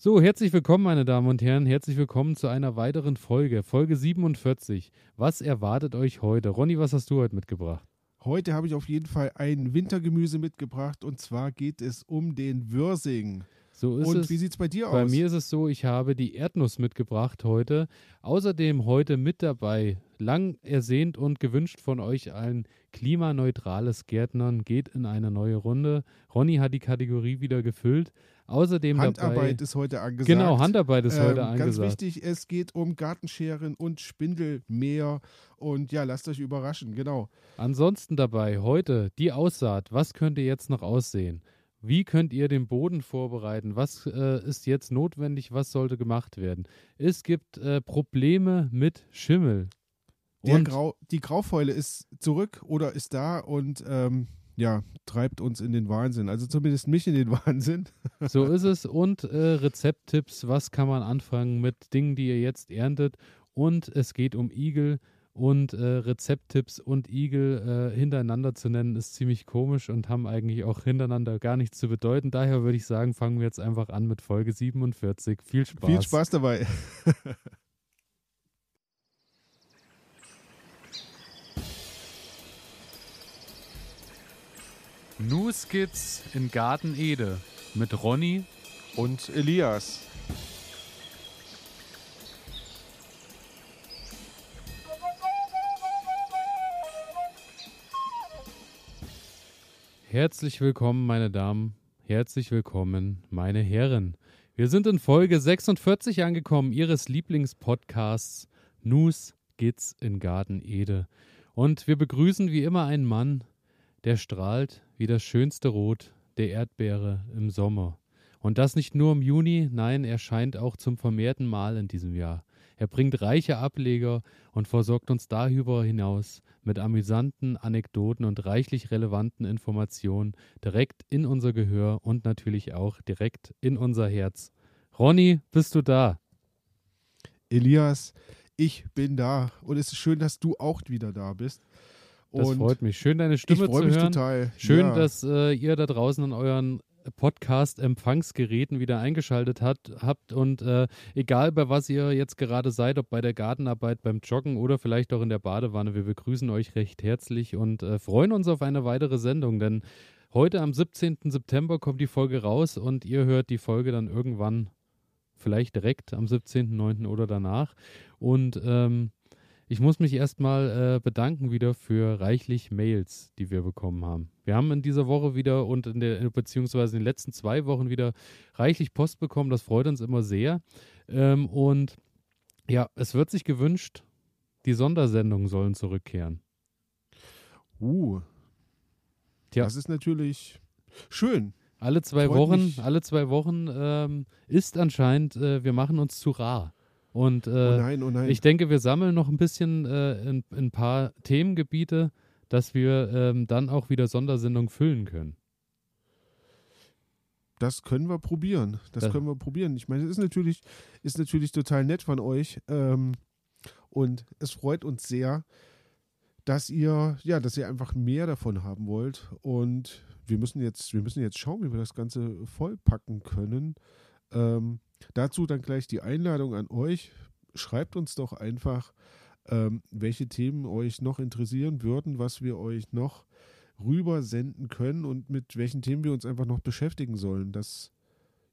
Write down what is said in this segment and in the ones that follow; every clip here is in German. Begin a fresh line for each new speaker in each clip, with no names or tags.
So, herzlich willkommen, meine Damen und Herren. Herzlich willkommen zu einer weiteren Folge, Folge 47. Was erwartet euch heute? Ronny, was hast du heute mitgebracht?
Heute habe ich auf jeden Fall ein Wintergemüse mitgebracht und zwar geht es um den Würsing.
So ist
und
es.
wie sieht es bei dir
Bei
aus?
mir ist es so, ich habe die Erdnuss mitgebracht heute. Außerdem heute mit dabei, lang ersehnt und gewünscht von euch allen, klimaneutrales Gärtnern geht in eine neue Runde. Ronny hat die Kategorie wieder gefüllt. Außerdem
Handarbeit
dabei,
ist heute angesagt.
Genau, Handarbeit ist heute
Ähm, Ganz
angesagt.
wichtig, es geht um Gartenscheren und Spindelmäher. Und ja, lasst euch überraschen, genau.
Ansonsten dabei heute die Aussaat. Was könnte jetzt noch aussehen? Wie könnt ihr den Boden vorbereiten? Was äh, ist jetzt notwendig? Was sollte gemacht werden? Es gibt äh, Probleme mit Schimmel.
Grau, die Graufäule ist zurück oder ist da und ähm, ja, treibt uns in den Wahnsinn. Also zumindest mich in den Wahnsinn.
so ist es. Und äh, Rezepttipps. Was kann man anfangen mit Dingen, die ihr jetzt erntet? Und es geht um Igel. Und äh, Rezepttipps und Igel äh, hintereinander zu nennen, ist ziemlich komisch und haben eigentlich auch hintereinander gar nichts zu bedeuten. Daher würde ich sagen, fangen wir jetzt einfach an mit Folge 47. Viel Spaß.
Viel Spaß dabei.
New Skits in Garten Ede mit Ronny.
Und Elias.
Herzlich willkommen, meine Damen. Herzlich willkommen, meine Herren. Wir sind in Folge 46 angekommen, Ihres Lieblingspodcasts News Skits in Garten Ede. Und wir begrüßen wie immer einen Mann, der strahlt wie das schönste Rot der Erdbeere im Sommer. Und das nicht nur im Juni, nein, er scheint auch zum vermehrten Mal in diesem Jahr. Er bringt reiche Ableger und versorgt uns darüber hinaus mit amüsanten Anekdoten und reichlich relevanten Informationen direkt in unser Gehör und natürlich auch direkt in unser Herz. Ronny, bist du da?
Elias, ich bin da. Und es ist schön, dass du auch wieder da bist.
Das
Und
freut mich. Schön, deine
ich
Stimme
freue
zu
mich
hören.
total.
Schön,
ja.
dass äh, ihr da draußen an euren Podcast-Empfangsgeräten wieder eingeschaltet hat, habt und äh, egal bei was ihr jetzt gerade seid, ob bei der Gartenarbeit, beim Joggen oder vielleicht auch in der Badewanne, wir begrüßen euch recht herzlich und äh, freuen uns auf eine weitere Sendung, denn heute am 17. September kommt die Folge raus und ihr hört die Folge dann irgendwann vielleicht direkt am 17.09. oder danach und ähm, ich muss mich erstmal äh, bedanken wieder für reichlich Mails, die wir bekommen haben. Wir haben in dieser Woche wieder und in der, beziehungsweise in den letzten zwei Wochen wieder reichlich Post bekommen. Das freut uns immer sehr. Ähm, und ja, es wird sich gewünscht, die Sondersendungen sollen zurückkehren.
Uh.
Tja.
Das ist natürlich schön.
Alle zwei
Freut
Wochen,
mich.
alle zwei Wochen ähm, ist anscheinend, äh, wir machen uns zu rar. Und äh,
oh nein, oh nein.
Ich denke, wir sammeln noch ein bisschen äh, in, in ein paar Themengebiete, dass wir ähm, dann auch wieder Sondersendungen füllen können.
das können wir probieren. Das
Ja.
können wir probieren. Ich meine, es ist natürlich, ist natürlich total nett von euch. Ähm, und es freut uns sehr, dass ihr, ja, dass ihr einfach mehr davon haben wollt. Und wir müssen jetzt, wir müssen jetzt schauen, wie wir das Ganze vollpacken können. Ähm, dazu dann gleich die Einladung an euch. Schreibt uns doch einfach, ähm, welche Themen euch noch interessieren würden, was wir euch noch rüber senden können und mit welchen Themen wir uns einfach noch beschäftigen sollen. Das,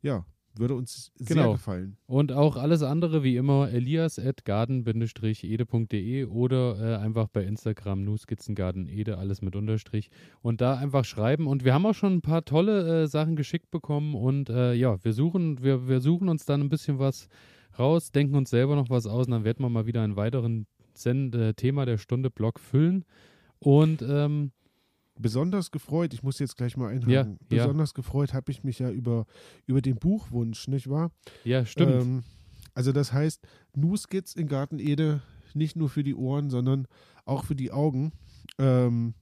ja, würde uns sehr
Genau.
gefallen.
Und auch alles andere wie immer elias.garden-ede.de oder äh, einfach bei Instagram nuskizzengartenede, alles mit Unterstrich und da einfach schreiben. Und wir haben auch schon ein paar tolle äh, Sachen geschickt bekommen und äh, ja, wir suchen, wir, wir suchen uns dann ein bisschen was raus, denken uns selber noch was aus und dann werden wir mal wieder einen weiteren Send äh, Thema der Stunde Blog füllen. Und ähm,
Besonders gefreut, ich muss jetzt gleich mal einhaken,
Ja, ja.
besonders gefreut habe ich mich ja über, über den Buchwunsch, nicht wahr?
ja, stimmt.
Ähm, also das heißt, Nuskits in Garten Ede, nicht nur für die Ohren, sondern auch für die Augen. Ähm,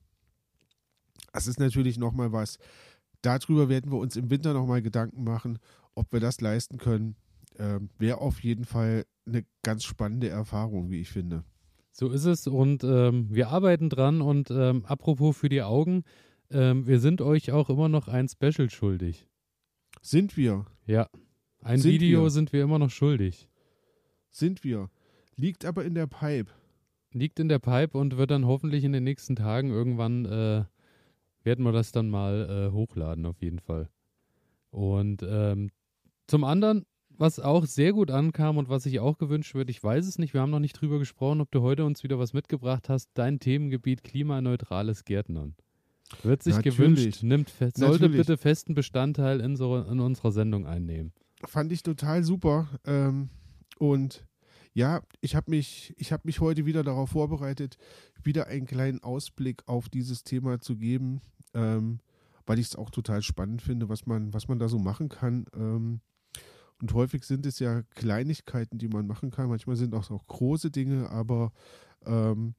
das ist natürlich nochmal was. Darüber werden wir uns im Winter nochmal Gedanken machen, ob wir das leisten können. Ähm, Wäre auf jeden Fall eine ganz spannende Erfahrung, wie ich finde.
So ist es und ähm, wir arbeiten dran und ähm, apropos für die Augen, ähm, wir sind euch auch immer noch ein Special schuldig.
Sind wir?
Ja. Ein
Sind
Video
wir.
sind wir immer noch schuldig.
Sind wir. Liegt aber in der Pipe.
Liegt in der Pipe und wird dann hoffentlich in den nächsten Tagen irgendwann, äh, werden wir das dann mal äh, hochladen, auf jeden Fall. Und ähm, zum anderen, was auch sehr gut ankam und was sich auch gewünscht wird, ich weiß es nicht, wir haben noch nicht drüber gesprochen, ob du heute uns wieder was mitgebracht hast, dein Themengebiet klimaneutrales Gärtnern. Wird sich
Natürlich.
gewünscht, nimmt fe sollte bitte festen Bestandteil in, so, in unserer Sendung einnehmen.
Fand ich total super. Ähm, und ja, ich habe mich, ich habe mich heute wieder darauf vorbereitet, wieder einen kleinen Ausblick auf dieses Thema zu geben, ähm, weil ich es auch total spannend finde, was man, was man da so machen kann. Ähm, und häufig sind es ja Kleinigkeiten, die man machen kann. Manchmal sind auch, auch große Dinge, aber ähm,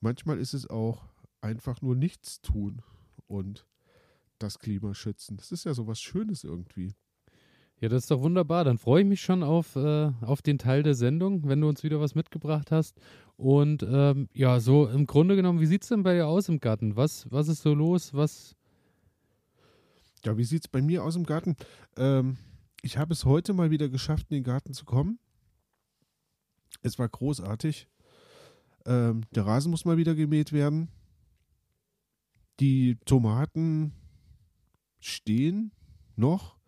manchmal ist es auch einfach nur nichts tun und das Klima schützen. Das ist ja so was Schönes irgendwie.
Ja, das ist doch wunderbar. Dann freue ich mich schon auf, äh, auf den Teil der Sendung, wenn du uns wieder was mitgebracht hast. Und ähm, ja, so im Grunde genommen, wie sieht es denn bei dir aus im Garten? Was, was ist so los? Was?
Ja, wie sieht es bei mir aus im Garten? Ähm, ich habe es heute mal wieder geschafft, in den Garten zu kommen. Es war großartig. Ähm, der Rasen muss mal wieder gemäht werden. Die Tomaten stehen noch.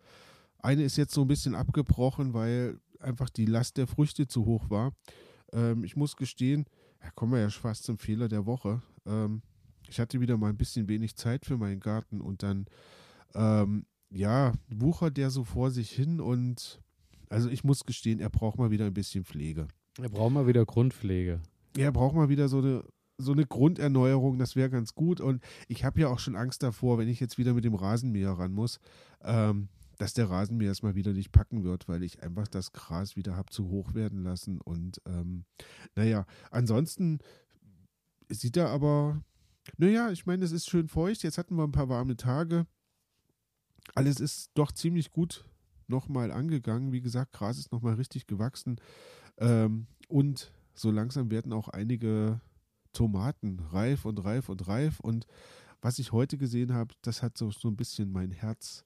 Eine ist jetzt so ein bisschen abgebrochen, weil einfach die Last der Früchte zu hoch war. Ähm, ich muss gestehen, da kommen wir ja fast zum Fehler der Woche. Ähm, ich hatte wieder mal ein bisschen wenig Zeit für meinen Garten und dann ähm, ja, wuchert der so vor sich hin und also ich muss gestehen, er braucht mal wieder ein bisschen Pflege.
Wir brauchen mal wieder Grundpflege.
Er braucht mal wieder so eine, so eine Grunderneuerung, das wäre ganz gut. Und ich habe ja auch schon Angst davor, wenn ich jetzt wieder mit dem Rasenmäher ran muss, ähm, dass der Rasenmäher es mal wieder nicht packen wird, weil ich einfach das Gras wieder habe zu hoch werden lassen. Und ähm, naja, ansonsten sieht er aber, naja, ich meine, es ist schön feucht. Jetzt hatten wir ein paar warme Tage. Alles ist doch ziemlich gut nochmal angegangen. Wie gesagt, Gras ist nochmal richtig gewachsen. Ähm, und so langsam werden auch einige Tomaten reif und reif und reif. Und was ich heute gesehen habe, das hat so, so ein bisschen mein Herz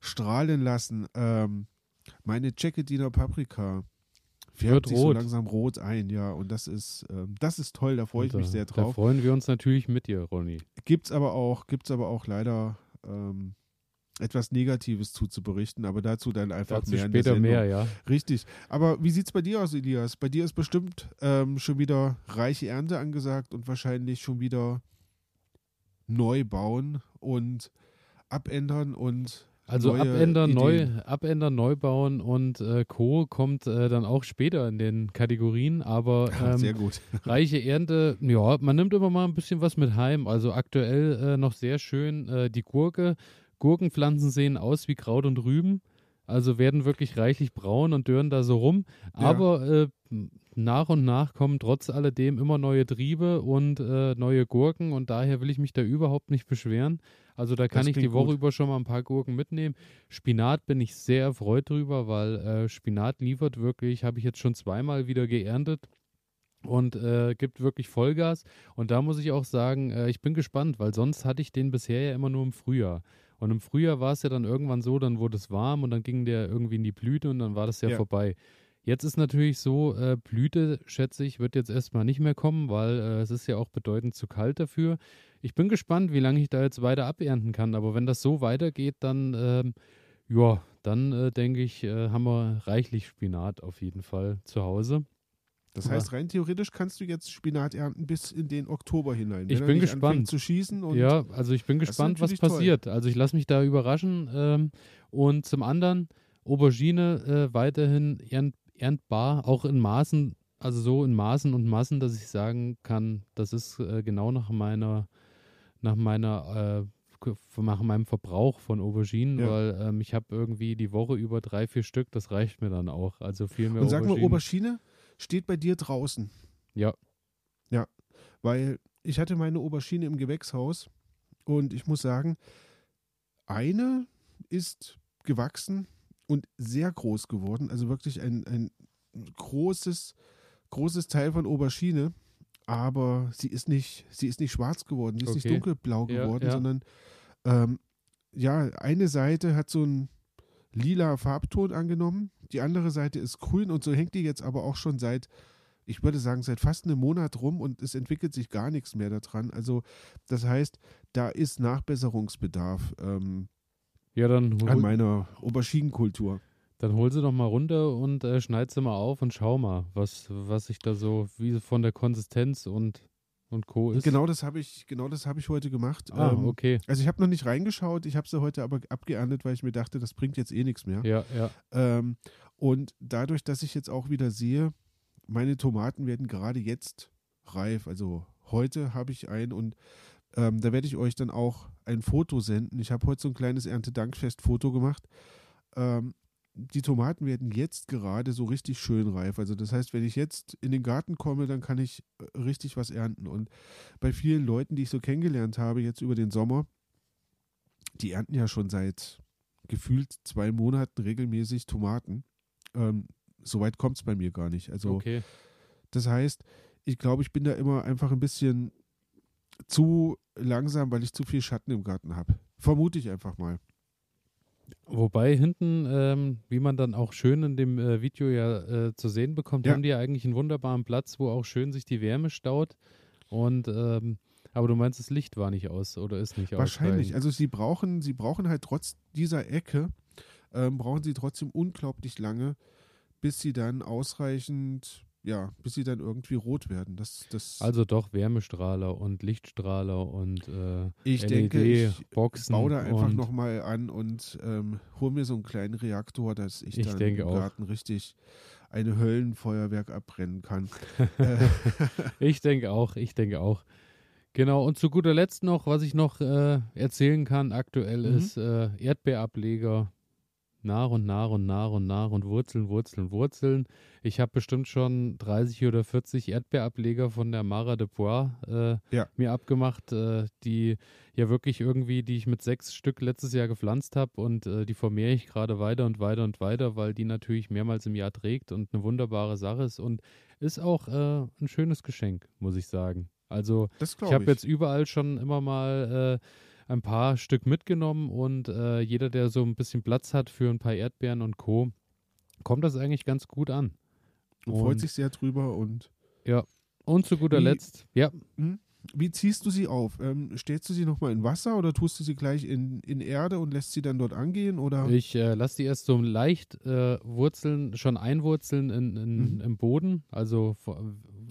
strahlen lassen. Ähm, meine Cecchetiner Paprika färbt sich so langsam rot ein, ja. Und das ist, ähm, das ist toll, da freue ich
Und
mich
da,
sehr
Da
drauf.
freuen wir uns natürlich mit dir, Ronny.
Gibt's aber auch, gibt's aber auch leider ähm, etwas Negatives zuzuberichten, aber dazu dann einfach
Dazu
mehr in der
später
Sendung.
mehr, ja.
Richtig. Aber wie sieht's bei dir aus, Elias? Bei dir ist bestimmt ähm, schon wieder reiche Ernte angesagt und wahrscheinlich schon wieder neu bauen und abändern und
Also
neue
abändern, neu,
Ideen.
abändern, neu bauen und äh, Co. kommt äh, dann auch später in den Kategorien, aber ähm,
Sehr gut.
Reiche Ernte, ja, man nimmt immer mal ein bisschen was mit heim. Also aktuell äh, noch sehr schön äh, die Gurke. Gurkenpflanzen sehen aus wie Kraut und Rüben. Also werden wirklich reichlich braun und dörren da so rum.
Ja.
Aber äh, nach und nach kommen trotz alledem immer neue Triebe und äh, neue Gurken und daher will ich mich da überhaupt nicht beschweren. Also da kann ich die Woche
gut.
über schon mal ein paar Gurken mitnehmen. Spinat bin ich sehr erfreut drüber, weil äh, Spinat liefert wirklich, habe ich jetzt schon zweimal wieder geerntet und äh, gibt wirklich Vollgas. Und da muss ich auch sagen, äh, ich bin gespannt, weil sonst hatte ich den bisher ja immer nur im Frühjahr. Und im Frühjahr war es ja dann irgendwann so, dann wurde es warm und dann ging der irgendwie in die Blüte und dann war das ja,
Ja.
vorbei. Jetzt ist natürlich so, äh, Blüte, schätze ich, wird jetzt erstmal nicht mehr kommen, weil äh, es ist ja auch bedeutend zu kalt dafür. Ich bin gespannt, wie lange ich da jetzt weiter abernten kann. Aber wenn das so weitergeht, dann, ähm, ja, dann äh, denke ich, äh, haben wir reichlich Spinat auf jeden Fall zu Hause.
Das heißt, rein theoretisch kannst du jetzt Spinat ernten bis in den Oktober hinein.
Ich bin gespannt.
zu schießen und
ja, also ich bin gespannt, was
natürlich toll.
passiert. Also ich lasse mich da überraschen. Ähm, und zum anderen, Aubergine äh, weiterhin ernt, erntbar, auch in Maßen, also so in Maßen und Massen, dass ich sagen kann, das ist äh, genau nach meiner, nach meiner, äh, nach meinem Verbrauch von Auberginen,
Ja.
weil ähm, ich habe irgendwie die Woche über drei, vier Stück, das reicht mir dann auch. Also viel mehr
Und sag mal,
Auberginen.
Aubergine steht bei dir draußen.
Ja.
Ja, weil ich hatte meine Aubergine im Gewächshaus und ich muss sagen, eine ist gewachsen und sehr groß geworden. Also wirklich ein, ein großes, großes Teil von Aubergine. Aber sie ist nicht, sie ist nicht schwarz geworden, sie ist nicht
Okay.
dunkelblau
Ja,
geworden,
ja.
sondern ähm, ja, eine Seite hat so einen lila Farbton angenommen. Die andere Seite ist grün und so hängt die jetzt aber auch schon seit, ich würde sagen, seit fast einem Monat rum und es entwickelt sich gar nichts mehr daran. Also das heißt, da ist Nachbesserungsbedarf ähm,
Ja, dann,
an meiner Auberginenkultur.
dann hol sie doch mal runter und äh, schneid sie mal auf und schau mal, was, was sich da so, wie von der Konsistenz und, und Co. ist.
Genau das habe ich, genau das habe ich heute gemacht.
Ah,
Ähm,
okay.
Also ich habe noch nicht reingeschaut, ich habe sie heute aber abgeerntet, weil ich mir dachte, das bringt jetzt eh nichts mehr.
Ja, ja.
Ähm, und dadurch, dass ich jetzt auch wieder sehe, meine Tomaten werden gerade jetzt reif. Also heute habe ich einen und ähm, da werde ich euch dann auch ein Foto senden. Ich habe heute so ein kleines Erntedankfest-Foto gemacht. Ähm, die Tomaten werden jetzt gerade so richtig schön reif. Also das heißt, wenn ich jetzt in den Garten komme, dann kann ich äh, richtig was ernten. Und bei vielen Leuten, die ich so kennengelernt habe jetzt über den Sommer, die ernten ja schon seit gefühlt zwei Monaten regelmäßig Tomaten. Ähm, Soweit kommt es bei mir gar nicht. Also
Okay.
das heißt, ich glaube, ich bin da immer einfach ein bisschen zu langsam, weil ich zu viel Schatten im Garten habe. Vermute ich einfach mal.
Wobei hinten, ähm, wie man dann auch schön in dem äh, Video ja äh, zu sehen bekommt,
Ja.
haben die ja eigentlich einen wunderbaren Platz, wo auch schön sich die Wärme staut. Und ähm, aber du meinst, das Licht war nicht aus oder ist nicht
Wahrscheinlich.
ausreichend.
Also sie brauchen, sie brauchen halt trotz dieser Ecke, ähm, brauchen sie trotzdem unglaublich lange, bis sie dann ausreichend, ja, bis sie dann irgendwie rot werden. Das, das
Also doch Wärmestrahler und Lichtstrahler und äh,
ich denke, ich
LED-Boxen.
baue da einfach nochmal an und ähm, hole mir so einen kleinen Reaktor, dass ich,
Ich
dann
denke
im
auch.
Garten richtig eine Höllenfeuerwerk abbrennen kann.
Ich denke auch, ich denke auch. Genau, und zu guter Letzt noch, was ich noch äh, erzählen kann aktuell,
Mhm.
ist äh, Erdbeerableger nach und nach und nach und nach und Wurzeln, Wurzeln, Wurzeln. Ich habe bestimmt schon 30 oder 40 Erdbeerableger von der Mara de Bois äh,
Ja.
mir abgemacht, äh, die ja wirklich irgendwie, die ich mit sechs Stück letztes Jahr gepflanzt habe und äh, die vermehre ich gerade weiter und weiter und weiter, weil die natürlich mehrmals im Jahr trägt und eine wunderbare Sache ist und ist auch äh, ein schönes Geschenk, muss ich sagen. Also ich habe jetzt überall schon immer mal äh, ein paar Stück mitgenommen und äh, jeder, der so ein bisschen Platz hat für ein paar Erdbeeren und Co., kommt das eigentlich ganz gut an.
und freut sich sehr drüber. Und
Und zu guter
Wie-
Letzt, ja,
wie ziehst du sie auf? Ähm, stellst du sie nochmal in Wasser oder tust du sie gleich in, in Erde und lässt sie dann dort angehen? Oder?
ich äh, lasse die erst so leicht äh, Wurzeln, schon einwurzeln in, in,
Mhm.
im Boden, also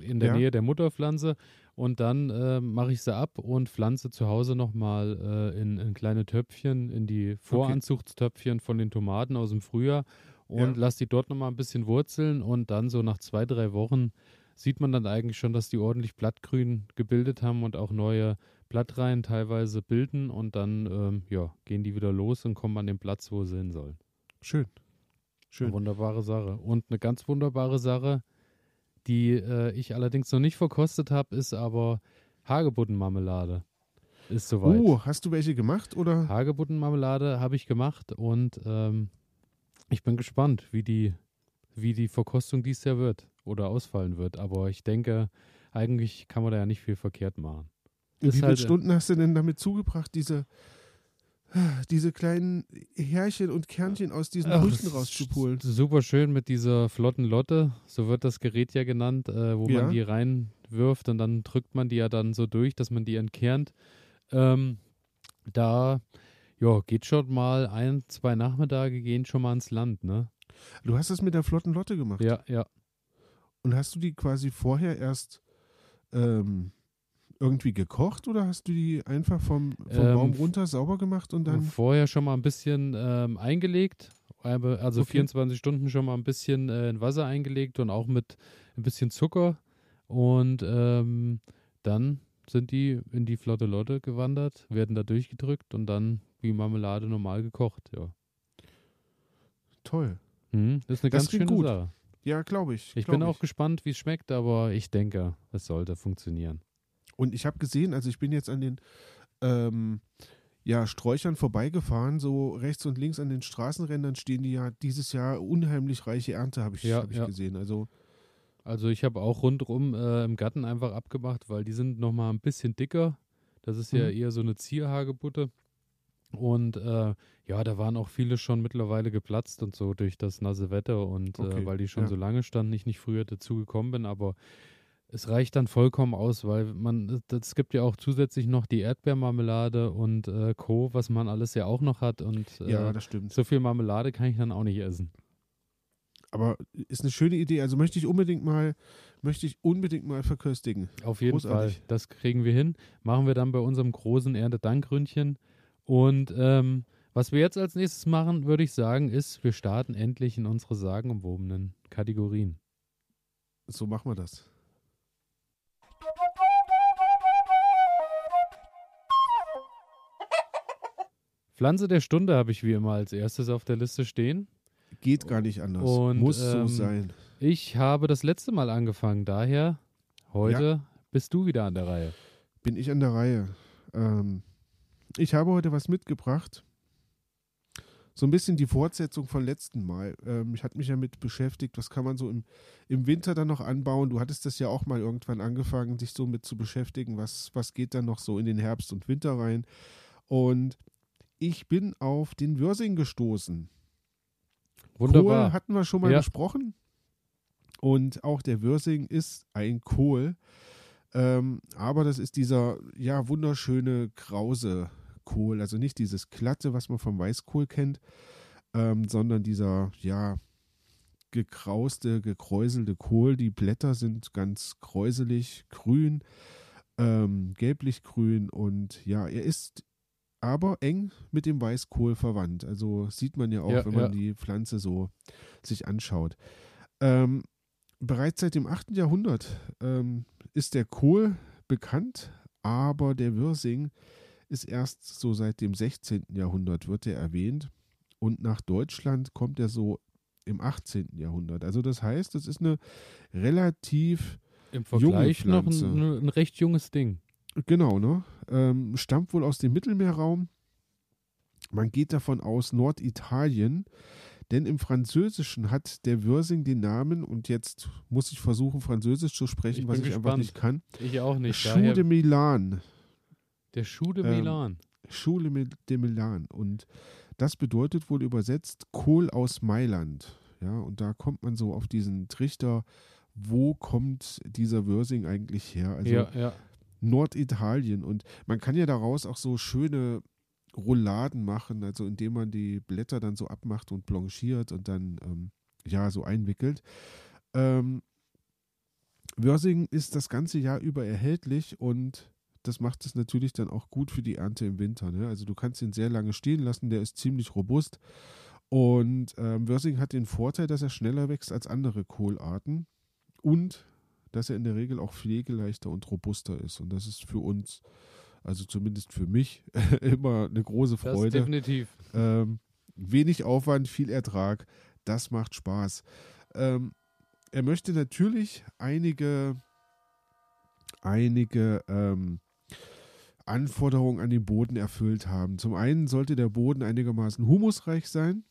in der
Ja.
Nähe der Mutterpflanze. Und dann äh, mache ich sie ab und pflanze zu Hause nochmal äh, in, in kleine Töpfchen, in die Voranzuchtstöpfchen von den Tomaten aus dem Frühjahr und
Ja.
lasse die dort nochmal ein bisschen wurzeln und dann so nach zwei, drei Wochen sieht man dann eigentlich schon, dass die ordentlich Blattgrün gebildet haben und auch neue Blattreihen teilweise bilden und dann ähm, ja, gehen die wieder los und kommen an den Platz, wo sie hin sollen.
Schön. Schön.
Wunderbare Sache. Und eine ganz wunderbare Sache, die äh, ich allerdings noch nicht verkostet habe, ist aber Hagebuttenmarmelade. Ist soweit.
Oh, hast du welche gemacht oder?
Hagebuttenmarmelade habe ich gemacht und ähm, ich bin gespannt, wie die, wie die Verkostung dies Jahr wird oder ausfallen wird. Aber ich denke, eigentlich kann man da ja nicht viel verkehrt machen.
Wie
ist
viele
halt-
Stunden hast du denn damit zugebracht, diese, diese kleinen Härchen und Kernchen aus diesen
Ach, ist
rauszupulen?
Super schön mit dieser flotten Lotte, so wird das Gerät ja genannt, äh, wo
Ja.
man die reinwirft und dann drückt man die ja dann so durch, dass man die entkernt. Ähm, da ja, geht schon mal ein, zwei Nachmittage gehen schon mal ins Land, ne?
Du hast es mit der flotten Lotte gemacht.
Ja, ja.
Und hast du die quasi vorher erst ähm, irgendwie gekocht oder hast du die einfach vom, vom
Ähm,
Baum runter sauber gemacht und dann.
Vorher schon mal ein bisschen ähm, eingelegt, also
Okay.
24 Stunden schon mal ein bisschen äh, in Wasser eingelegt und auch mit ein bisschen Zucker. Und ähm, dann sind die in die flotte Lotte gewandert, werden da durchgedrückt und dann wie Marmelade normal gekocht. Ja.
Toll.
Hm, ist eine
Das
ganz schöne
gut.
Sache.
Ja, glaube ich.
Ich
glaub
bin auch gespannt, wie es schmeckt, aber ich denke, es sollte funktionieren.
Und ich habe gesehen, also ich bin jetzt an den ähm, ja, Sträuchern vorbeigefahren, so rechts und links an den Straßenrändern stehen die ja dieses Jahr unheimlich reiche Ernte, habe ich,
Ja,
hab ich
ja.
gesehen. Also
Also ich habe auch rundrum äh, im Garten einfach abgemacht, weil die sind nochmal ein bisschen dicker. Das ist ja
Mhm.
eher so eine Zierhagebutte. Und äh, ja, da waren auch viele schon mittlerweile geplatzt und so durch das nasse Wetter und äh,
Okay,
äh, weil die schon
ja.
so lange standen, ich nicht früher dazu gekommen bin, aber es reicht dann vollkommen aus, weil man, es gibt ja auch zusätzlich noch die Erdbeermarmelade und äh, Co., was man alles ja auch noch hat und äh,
Ja, das stimmt.
so viel Marmelade kann ich dann auch nicht essen.
Aber ist eine schöne Idee. Also möchte ich unbedingt mal, möchte ich unbedingt mal verköstigen.
Auf jeden
Großartig.
Fall, das kriegen wir hin. Machen wir dann bei unserem großen Erntedankründchen. Und ähm, was wir jetzt als nächstes machen, würde ich sagen, ist, wir starten endlich in unsere sagenumwobenen Kategorien.
So machen wir das.
Pflanze der Stunde habe ich wie immer als erstes auf der Liste stehen.
Geht gar nicht anders.
Und,
Muss so
ähm,
sein.
Ich habe das letzte Mal angefangen, daher heute bist du wieder an der Reihe.
Bin ich an der Reihe. Ähm, ich habe heute was mitgebracht. So ein bisschen die Fortsetzung von letzten Mal. Ähm, ich hatte mich ja mit beschäftigt, was kann man so im, im Winter dann noch anbauen. Du hattest das ja auch mal irgendwann angefangen, dich so mit zu beschäftigen. Was, was geht dann noch so in den Herbst und Winter rein? Und ich bin auf den Würsing gestoßen.
Wunderbar.
Kohl hatten wir schon mal
Ja.
besprochen. Und auch der Würsing ist ein Kohl. Ähm, aber das ist dieser, ja, wunderschöne krause Kohl. Also nicht dieses glatte, was man vom Weißkohl kennt, ähm, sondern dieser, ja, gekrauste, gekräuselte Kohl. Die Blätter sind ganz kräuselig, grün, ähm, gelblich-grün und ja, er ist aber eng mit dem Weißkohl verwandt. Also sieht man ja auch,
Ja,
wenn man
ja.
die Pflanze so sich anschaut. Ähm, bereits seit dem 8. Jahrhundert ähm, ist der Kohl bekannt, aber der Würsing ist erst so seit dem 16. Jahrhundert wird er erwähnt und nach Deutschland kommt er so im 18. Jahrhundert. Also das heißt, es ist eine relativ
Im Vergleich noch ein,
Pflanze.
ein recht junges Ding.
Genau, ne? Ähm, stammt wohl aus dem Mittelmeerraum. Man geht davon aus Norditalien, denn im Französischen hat der Würsing den Namen, und jetzt muss ich versuchen, Französisch zu sprechen,
Ich
was ich einfach
gespannt.
nicht kann.
Ich auch nicht. Daher,
de Milan.
der Schuh de
Ähm,
Milan.
Schule de Milan. Und das bedeutet wohl übersetzt Kohl aus Mailand. Ja, und da kommt man so auf diesen Trichter, wo kommt dieser Würsing eigentlich her? Also
ja, ja.
Norditalien. Und man kann ja daraus auch so schöne Rouladen machen, also indem man die Blätter dann so abmacht und blanchiert und dann ähm, ja so einwickelt. Ähm, Würsing ist das ganze Jahr über erhältlich und das macht es natürlich dann auch gut für die Ernte im Winter. Ne? Also du kannst ihn sehr lange stehen lassen, der ist ziemlich robust. Und ähm, Würsing hat den Vorteil, dass er schneller wächst als andere Kohlarten und dass er in der Regel auch pflegeleichter und robuster ist. Und das ist für uns, also zumindest für mich, immer eine große
Das
Freude.
definitiv.
Ähm, wenig Aufwand, viel Ertrag, das macht Spaß. Ähm, er möchte natürlich einige, einige ähm, Anforderungen an den Boden erfüllt haben. Zum einen sollte der Boden einigermaßen humusreich sein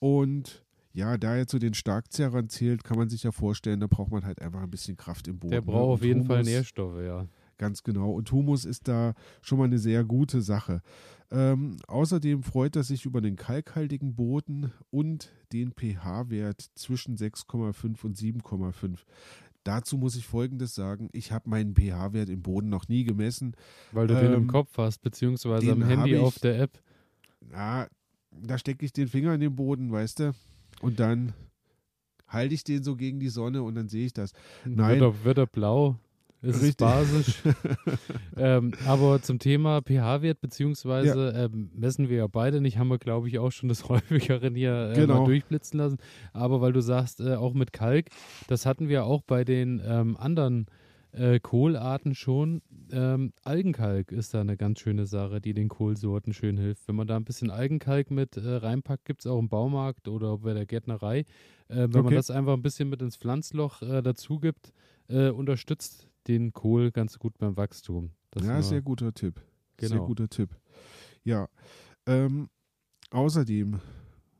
und ja, da er zu den Starkzehrern zählt, kann man sich ja vorstellen, da braucht man halt einfach ein bisschen Kraft im Boden.
Der
ne?
braucht auf
Und
jeden Fall
Humus-
Nährstoffe, ja.
Ganz genau. Und Humus ist da schon mal eine sehr gute Sache. Ähm, außerdem freut er sich über den kalkhaltigen Boden und den pH-Wert zwischen 6,5 und 7,5. Dazu muss ich Folgendes sagen. Ich habe meinen pH-Wert im Boden noch nie gemessen.
Weil du den im
Ähm,
Kopf hast, beziehungsweise am Handy
ich-
auf der App.
Na, da stecke ich den Finger in den Boden, weißt du? Und dann halte ich den so gegen die Sonne und dann sehe ich das. Nein.
Wird er, wird er blau. Ist es
Richtig.
basisch. ähm, aber zum Thema pH-Wert, beziehungsweise ähm, messen wir ja beide nicht, haben wir, glaube ich, auch schon des Häufigeren hier äh,
Genau.
mal durchblitzen lassen. Aber weil du sagst, äh, auch mit Kalk, das hatten wir auch bei den ähm, anderen äh, Kohlarten schon. Ähm, Algenkalk ist da eine ganz schöne Sache, die den Kohlsorten schön hilft. Wenn man da ein bisschen Algenkalk mit äh, reinpackt, gibt es auch im Baumarkt oder bei der Gärtnerei. Äh, wenn man
Okay.
das einfach ein bisschen mit ins Pflanzloch äh, dazu gibt, äh, unterstützt den Kohl ganz gut beim Wachstum. Das
ja, sehr guter Tipp. Sehr
Genau.
guter Tipp. Ja. Ähm, außerdem,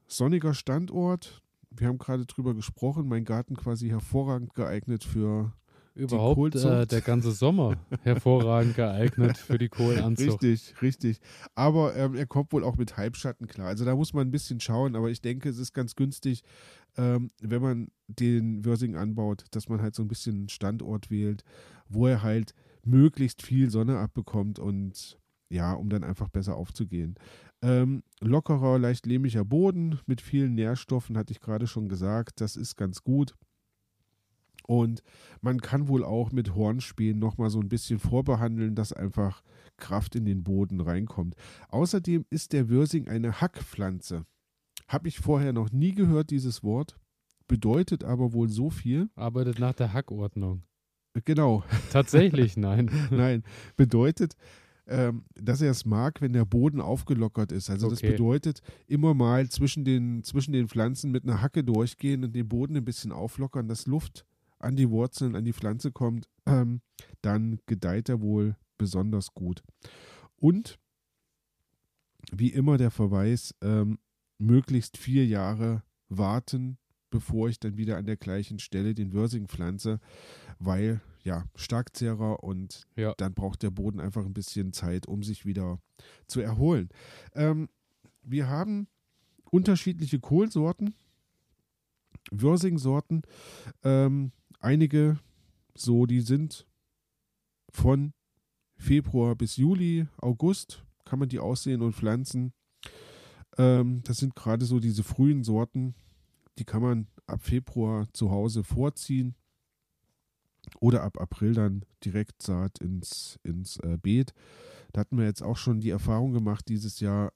sonniger Standort. Wir haben gerade drüber gesprochen. Mein Garten quasi hervorragend geeignet für
Überhaupt äh, der ganze Sommer hervorragend geeignet für die Kohlenanzucht.
Richtig, richtig. Aber ähm, er kommt wohl auch mit Halbschatten klar. Also da muss man ein bisschen schauen, aber ich denke, es ist ganz günstig, ähm, wenn man den Wörsing anbaut, dass man halt so ein bisschen einen Standort wählt, wo er halt möglichst viel Sonne abbekommt und ja, um dann einfach besser aufzugehen. Ähm, lockerer, leicht lehmiger Boden mit vielen Nährstoffen, hatte ich gerade schon gesagt, das ist ganz gut. Und man kann wohl auch mit Hornspänen nochmal so ein bisschen vorbehandeln, dass einfach Kraft in den Boden reinkommt. Außerdem ist der Würsing eine Hackpflanze. Habe ich vorher noch nie gehört, dieses Wort. Bedeutet aber wohl so viel.
Arbeitet nach der Hackordnung.
Genau.
Tatsächlich, nein.
nein. Bedeutet, ähm, dass er es mag, wenn der Boden aufgelockert ist. Also okay. das bedeutet immer mal zwischen den, zwischen den Pflanzen mit einer Hacke durchgehen und den Boden ein bisschen auflockern, dass Luft an die Wurzeln, an die Pflanze kommt, ähm, dann gedeiht er wohl besonders gut. Und wie immer der Verweis, ähm, möglichst vier Jahre warten, bevor ich dann wieder an der gleichen Stelle den Wörsing pflanze, weil ja, Starkzehrer und ja. dann braucht der Boden einfach ein bisschen Zeit, um sich wieder zu erholen. Ähm, wir haben unterschiedliche Kohlsorten, Wörsing-Sorten. Ähm, einige so, die sind von Februar bis Juli, August kann man die aussehen und pflanzen. Ähm, das sind gerade so diese frühen Sorten, die kann man ab Februar zu Hause vorziehen oder ab April dann direkt Saat ins, ins äh, Beet. Da hatten wir jetzt auch schon die Erfahrung gemacht dieses Jahr.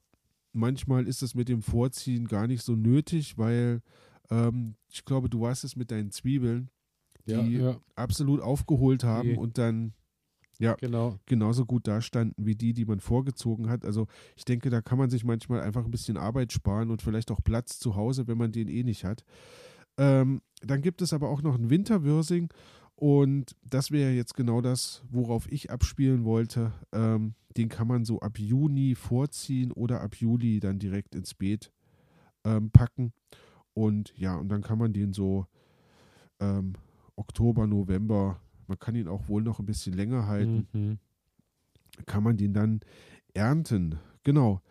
Manchmal ist es mit dem Vorziehen gar nicht so nötig, weil ähm, ich glaube, du warst es mit deinen Zwiebeln die ja, absolut aufgeholt haben die. und dann ja, genau. genauso gut dastanden wie die, die man vorgezogen hat. Also ich denke, da kann man sich manchmal einfach ein bisschen Arbeit sparen und vielleicht auch Platz zu Hause, wenn man den eh nicht hat. Ähm, dann gibt es aber auch noch einen Winterwürsing und das wäre jetzt genau das, worauf ich abspielen wollte. Ähm, den kann man so ab Juni vorziehen oder ab Juli dann direkt ins Beet ähm, packen. Und ja, und dann kann man den so ähm, Oktober, November, man kann ihn auch wohl noch ein bisschen länger halten, mhm. kann man den dann ernten. Genau.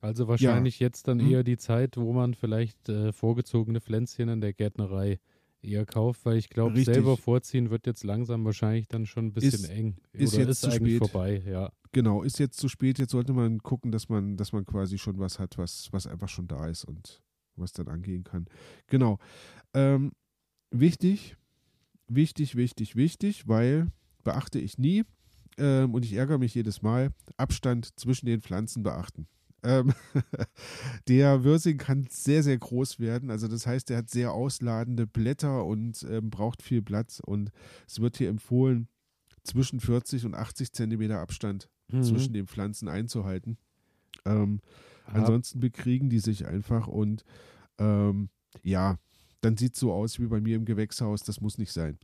Also wahrscheinlich ja. jetzt dann hm? eher die Zeit, wo man vielleicht äh, vorgezogene Pflänzchen in der Gärtnerei eher kauft, weil ich glaube, selber vorziehen wird jetzt langsam wahrscheinlich dann schon ein bisschen
ist,
eng.
Ist Oder jetzt ist zu eigentlich
spät. vorbei, ja.
Genau, ist jetzt zu spät. Jetzt sollte man gucken, dass man, dass man quasi schon was hat, was, was einfach schon da ist und was dann angehen kann. Genau. Ähm, wichtig, wichtig, wichtig, wichtig, weil beachte ich nie ähm, und ich ärgere mich jedes Mal, Abstand zwischen den Pflanzen beachten. Ähm, der Würsing kann sehr, sehr groß werden. Also das heißt, er hat sehr ausladende Blätter und ähm, braucht viel Platz. Und es wird hier empfohlen, zwischen 40 und 80 Zentimeter Abstand mhm. zwischen den Pflanzen einzuhalten. Ähm, ansonsten bekriegen die sich einfach und ähm, ja, dann sieht es so aus wie bei mir im Gewächshaus. Das muss nicht sein.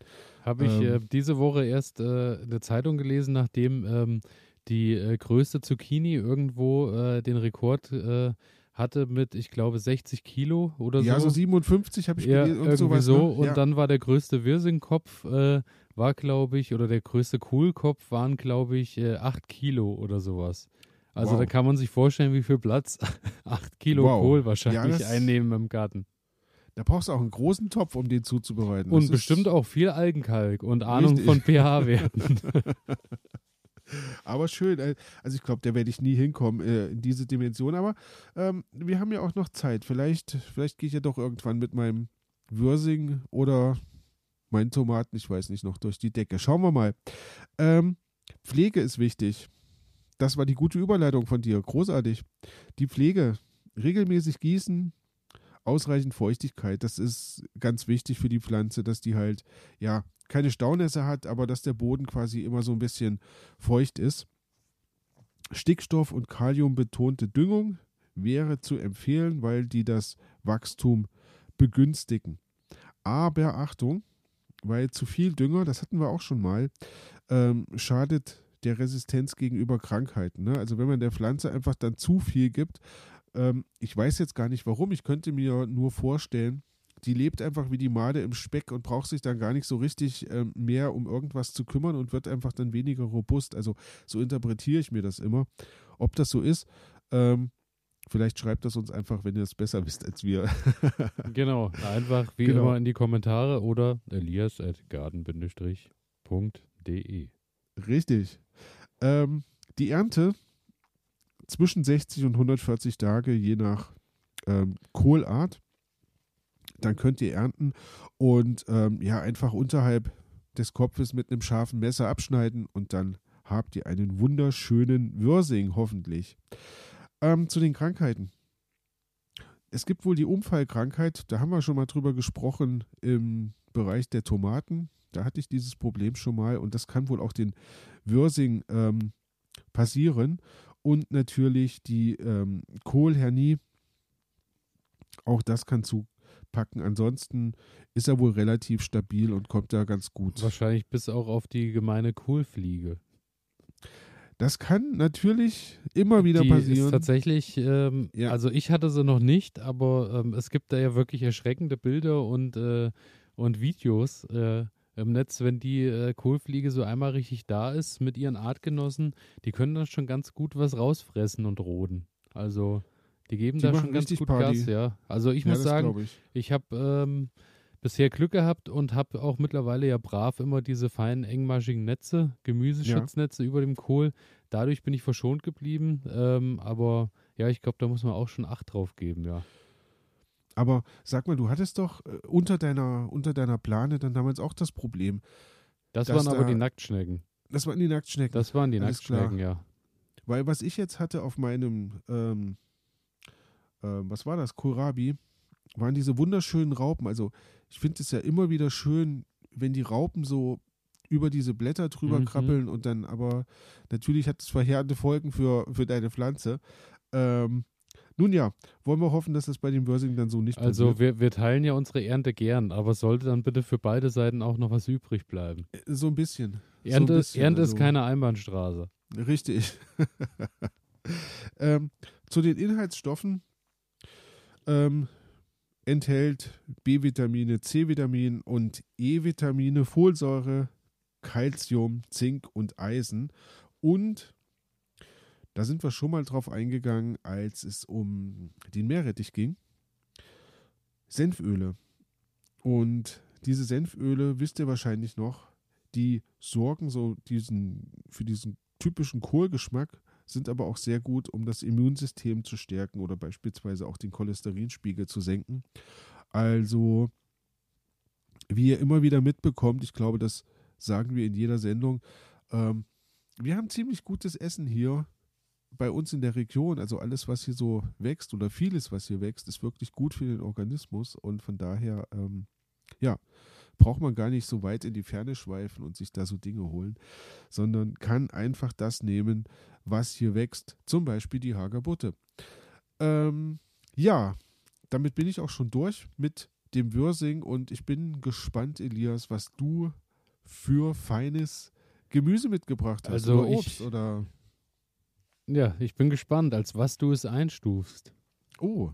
Habe ich ähm, äh, diese Woche erst äh, eine Zeitung gelesen, nachdem ähm, die äh, größte Zucchini irgendwo äh, den Rekord äh, hatte mit, ich glaube, 60 Kilo oder so.
Ja, so 57 habe ich
ja, gelesen. irgendwie sowas, so. Ne? Und ja. dann war der größte Wirsingkopf, äh, war, glaube ich, oder der größte Kohlkopf waren, glaube ich, 8 Kilo oder sowas. Also wow. da kann man sich vorstellen, wie viel Platz 8 Kilo wow. Kohl wahrscheinlich ja, einnehmen im Garten.
Da brauchst du auch einen großen Topf, um den zuzubereiten.
Und das bestimmt auch viel Algenkalk und Ahnung richtig. von pH-Werten.
aber schön. Äh, also ich glaube, da werde ich nie hinkommen äh, in diese Dimension. Aber ähm, wir haben ja auch noch Zeit. Vielleicht, vielleicht gehe ich ja doch irgendwann mit meinem Würsing oder meinen Tomaten, ich weiß nicht, noch durch die Decke. Schauen wir mal. Ähm, Pflege ist wichtig. Das war die gute Überleitung von dir. Großartig. Die Pflege. Regelmäßig gießen, ausreichend Feuchtigkeit. Das ist ganz wichtig für die Pflanze, dass die halt, ja, keine Staunässe hat, aber dass der Boden quasi immer so ein bisschen feucht ist. Stickstoff- und Kaliumbetonte Düngung wäre zu empfehlen, weil die das Wachstum begünstigen. Aber Achtung, weil zu viel Dünger, das hatten wir auch schon mal, ähm, schadet der Resistenz gegenüber Krankheiten. Ne? Also wenn man der Pflanze einfach dann zu viel gibt, ähm, ich weiß jetzt gar nicht warum, ich könnte mir nur vorstellen, die lebt einfach wie die Made im Speck und braucht sich dann gar nicht so richtig ähm, mehr um irgendwas zu kümmern und wird einfach dann weniger robust. Also so interpretiere ich mir das immer. Ob das so ist, ähm, vielleicht schreibt das uns einfach, wenn ihr es besser wisst als wir.
genau, einfach wie
Genau.
immer in die Kommentare oder elias.garden-de.
Richtig. Ähm, die Ernte zwischen 60 und 140 Tage, je nach ähm, Kohlart. Dann könnt ihr ernten und ähm, ja, einfach unterhalb des Kopfes mit einem scharfen Messer abschneiden und dann habt ihr einen wunderschönen Würsing, hoffentlich. Ähm, zu den Krankheiten. Es gibt wohl die Umfallkrankheit, da haben wir schon mal drüber gesprochen im Bereich der Tomaten. Da hatte ich dieses Problem schon mal und das kann wohl auch den Würsing ähm, passieren. Und natürlich die ähm, Kohlhernie. Auch das kann zupacken. Ansonsten ist er wohl relativ stabil und kommt da ganz gut.
Wahrscheinlich bis auch auf die gemeine Kohlfliege.
Das kann natürlich immer wieder
die ist
passieren.
tatsächlich, ähm,
Ja.
also ich hatte sie noch nicht, aber ähm, es gibt da ja wirklich erschreckende Bilder und, äh, und Videos äh, im Netz, wenn die äh, Kohlfliege so einmal richtig da ist mit ihren Artgenossen, die können dann schon ganz gut was rausfressen und roden. Also die geben
Die
da schon ganz gut
Party.
Gas, ja. Also ich
ja,
muss sagen,
ich.
ich habe ähm, bisher Glück gehabt und habe auch mittlerweile ja brav immer diese feinen, engmaschigen Netze, Gemüseschutznetze über dem Kohl. Dadurch bin ich verschont geblieben. Ähm, aber ja, ich glaube, da muss man auch schon Acht drauf geben, ja.
Aber sag mal, du hattest doch äh, unter deiner, unter deiner Plane dann damals auch das Problem.
Das waren aber
da-
die Nacktschnecken.
Das waren die Nacktschnecken.
Das waren die
Alles klar.
Nacktschnecken, ja.
Weil was ich jetzt hatte auf meinem, ähm, ähm, was war das, Kohlrabi, waren diese wunderschönen Raupen. Also ich finde es ja immer wieder schön, wenn die Raupen so über diese Blätter drüber
Mhm.
krabbeln und dann aber natürlich hat es verheerende Folgen für, für deine Pflanze. Ähm, nun ja, wollen wir hoffen, dass das bei dem Versing dann so nicht
Also
passiert.
wir, wir teilen ja unsere Ernte gern, aber sollte dann bitte für beide Seiten auch noch was übrig bleiben.
So ein bisschen.
Ernte,
so ein bisschen,
Ernte
also-
ist keine Einbahnstraße.
Richtig. ähm, zu den Inhaltsstoffen ähm, enthält B-Vitamine, C-Vitamin und E-Vitamine, Folsäure, Calcium, Zink und Eisen. Und da sind wir schon mal drauf eingegangen, als es um den Meerrettich ging. Senföle. Und diese Senföle, wisst ihr wahrscheinlich noch, die sorgen so diesen, für diesen typischen Kohlgeschmack, sind aber auch sehr gut, um das Immunsystem zu stärken oder beispielsweise auch den Cholesterinspiegel zu senken. Also, wie ihr immer wieder mitbekommt, ich glaube, das sagen wir in jeder Sendung, ähm, wir haben ziemlich gutes Essen hier bei uns in der Region. Also alles, was hier so wächst oder vieles, was hier wächst, ist wirklich gut für den Organismus und von daher, ähm, ja, braucht man gar nicht so weit in die Ferne schweifen und sich da so Dinge holen, sondern kann einfach das nehmen, was hier wächst. Zum Beispiel die Hagerbutte. Ähm, ja, damit bin ich auch schon durch mit dem Würsing und ich bin gespannt, Elias, was du für feines Gemüse mitgebracht hast.
Also
oder
ich-
Obst oder.
Ja, ich bin gespannt, als was du es einstufst.
Oh,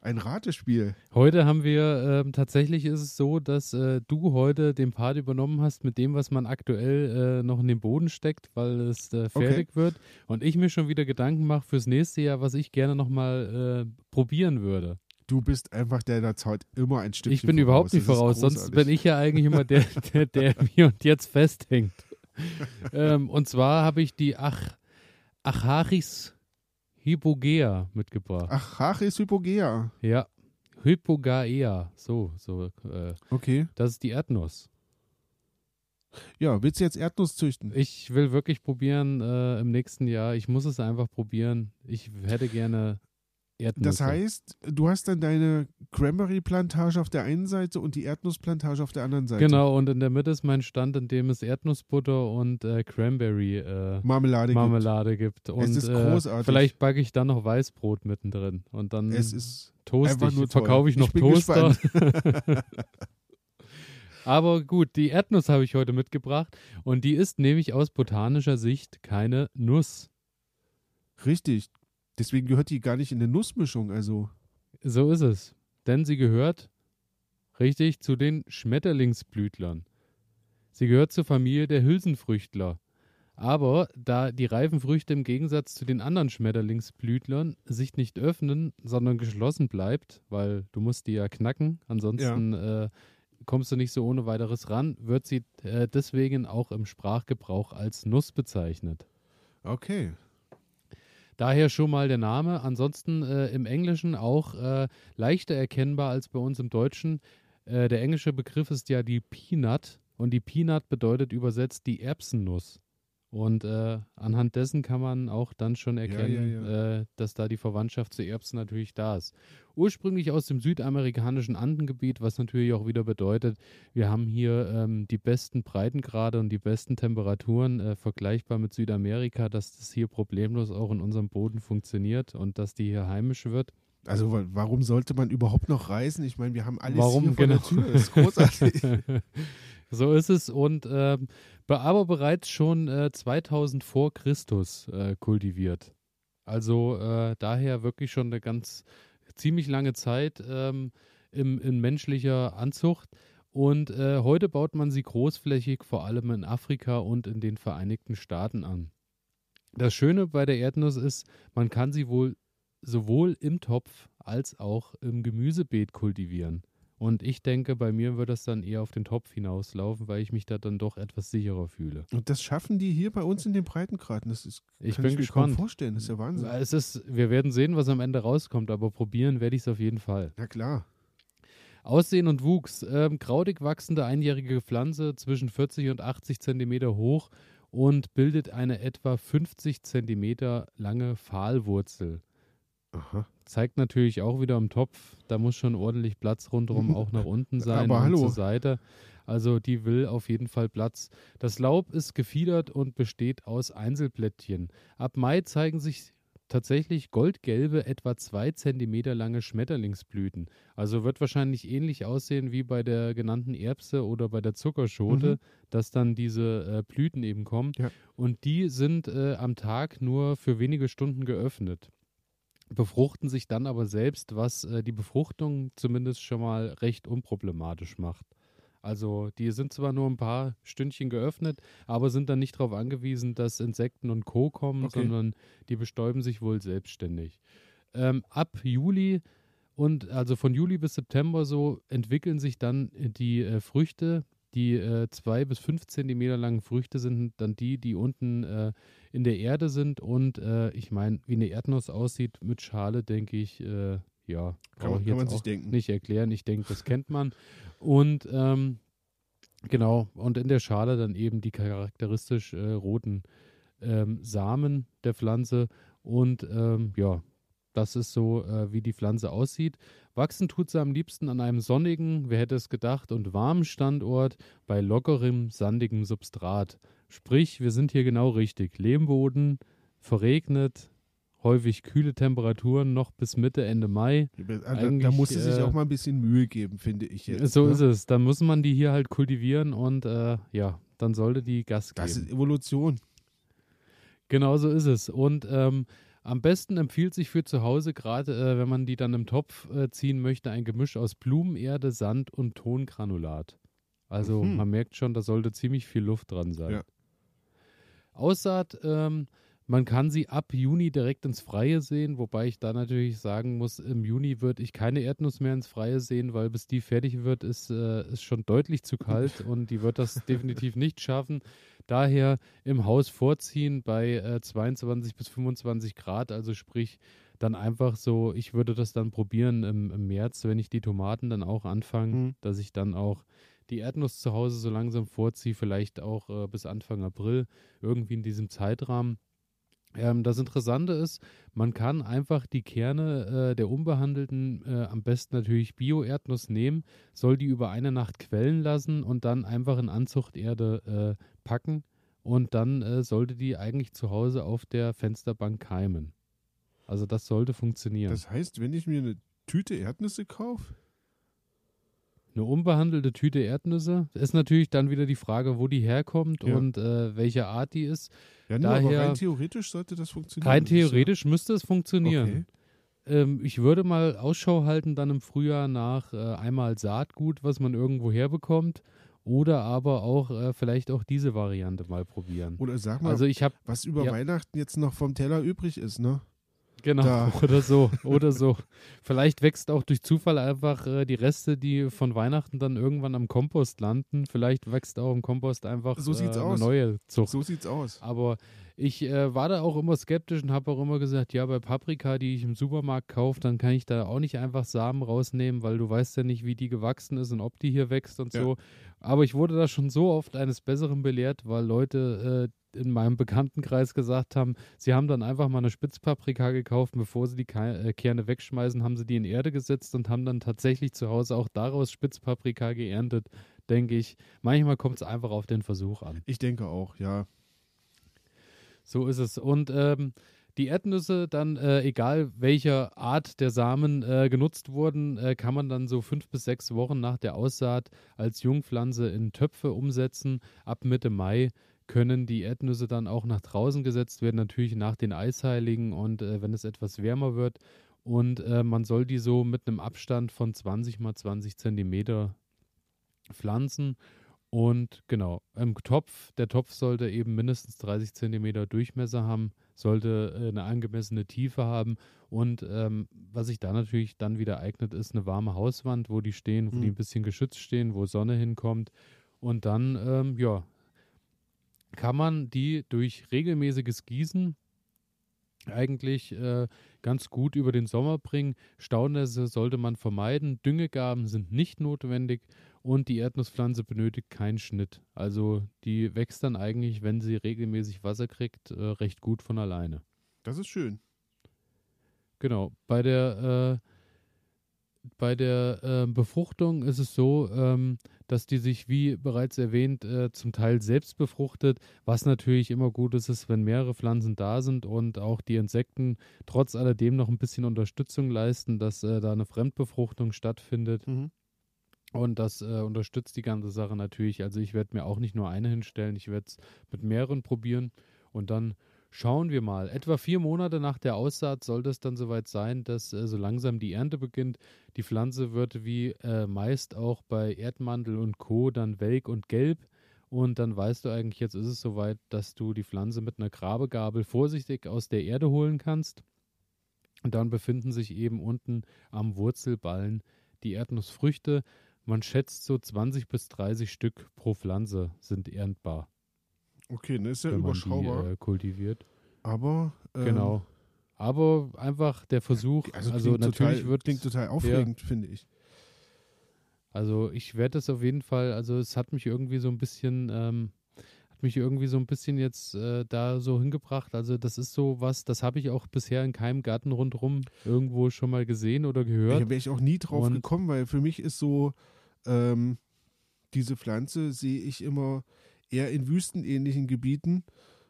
ein Ratespiel.
Heute haben wir, ähm, tatsächlich ist es so, dass äh, du heute den Part übernommen hast mit dem, was man aktuell äh, noch in den Boden steckt, weil es äh, fertig wird. Und ich mir schon wieder Gedanken mache fürs nächste Jahr, was ich gerne nochmal äh, probieren würde.
Du bist einfach der, der zaut immer ein Stückchen
Ich bin überhaupt nicht
Das
voraus, sonst bin ich ja eigentlich immer der, der, der mir und jetzt festhängt. ähm, und zwar habe ich die Ach Acharis hypogea mitgebracht.
Ach, Hachis hypogea.
Ja, Hypogaea, so, so, äh,
Okay.
das ist die Erdnuss.
Ja, willst du jetzt Erdnuss züchten?
Ich will wirklich probieren äh, im nächsten Jahr. Ich muss es einfach probieren. Ich hätte gerne Erdnüsse.
Das heißt, du hast dann deine Cranberry-Plantage auf der einen Seite und die Erdnussplantage auf der anderen Seite.
Genau, und in der Mitte ist mein Stand, in dem es Erdnussbutter und äh, Cranberry äh,
Marmelade.
Marmelade gibt. Und
ist
äh,
großartig.
vielleicht backe ich dann noch Weißbrot mittendrin. Und dann
Gibt. Es ist
toast
einfach
ich, verkaufe ich noch
Ich
Toaster. Aber gut, die Erdnuss habe ich heute mitgebracht. Und die ist nämlich aus botanischer Sicht keine Nuss.
richtig. Deswegen gehört die gar nicht in eine Nussmischung. Also
So ist es. Denn sie gehört Richtig, zu den Schmetterlingsblütlern. Sie gehört zur Familie der Hülsenfrüchtler. Aber da die reifen Früchte im Gegensatz zu den anderen Schmetterlingsblütlern sich nicht öffnen, sondern geschlossen bleibt, weil du musst die ja knacken, ansonsten ja. äh, kommst du nicht so ohne weiteres ran, wird sie äh, deswegen auch im Sprachgebrauch als Nuss bezeichnet.
Okay.
Daher schon mal der Name. Ansonsten äh, im Englischen auch äh, leichter erkennbar als bei uns im Deutschen. Äh, der englische Begriff ist ja die Peanut und die Peanut bedeutet übersetzt die Erbsennuss. Und äh, anhand dessen kann man auch dann schon erkennen, ja, ja, ja. Äh, dass da die Verwandtschaft zu Erbsen natürlich da ist. Ursprünglich aus dem südamerikanischen Andengebiet, was natürlich auch wieder bedeutet, wir haben hier ähm, die besten Breitengrade und die besten Temperaturen äh, vergleichbar mit Südamerika, dass das hier problemlos auch in unserem Boden funktioniert und dass die hier heimisch wird.
Also warum sollte man überhaupt noch reisen? Ich meine, wir haben alles
warum,
hier
vor genau.
der Tür. Das ist großartig.
so ist es und äh, aber bereits schon äh, 2000 vor Christus äh, kultiviert. Also äh, daher wirklich schon eine ganz ziemlich lange Zeit ähm, im, in menschlicher Anzucht. Und äh, heute baut man sie großflächig, vor allem in Afrika und in den Vereinigten Staaten an. Das Schöne bei der Erdnuss ist, man kann sie wohl sowohl im Topf als auch im Gemüsebeet kultivieren. Und ich denke, bei mir wird das dann eher auf den Topf hinauslaufen, weil ich mich da dann doch etwas sicherer fühle.
Und das schaffen die hier bei uns in den Breitengraden. Das ist,
ich kann bin ich mir gespannt.
vorstellen. Das ist ja Wahnsinn.
Es ist, wir werden sehen, was am Ende rauskommt, aber probieren werde ich es auf jeden Fall.
Na klar.
Aussehen und Wuchs. Ähm, krautig wachsende einjährige Pflanze zwischen 40 und 80 Zentimeter hoch und bildet eine etwa 50 Zentimeter lange Pfahlwurzel. Aha. Zeigt natürlich auch wieder im Topf, da muss schon ordentlich Platz rundherum auch nach unten sein
Aber
und
hallo.
zur Seite. Also die will auf jeden Fall Platz. Das Laub ist gefiedert und besteht aus Einzelblättchen. Ab Mai zeigen sich tatsächlich goldgelbe, etwa zwei Zentimeter lange Schmetterlingsblüten. Also wird wahrscheinlich ähnlich aussehen wie bei der genannten Erbse oder bei der Zuckerschote, mhm. dass dann diese äh, Blüten eben kommen. Ja. Und die sind äh, am Tag nur für wenige Stunden geöffnet befruchten sich dann aber selbst, was äh, die Befruchtung zumindest schon mal recht unproblematisch macht. Also die sind zwar nur ein paar Stündchen geöffnet, aber sind dann nicht darauf angewiesen, dass Insekten und Co. kommen, okay. sondern die bestäuben sich wohl selbstständig. Ähm, ab Juli und also von Juli bis September so entwickeln sich dann die äh, Früchte die äh, zwei bis fünf Zentimeter langen Früchte sind dann die, die unten äh, in der Erde sind. Und äh, ich meine, wie eine Erdnuss aussieht mit Schale, denke ich, äh, ja,
kann man, kann man sich denken.
nicht erklären. Ich denke, das kennt man. Und ähm, genau, und in der Schale dann eben die charakteristisch äh, roten ähm, Samen der Pflanze. Und ähm, ja, das ist so, äh, wie die Pflanze aussieht. Wachsen tut sie am liebsten an einem sonnigen, wer hätte es gedacht, und warmen Standort bei lockerem, sandigem Substrat. Sprich, wir sind hier genau richtig. Lehmboden, verregnet, häufig kühle Temperaturen noch bis Mitte, Ende Mai.
Da, da muss es sich äh, auch mal ein bisschen Mühe geben, finde ich jetzt.
So ne? ist es. Da muss man die hier halt kultivieren und äh, ja, dann sollte die Gas geben.
Das ist Evolution.
Genau so ist es. Und ähm, am besten empfiehlt sich für zu Hause, gerade äh, wenn man die dann im Topf äh, ziehen möchte, ein Gemisch aus Blumenerde, Sand und Tongranulat. Also mhm. man merkt schon, da sollte ziemlich viel Luft dran sein. Ja. Aussaat, ähm, man kann sie ab Juni direkt ins Freie sehen, wobei ich da natürlich sagen muss, im Juni würde ich keine Erdnuss mehr ins Freie sehen, weil bis die fertig wird, ist, äh, ist schon deutlich zu kalt und die wird das definitiv nicht schaffen. Daher im Haus vorziehen bei äh, 22 bis 25 Grad, also sprich dann einfach so, ich würde das dann probieren im, im März, wenn ich die Tomaten dann auch anfange, mhm. dass ich dann auch die Erdnuss zu Hause so langsam vorziehe, vielleicht auch äh, bis Anfang April, irgendwie in diesem Zeitrahmen. Ähm, das Interessante ist, man kann einfach die Kerne äh, der unbehandelten, äh, am besten natürlich Bio-Erdnuss nehmen, soll die über eine Nacht quellen lassen und dann einfach in Anzuchterde äh, packen und dann äh, sollte die eigentlich zu Hause auf der Fensterbank keimen. Also das sollte funktionieren.
Das heißt, wenn ich mir eine Tüte Erdnüsse kaufe,
eine unbehandelte Tüte Erdnüsse. Ist natürlich dann wieder die Frage, wo die herkommt ja. und äh, welche Art die ist.
Ja, nur, Daher, aber rein theoretisch sollte das funktionieren.
Rein theoretisch müsste es funktionieren. Okay. ähm, ich würde mal Ausschau halten dann im Frühjahr nach äh, einmal Saatgut, was man irgendwo herbekommt. Oder aber auch äh, vielleicht auch diese Variante mal probieren.
Oder sag mal,
Also ich habe
was über
ja.
Weihnachten jetzt noch vom Teller übrig ist, ne?
Genau,
Da.
oder so, oder so. Vielleicht wächst auch durch Zufall einfach äh, die Reste, die von Weihnachten dann irgendwann am Kompost landen. Vielleicht wächst auch im Kompost einfach
So sieht's
äh, eine
aus.
neue Zucht.
So sieht's aus.
Aber ich äh, war da auch immer skeptisch und habe auch immer gesagt, ja, bei Paprika, die ich im Supermarkt kaufe, dann kann ich da auch nicht einfach Samen rausnehmen, weil du weißt ja nicht, wie die gewachsen ist und ob die hier wächst und
Ja.
so. Aber ich wurde da schon so oft eines Besseren belehrt, weil Leute äh, in meinem Bekanntenkreis gesagt haben, sie haben dann einfach mal eine Spitzpaprika gekauft, bevor sie die Ke äh, Kerne wegschmeißen, haben sie die in Erde gesetzt und haben dann tatsächlich zu Hause auch daraus Spitzpaprika geerntet, denke ich. Manchmal kommt es einfach auf den Versuch an.
Ich denke auch, ja.
So ist es. Und ähm, die Erdnüsse dann, äh, egal welcher Art der Samen äh, genutzt wurden, äh, kann man dann so fünf bis sechs Wochen nach der Aussaat als Jungpflanze in Töpfe umsetzen. Ab Mitte Mai können die Erdnüsse dann auch nach draußen gesetzt werden, natürlich nach den Eisheiligen und äh, wenn es etwas wärmer wird. Und äh, man soll die so mit einem Abstand von 20 mal 20 Zentimeter pflanzen. Und genau, im Topf, der Topf sollte eben mindestens 30 Zentimeter Durchmesser haben, sollte äh, eine angemessene Tiefe haben. Und ähm, was sich da natürlich dann wieder eignet, ist eine warme Hauswand, wo die stehen, wo die
Mhm.
ein bisschen geschützt stehen, wo Sonne hinkommt. Und dann, ähm, ja, kann man die durch regelmäßiges Gießen eigentlich äh, ganz gut über den Sommer bringen. Staunässe sollte man vermeiden. Düngegaben sind nicht notwendig und die Erdnusspflanze benötigt keinen Schnitt. Also die wächst dann eigentlich, wenn sie regelmäßig Wasser kriegt, äh, recht gut von alleine.
Das ist schön.
Genau. Bei der, äh, bei der äh, Befruchtung ist es so, ähm, dass die sich, wie bereits erwähnt, äh, zum Teil selbst befruchtet, was natürlich immer gut ist, ist, wenn mehrere Pflanzen da sind und auch die Insekten trotz alledem noch ein bisschen Unterstützung leisten, dass äh, da eine Fremdbefruchtung stattfindet.
Mhm.
Und das äh, unterstützt die ganze Sache natürlich. Also ich werde mir auch nicht nur eine hinstellen, ich werde es mit mehreren probieren und dann schauen wir mal. Etwa vier Monate nach der Aussaat sollte es dann soweit sein, dass äh, so langsam die Ernte beginnt. Die Pflanze wird wie äh, meist auch bei Erdmantel und Co. dann welk und gelb. Und dann weißt du eigentlich, jetzt ist es soweit, dass du die Pflanze mit einer Grabegabel vorsichtig aus der Erde holen kannst. Und dann befinden sich eben unten am Wurzelballen die Erdnussfrüchte. Man schätzt so 20 bis 30 Stück pro Pflanze sind erntbar,
Okay, ne, ist ja überschaubar.
die äh, kultiviert.
aber ähm,
genau. Aber einfach der Versuch,
Also,
also, natürlich
total,
wird
klingt total aufregend, finde ich.
Also ich werde es auf jeden Fall, also es hat mich irgendwie so ein bisschen, ähm, hat mich irgendwie so ein bisschen jetzt äh, da so hingebracht. Also das ist so was, das habe ich auch bisher in keinem Garten rundherum irgendwo schon mal gesehen oder gehört.
Da wäre ich auch nie drauf
Und-
gekommen, weil für mich ist so, ähm, diese Pflanze sehe ich immer eher in wüstenähnlichen Gebieten.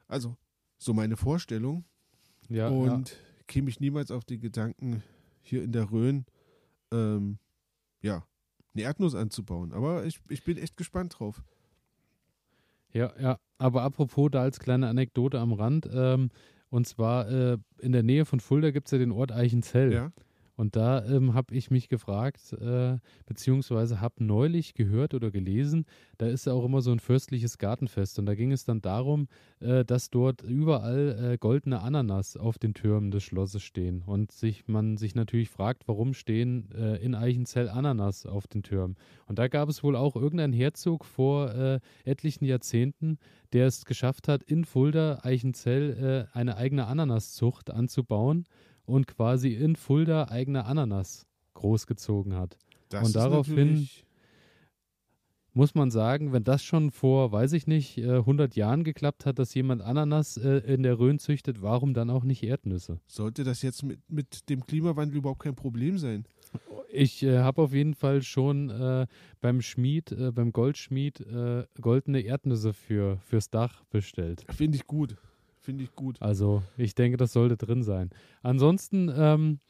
Also so meine Vorstellung.
ja,
und käme ich niemals auf die Gedanken, hier in der Rhön, ähm, ja, eine Erdnuss anzubauen. Aber ich, ich bin echt gespannt drauf.
Ja, ja. Aber apropos da als kleine Anekdote am Rand, ähm, und zwar äh, in der Nähe von Fulda gibt es ja den Ort Eichenzell.
Ja,
Und da ähm, habe ich mich gefragt, äh, beziehungsweise habe neulich gehört oder gelesen, da ist ja auch immer so ein fürstliches Gartenfest. Und da ging es dann darum, äh, dass dort überall äh, goldene Ananas auf den Türmen des Schlosses stehen. Und sich, man sich natürlich fragt, warum stehen äh, in Eichenzell Ananas auf den Türmen. Und da gab es wohl auch irgendeinen Herzog vor äh, etlichen Jahrzehnten, der es geschafft hat, in Fulda, Eichenzell, äh, eine eigene Ananaszucht anzubauen und quasi in Fulda eigene Ananas großgezogen hat.
das
Und daraufhin- Muss man sagen, wenn das schon vor, weiß ich nicht, äh, 100 Jahren geklappt hat, dass jemand Ananas äh, in der Rhön züchtet, warum dann auch nicht Erdnüsse?
sollte das jetzt mit, mit dem Klimawandel überhaupt kein Problem sein.
Ich äh, habe auf jeden Fall schon äh, beim Schmied, äh, beim Goldschmied, äh, goldene Erdnüsse für, fürs Dach bestellt.
Finde ich gut. Finde ich gut.
Also ich denke, das sollte drin sein. Ansonsten, ähm,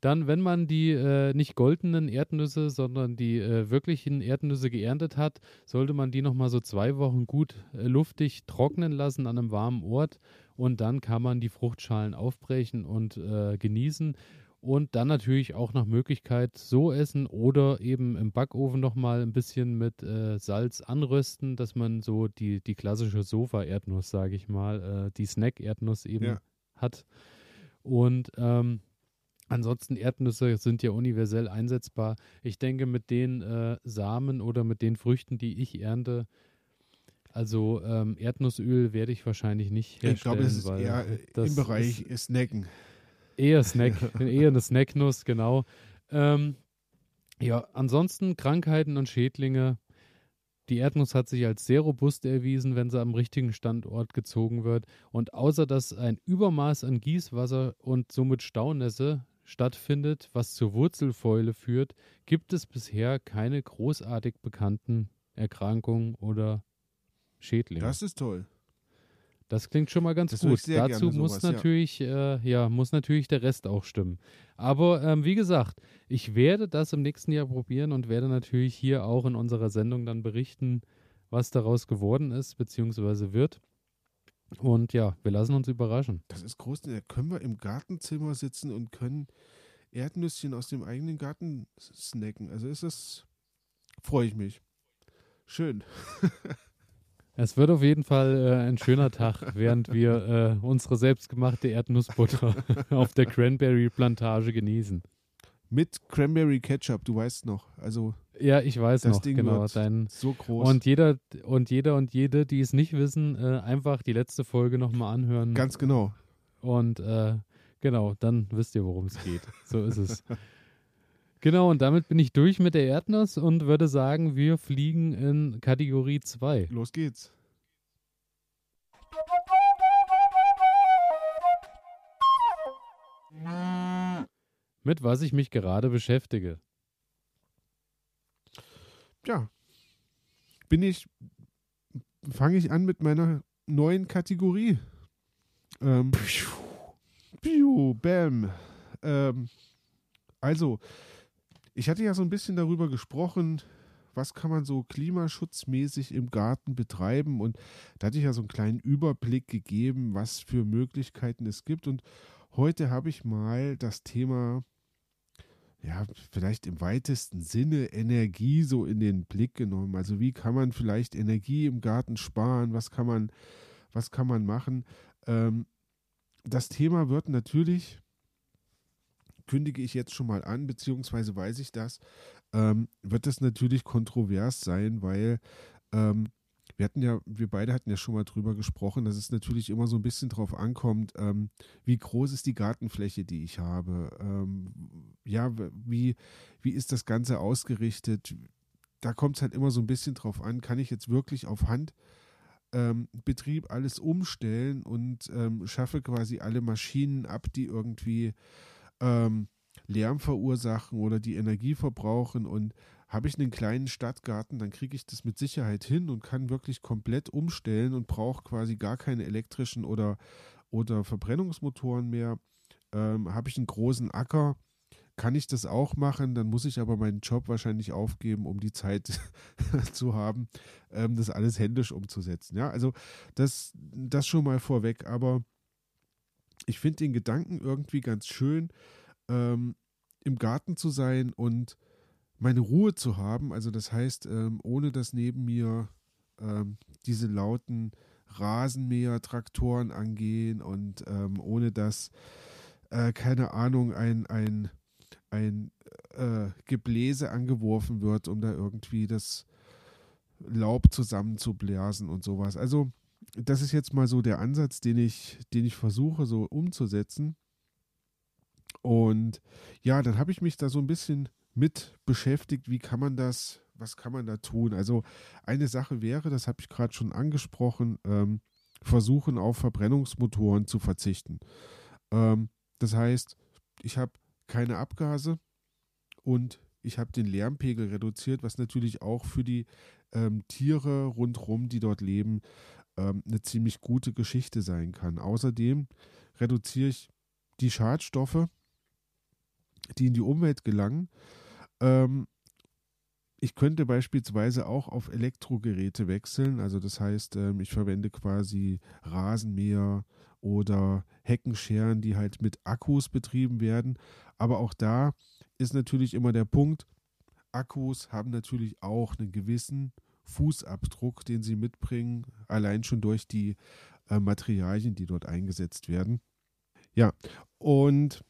dann, wenn man die äh, nicht goldenen Erdnüsse, sondern die äh, wirklichen Erdnüsse geerntet hat, sollte man die nochmal so zwei Wochen gut äh, luftig trocknen lassen an einem warmen Ort und dann kann man die Fruchtschalen aufbrechen und äh, genießen. Und dann natürlich auch nach Möglichkeit so essen oder eben im Backofen nochmal ein bisschen mit äh, Salz anrösten, dass man so die, die klassische Sofa-Erdnuss, sage ich mal, äh, die Snack-Erdnuss eben ja. hat. Und ähm, ansonsten Erdnüsse sind ja universell einsetzbar. Ich denke, mit den äh, Samen oder mit den Früchten, die ich ernte, also ähm, Erdnussöl werde ich wahrscheinlich nicht herstellen.
Ich glaube, das ist eher im Bereich Snacken.
Eher Snack, eher eine Snacknuss, genau. Ähm, ja, ansonsten Krankheiten und Schädlinge. Die Erdnuss hat sich als sehr robust erwiesen, wenn sie am richtigen Standort gezogen wird. Und außer dass ein Übermaß an Gießwasser und somit Staunässe stattfindet, was zur Wurzelfäule führt, gibt es bisher keine großartig bekannten Erkrankungen oder Schädlinge.
Das ist toll.
Das klingt schon mal ganz das gut. Dazu muss sowas, natürlich, ja. Äh, ja. muss natürlich der Rest auch stimmen. Aber ähm, wie gesagt, ich werde das im nächsten Jahr probieren und werde natürlich hier auch in unserer Sendung dann berichten, was daraus geworden ist, beziehungsweise wird. Und ja, wir lassen uns überraschen.
Das ist groß. Da können wir im Gartenzimmer sitzen und können Erdnüsschen aus dem eigenen Garten snacken. Also ist das, freue ich mich. Schön.
Es wird auf jeden Fall äh, ein schöner Tag, während wir äh, unsere selbstgemachte Erdnussbutter auf der Cranberry-Plantage genießen.
Mit Cranberry Ketchup, du weißt noch. Also
ja, ich weiß noch, Ding genau. Dein,
so groß.
Und jeder und jeder und jede, die es nicht wissen, äh, einfach die letzte Folge nochmal anhören.
Ganz genau.
Und äh, genau, dann wisst ihr, worum es geht. So ist es. Genau, und damit bin ich durch mit der Erdnuss und würde sagen, wir fliegen in Kategorie 2.
Los geht's.
Mit was ich mich gerade beschäftige.
Ja. Bin ich, fange ich an mit meiner neuen Kategorie. Ähm, piu, bam. Ähm, also, ich hatte ja so ein bisschen darüber gesprochen, was kann man so klimaschutzmäßig im Garten betreiben und da hatte ich ja so einen kleinen Überblick gegeben, was für Möglichkeiten es gibt und heute habe ich mal das Thema ja, vielleicht im weitesten Sinne Energie so in den Blick genommen. Also wie kann man vielleicht Energie im Garten sparen? Was kann man, was kann man machen? Ähm, das Thema wird natürlich kündige ich jetzt schon mal an, beziehungsweise weiß ich das, ähm, wird das natürlich kontrovers sein, weil ähm, wir hatten ja, wir beide hatten ja schon mal drüber gesprochen, dass es natürlich immer so ein bisschen drauf ankommt, ähm, wie groß ist die Gartenfläche, die ich habe, ähm, ja, wie, wie ist das Ganze ausgerichtet, da kommt es halt immer so ein bisschen drauf an, kann ich jetzt wirklich auf Hand ähm, Betrieb alles umstellen und ähm, schaffe quasi alle Maschinen ab, die irgendwie ähm, Lärm verursachen oder die Energie verbrauchen und habe ich einen kleinen Stadtgarten, dann kriege ich das mit Sicherheit hin und kann wirklich komplett umstellen und brauche quasi gar keine elektrischen oder, oder Verbrennungsmotoren mehr. Ähm, habe ich einen großen Acker, kann ich das auch machen, dann muss ich aber meinen Job wahrscheinlich aufgeben, um die Zeit zu haben, ähm, das alles händisch umzusetzen. Ja, also das, das schon mal vorweg, aber ich finde den Gedanken irgendwie ganz schön, ähm, im Garten zu sein und meine Ruhe zu haben. Also das heißt, ähm, ohne dass neben mir ähm, diese lauten Rasenmäher, Traktoren angehen und ähm, ohne dass, äh, keine Ahnung, ein, ein, ein äh, Gebläse angeworfen wird, um da irgendwie das Laub zusammenzublasen und sowas. Also das ist jetzt mal so der Ansatz, den ich, den ich versuche so umzusetzen. Und ja, dann habe ich mich da so ein bisschen mit beschäftigt, wie kann man das, was kann man da tun? Also eine Sache wäre, das habe ich gerade schon angesprochen, ähm, versuchen auf Verbrennungsmotoren zu verzichten. Ähm, das heißt, ich habe keine Abgase und ich habe den Lärmpegel reduziert, was natürlich auch für die ähm, Tiere rundherum, die dort leben, ähm, eine ziemlich gute Geschichte sein kann. Außerdem reduziere ich die Schadstoffe, die in die Umwelt gelangen. Ähm, ich könnte beispielsweise auch auf Elektrogeräte wechseln. Also das heißt, ähm, ich verwende quasi Rasenmäher oder Heckenscheren, die halt mit Akkus betrieben werden. Aber auch da ist natürlich immer der Punkt, Akkus haben natürlich auch einen gewissen Fußabdruck, den sie mitbringen, allein schon durch die äh, Materialien, die dort eingesetzt werden. Ja, und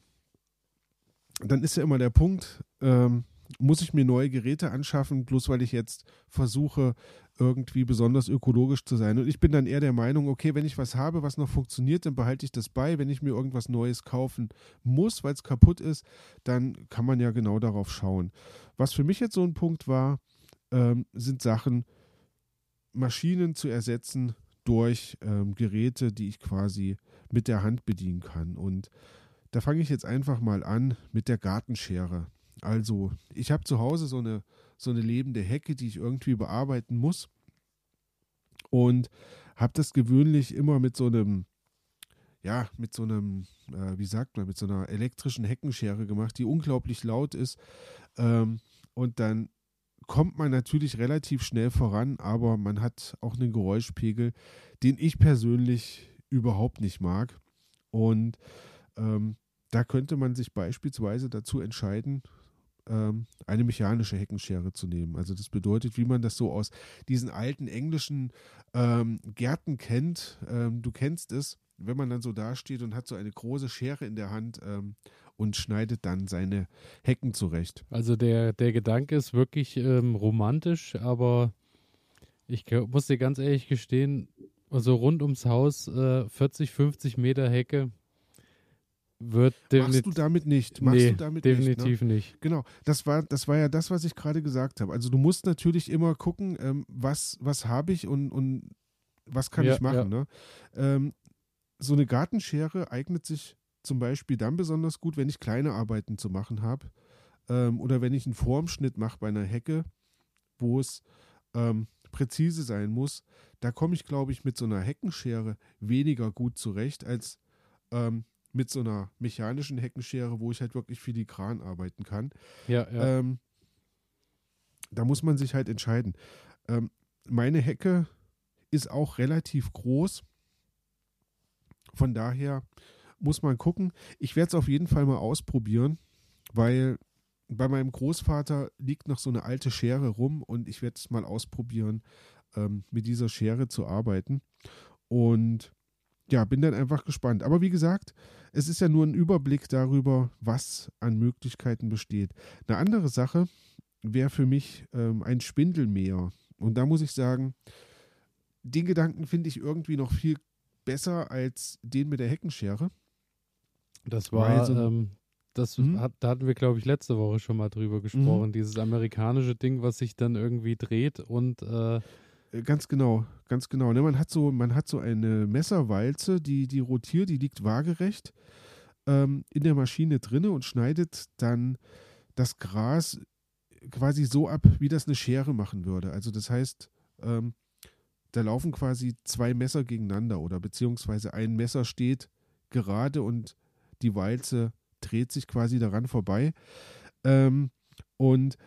dann ist ja immer der Punkt, ähm, muss ich mir neue Geräte anschaffen, bloß weil ich jetzt versuche, irgendwie besonders ökologisch zu sein. Und ich bin dann eher der Meinung, okay, wenn ich was habe, was noch funktioniert, dann behalte ich das bei. Wenn ich mir irgendwas Neues kaufen muss, weil es kaputt ist, dann kann man ja genau darauf schauen. Was für mich jetzt so ein Punkt war, ähm, sind Sachen, Maschinen zu ersetzen durch ähm, Geräte, die ich quasi mit der Hand bedienen kann. Und da fange ich jetzt einfach mal an mit der Gartenschere. Also, ich habe zu Hause so eine, so eine lebende Hecke, die ich irgendwie bearbeiten muss. Und habe das gewöhnlich immer mit so einem, ja, mit so einem, äh, wie sagt man, mit so einer elektrischen Heckenschere gemacht, die unglaublich laut ist. Ähm, und dann kommt man natürlich relativ schnell voran, aber man hat auch einen Geräuschpegel, den ich persönlich überhaupt nicht mag. Und ähm, da könnte man sich beispielsweise dazu entscheiden, ähm, eine mechanische Heckenschere zu nehmen. Also das bedeutet, wie man das so aus diesen alten englischen ähm, Gärten kennt. Ähm, du kennst es, wenn man dann so dasteht und hat so eine große Schere in der Hand ähm, und schneidet dann seine Hecken zurecht.
Also der, der Gedanke ist wirklich ähm, romantisch, aber ich muss dir ganz ehrlich gestehen, also rund ums Haus äh, 40, 50 Meter Hecke, wird
Machst du damit nicht. Machst
nee,
du damit
definitiv
nicht, ne?
nicht.
Genau, das war, das war ja das, was ich gerade gesagt habe. Also du musst natürlich immer gucken, ähm, was, was habe ich und, und was kann
Ja,
ich machen.
ja.
Ne? Ähm, so eine Gartenschere eignet sich zum Beispiel dann besonders gut, wenn ich kleine Arbeiten zu machen habe ähm, oder wenn ich einen Formschnitt mache bei einer Hecke, wo es ähm, präzise sein muss. Da komme ich, glaube ich, mit so einer Heckenschere weniger gut zurecht als ähm, mit so einer mechanischen Heckenschere, wo ich halt wirklich filigran arbeiten kann.
Ja, ja.
Ähm, da muss man sich halt entscheiden. Ähm, meine Hecke ist auch relativ groß. Von daher muss man gucken. Ich werde es auf jeden Fall mal ausprobieren, weil bei meinem Großvater liegt noch so eine alte Schere rum und ich werde es mal ausprobieren, ähm, mit dieser Schere zu arbeiten. Und ja, bin dann einfach gespannt. Aber wie gesagt, es ist ja nur ein Überblick darüber, was an Möglichkeiten besteht. Eine andere Sache wäre für mich ähm, ein Spindelmäher. Und da muss ich sagen, den Gedanken finde ich irgendwie noch viel besser als den mit der Heckenschere.
Das war, ähm, das
Mhm.
hat, da hatten wir, glaube ich, letzte Woche schon mal drüber gesprochen. Dieses amerikanische Ding, was sich dann irgendwie dreht und äh,
Äh, Ganz genau, ganz genau. Ne, man hat so, man hat so eine Messerwalze, die, die rotiert, die liegt waagerecht ähm, in der Maschine drinne und schneidet dann das Gras quasi so ab, wie das eine Schere machen würde. Also das heißt, ähm, da laufen quasi zwei Messer gegeneinander oder beziehungsweise ein Messer steht gerade und die Walze dreht sich quasi daran vorbei. Ähm, und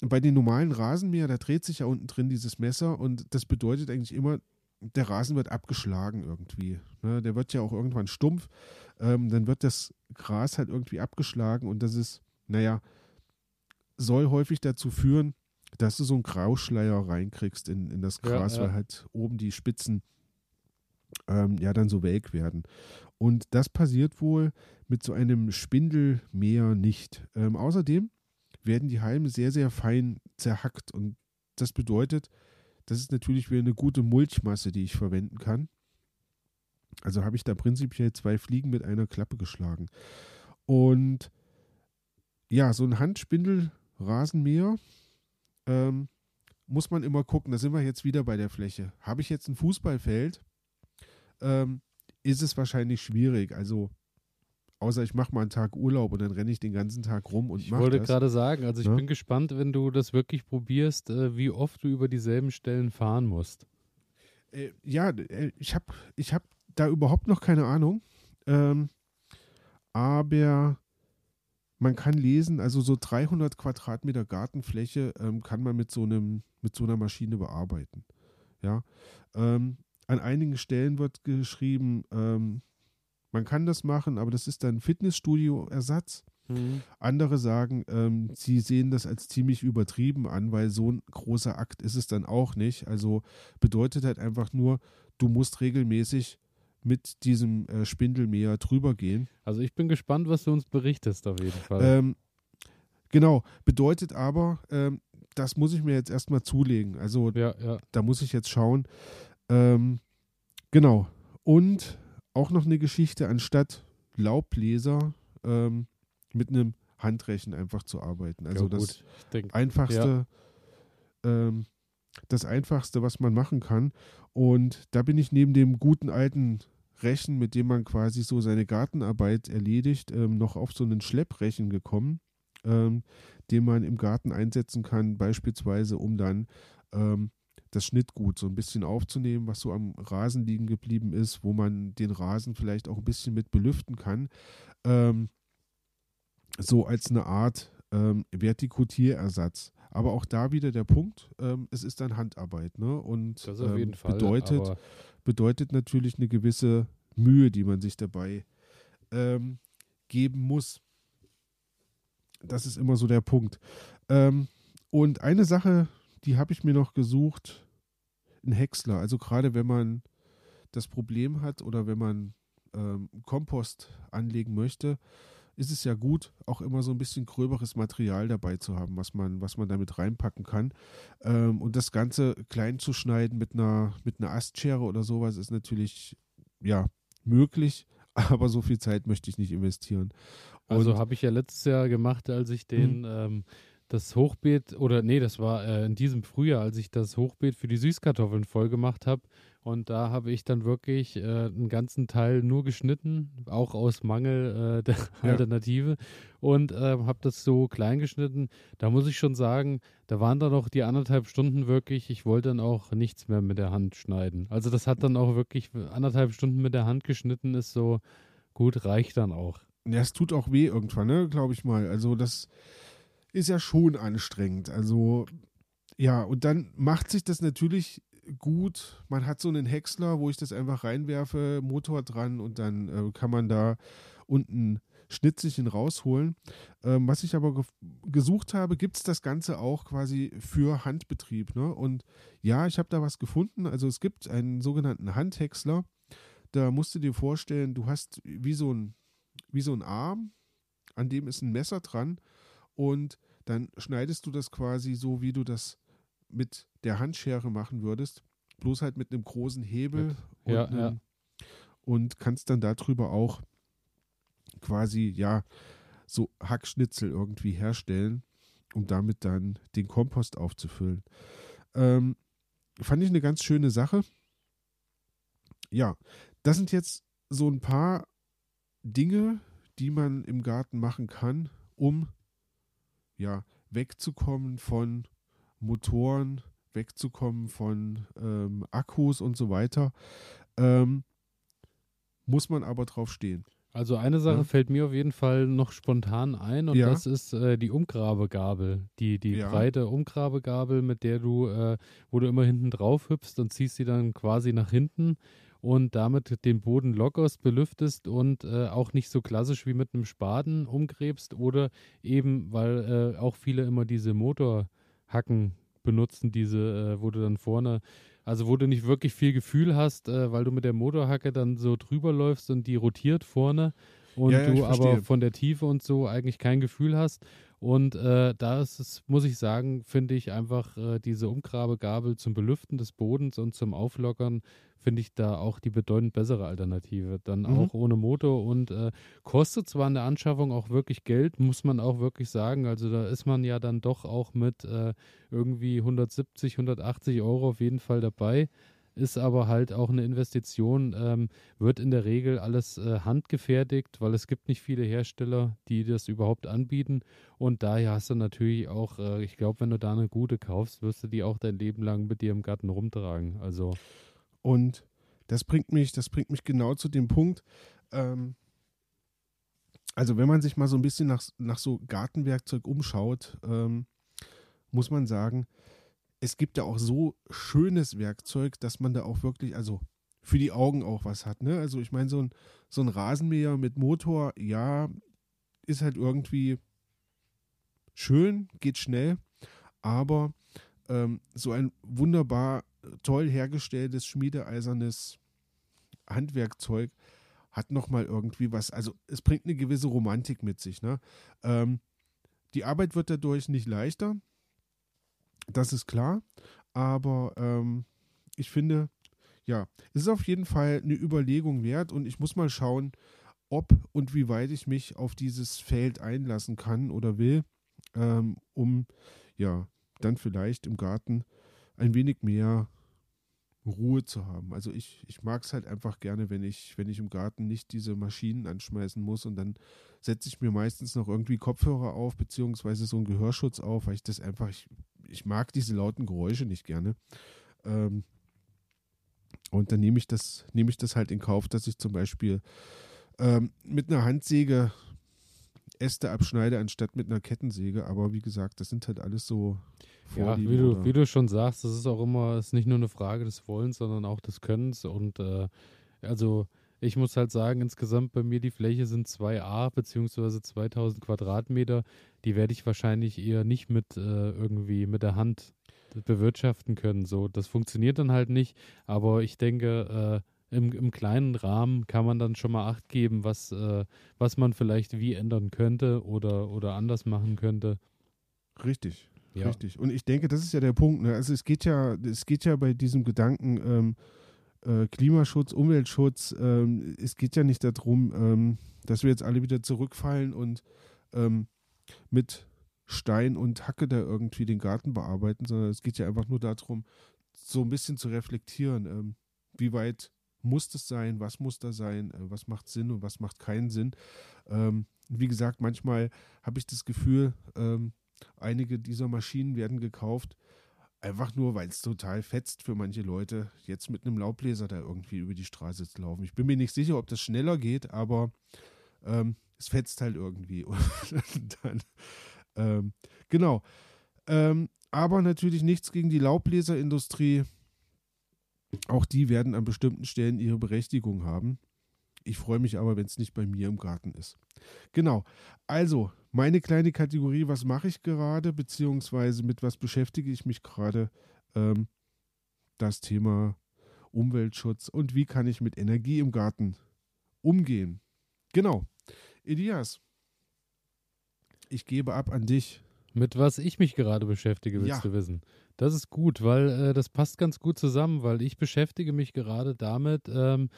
bei den normalen Rasenmäher, da dreht sich ja unten drin dieses Messer und das bedeutet eigentlich immer, der Rasen wird abgeschlagen irgendwie. Ne? Der wird ja auch irgendwann stumpf. Ähm, dann wird das Gras halt irgendwie abgeschlagen und das ist, naja, soll häufig dazu führen, dass du so einen Grauschleier reinkriegst in, in das
Ja,
Gras,
ja.
weil halt oben die Spitzen ähm, ja dann so welk werden. Und das passiert wohl mit so einem Spindelmäher nicht. Ähm, außerdem werden die Halme sehr, sehr fein zerhackt und das bedeutet, das ist natürlich wieder eine gute Mulchmasse, die ich verwenden kann. Also habe ich da prinzipiell zwei Fliegen mit einer Klappe geschlagen. Und ja, so ein Handspindel-Rasenmäher ähm, muss man immer gucken. Da sind wir jetzt wieder bei der Fläche. Habe ich jetzt ein Fußballfeld, ähm, ist es wahrscheinlich schwierig. Also, außer ich mache mal einen Tag Urlaub und dann renne ich den ganzen Tag rum und
ich
mache
wollte
das.
gerade sagen, also ich
Ne?
bin gespannt, wenn du das wirklich probierst, äh, wie oft du über dieselben Stellen fahren musst.
Äh, ja, äh, ich habe ich hab da überhaupt noch keine Ahnung. Ähm, aber man kann lesen, also so 300 Quadratmeter Gartenfläche ähm, kann man mit so einem mit so einer Maschine bearbeiten. Ja, ähm, an einigen Stellen wird geschrieben, ähm, man kann das machen, aber das ist dann Fitnessstudio-Ersatz.
Mhm.
Andere sagen, ähm, sie sehen das als ziemlich übertrieben an, weil so ein großer Akt ist es dann auch nicht. Also bedeutet halt einfach nur, du musst regelmäßig mit diesem äh, Spindelmäher drüber gehen.
Also ich bin gespannt, was du uns berichtest auf jeden Fall.
Ähm, genau, bedeutet aber, ähm, das muss ich mir jetzt erstmal zulegen. Also
ja, ja.
da muss ich jetzt schauen. Ähm, genau. Und auch noch eine Geschichte, anstatt Laubbläser ähm, mit einem Handrechen einfach zu arbeiten. Also
ja,
das
denk,
einfachste, ähm, das einfachste, was man machen kann. Und da bin ich neben dem guten alten Rechen, mit dem man quasi so seine Gartenarbeit erledigt, ähm, noch auf so einen Schlepprechen gekommen, ähm, den man im Garten einsetzen kann, beispielsweise um dann ähm, das Schnittgut so ein bisschen aufzunehmen, was so am Rasen liegen geblieben ist, wo man den Rasen vielleicht auch ein bisschen mit belüften kann. Ähm, so als eine Art ähm, Vertikutierersatz. Aber auch da wieder der Punkt, ähm, es ist dann Handarbeit, ne? Und
das auf jeden
ähm,
Fall,
bedeutet, bedeutet natürlich eine gewisse Mühe, die man sich dabei ähm, geben muss. Das ist immer so der Punkt. Ähm, und eine Sache, die habe ich mir noch gesucht, ein Häcksler. Also gerade wenn man das Problem hat oder wenn man ähm, Kompost anlegen möchte, ist es ja gut, auch immer so ein bisschen gröberes Material dabei zu haben, was man, was man damit reinpacken kann. Ähm, und das Ganze klein zu schneiden mit einer, mit einer Astschere oder sowas ist natürlich, ja, möglich, aber so viel Zeit möchte ich nicht investieren.
Also habe ich ja letztes Jahr gemacht, als ich den, mhm. ähm, das Hochbeet, oder nee, das war äh, in diesem Frühjahr, als ich das Hochbeet für die Süßkartoffeln voll gemacht habe. Und da habe ich dann wirklich äh, einen ganzen Teil nur geschnitten, auch aus Mangel äh, der ja. Alternative. Und äh, habe das so klein geschnitten. Da muss ich schon sagen, da waren dann auch die anderthalb Stunden wirklich, ich wollte dann auch nichts mehr mit der Hand schneiden. Also das hat dann auch wirklich anderthalb Stunden mit der Hand geschnitten, ist so gut, reicht dann auch.
Ja, es tut auch weh irgendwann, ne, glaube ich mal. Also das ist ja schon anstrengend. Also ja, und dann macht sich das natürlich gut. Man hat so einen Häcksler, wo ich das einfach reinwerfe, Motor dran und dann äh, kann man da unten Schnitzelchen rausholen. Ähm, was ich aber ge gesucht habe, gibt es das Ganze auch quasi für Handbetrieb. Ne? Und ja, ich habe da was gefunden. Also es gibt einen sogenannten Handhäcksler. Da musst du dir vorstellen, du hast wie so ein, wie so ein Arm, an dem ist ein Messer dran und dann schneidest du das quasi so, wie du das mit der Handschere machen würdest, bloß halt mit einem großen Hebel und,
ja, einem,
ja. und kannst dann darüber auch quasi, ja, so Hackschnitzel irgendwie herstellen, um damit dann den Kompost aufzufüllen. Ähm, fand ich eine ganz schöne Sache. Ja, das sind jetzt so ein paar Dinge, die man im Garten machen kann, um ja wegzukommen von Motoren, wegzukommen von ähm, Akkus und so weiter, ähm, muss man aber drauf stehen.
Also eine Sache ja. fällt mir auf jeden Fall noch spontan ein und ja. das ist äh, die Umgrabegabel, die, die ja. breite Umgrabegabel, mit der du, äh, wo du immer hinten drauf hüpfst und ziehst sie dann quasi nach hinten und damit den Boden lockers belüftest und äh, auch nicht so klassisch wie mit einem Spaten umgräbst oder eben, weil äh, auch viele immer diese Motorhacken benutzen, diese, äh, wo du dann vorne also wo du nicht wirklich viel Gefühl hast, äh, weil du mit der Motorhacke dann so drüber läufst und die rotiert vorne und ja, ja, du aber von der Tiefe und so eigentlich kein Gefühl hast. Und äh, da ist es, muss ich sagen, finde ich einfach äh, diese Umgrabegabel zum Belüften des Bodens und zum Auflockern finde ich da auch die bedeutend bessere Alternative. Dann mhm. auch ohne Motor und äh, kostet zwar in der Anschaffung auch wirklich Geld, muss man auch wirklich sagen. Also da ist man ja dann doch auch mit äh, irgendwie 170, 180 Euro auf jeden Fall dabei ist aber halt auch eine Investition, ähm, wird in der Regel alles äh, handgefertigt, weil es gibt nicht viele Hersteller, die das überhaupt anbieten. Und daher hast du natürlich auch, äh, ich glaube, wenn du da eine gute kaufst, wirst du die auch dein Leben lang mit dir im Garten rumtragen. Also
und das bringt mich, das bringt mich genau zu dem Punkt. Ähm, also wenn man sich mal so ein bisschen nach, nach so Gartenwerkzeug umschaut, ähm, muss man sagen, es gibt ja auch so schönes Werkzeug, dass man da auch wirklich, also für die Augen auch was hat. Ne? Also ich meine, so ein, so ein Rasenmäher mit Motor, ja, ist halt irgendwie schön, geht schnell, aber ähm, so ein wunderbar toll hergestelltes, schmiedeeisernes Handwerkzeug hat nochmal irgendwie was, also es bringt eine gewisse Romantik mit sich. Ne? Ähm, die Arbeit wird dadurch nicht leichter, das ist klar, aber ähm, ich finde, ja, es ist auf jeden Fall eine Überlegung wert und ich muss mal schauen, ob und wie weit ich mich auf dieses Feld einlassen kann oder will, ähm, um ja dann vielleicht im Garten ein wenig mehr Ruhe zu haben. Also ich, ich mag es halt einfach gerne, wenn ich, wenn ich im Garten nicht diese Maschinen anschmeißen muss und dann setze ich mir meistens noch irgendwie Kopfhörer auf, beziehungsweise so einen Gehörschutz auf, weil ich das einfach, ich, ich mag diese lauten Geräusche nicht gerne. Ähm, und dann nehme ich das, nehme ich das halt in Kauf, dass ich zum Beispiel ähm, mit einer Handsäge Äste abschneide, anstatt mit einer Kettensäge. Aber wie gesagt, das sind halt alles so.
Vorlieben ja, wie du, wie du schon sagst, das ist auch immer, ist nicht nur eine Frage des Wollens, sondern auch des Könnens. Und äh, also ich muss halt sagen, insgesamt bei mir die Fläche sind 2a beziehungsweise 2000 Quadratmeter. Die werde ich wahrscheinlich eher nicht mit äh, irgendwie mit der Hand bewirtschaften können. So, das funktioniert dann halt nicht. Aber ich denke, äh, im, im kleinen Rahmen kann man dann schon mal Acht geben, was, äh, was man vielleicht wie ändern könnte oder, oder anders machen könnte.
Richtig, ja. richtig. Und ich denke, das ist ja der Punkt. Ne? Also es geht ja, es geht ja bei diesem Gedanken ähm, äh, Klimaschutz, Umweltschutz, ähm, es geht ja nicht darum, ähm, dass wir jetzt alle wieder zurückfallen und ähm, mit Stein und Hacke da irgendwie den Garten bearbeiten, sondern es geht ja einfach nur darum, so ein bisschen zu reflektieren, ähm, wie weit muss das sein, was muss da sein, äh, was macht Sinn und was macht keinen Sinn. Ähm, wie gesagt, manchmal habe ich das Gefühl, einige dieser Maschinen werden gekauft, einfach nur, weil es total fetzt für manche Leute, jetzt mit einem Laubbläser da irgendwie über die Straße zu laufen. Ich bin mir nicht sicher, ob das schneller geht, aber ähm, es fetzt halt irgendwie. dann, ähm, genau. Ähm, aber natürlich nichts gegen die Laubbläserindustrie. Auch die werden an bestimmten Stellen ihre Berechtigung haben. Ich freue mich aber, wenn es nicht bei mir im Garten ist. Genau. Also, meine kleine Kategorie, was mache ich gerade, beziehungsweise mit was beschäftige ich mich gerade? Ähm, das Thema Umweltschutz und wie kann ich mit Energie im Garten umgehen. Genau. Elias, ich gebe ab an dich.
Mit was ich mich gerade beschäftige, willst ja. du wissen? Das ist gut, weil äh, das passt ganz gut zusammen, weil ich beschäftige mich gerade damit, ähm,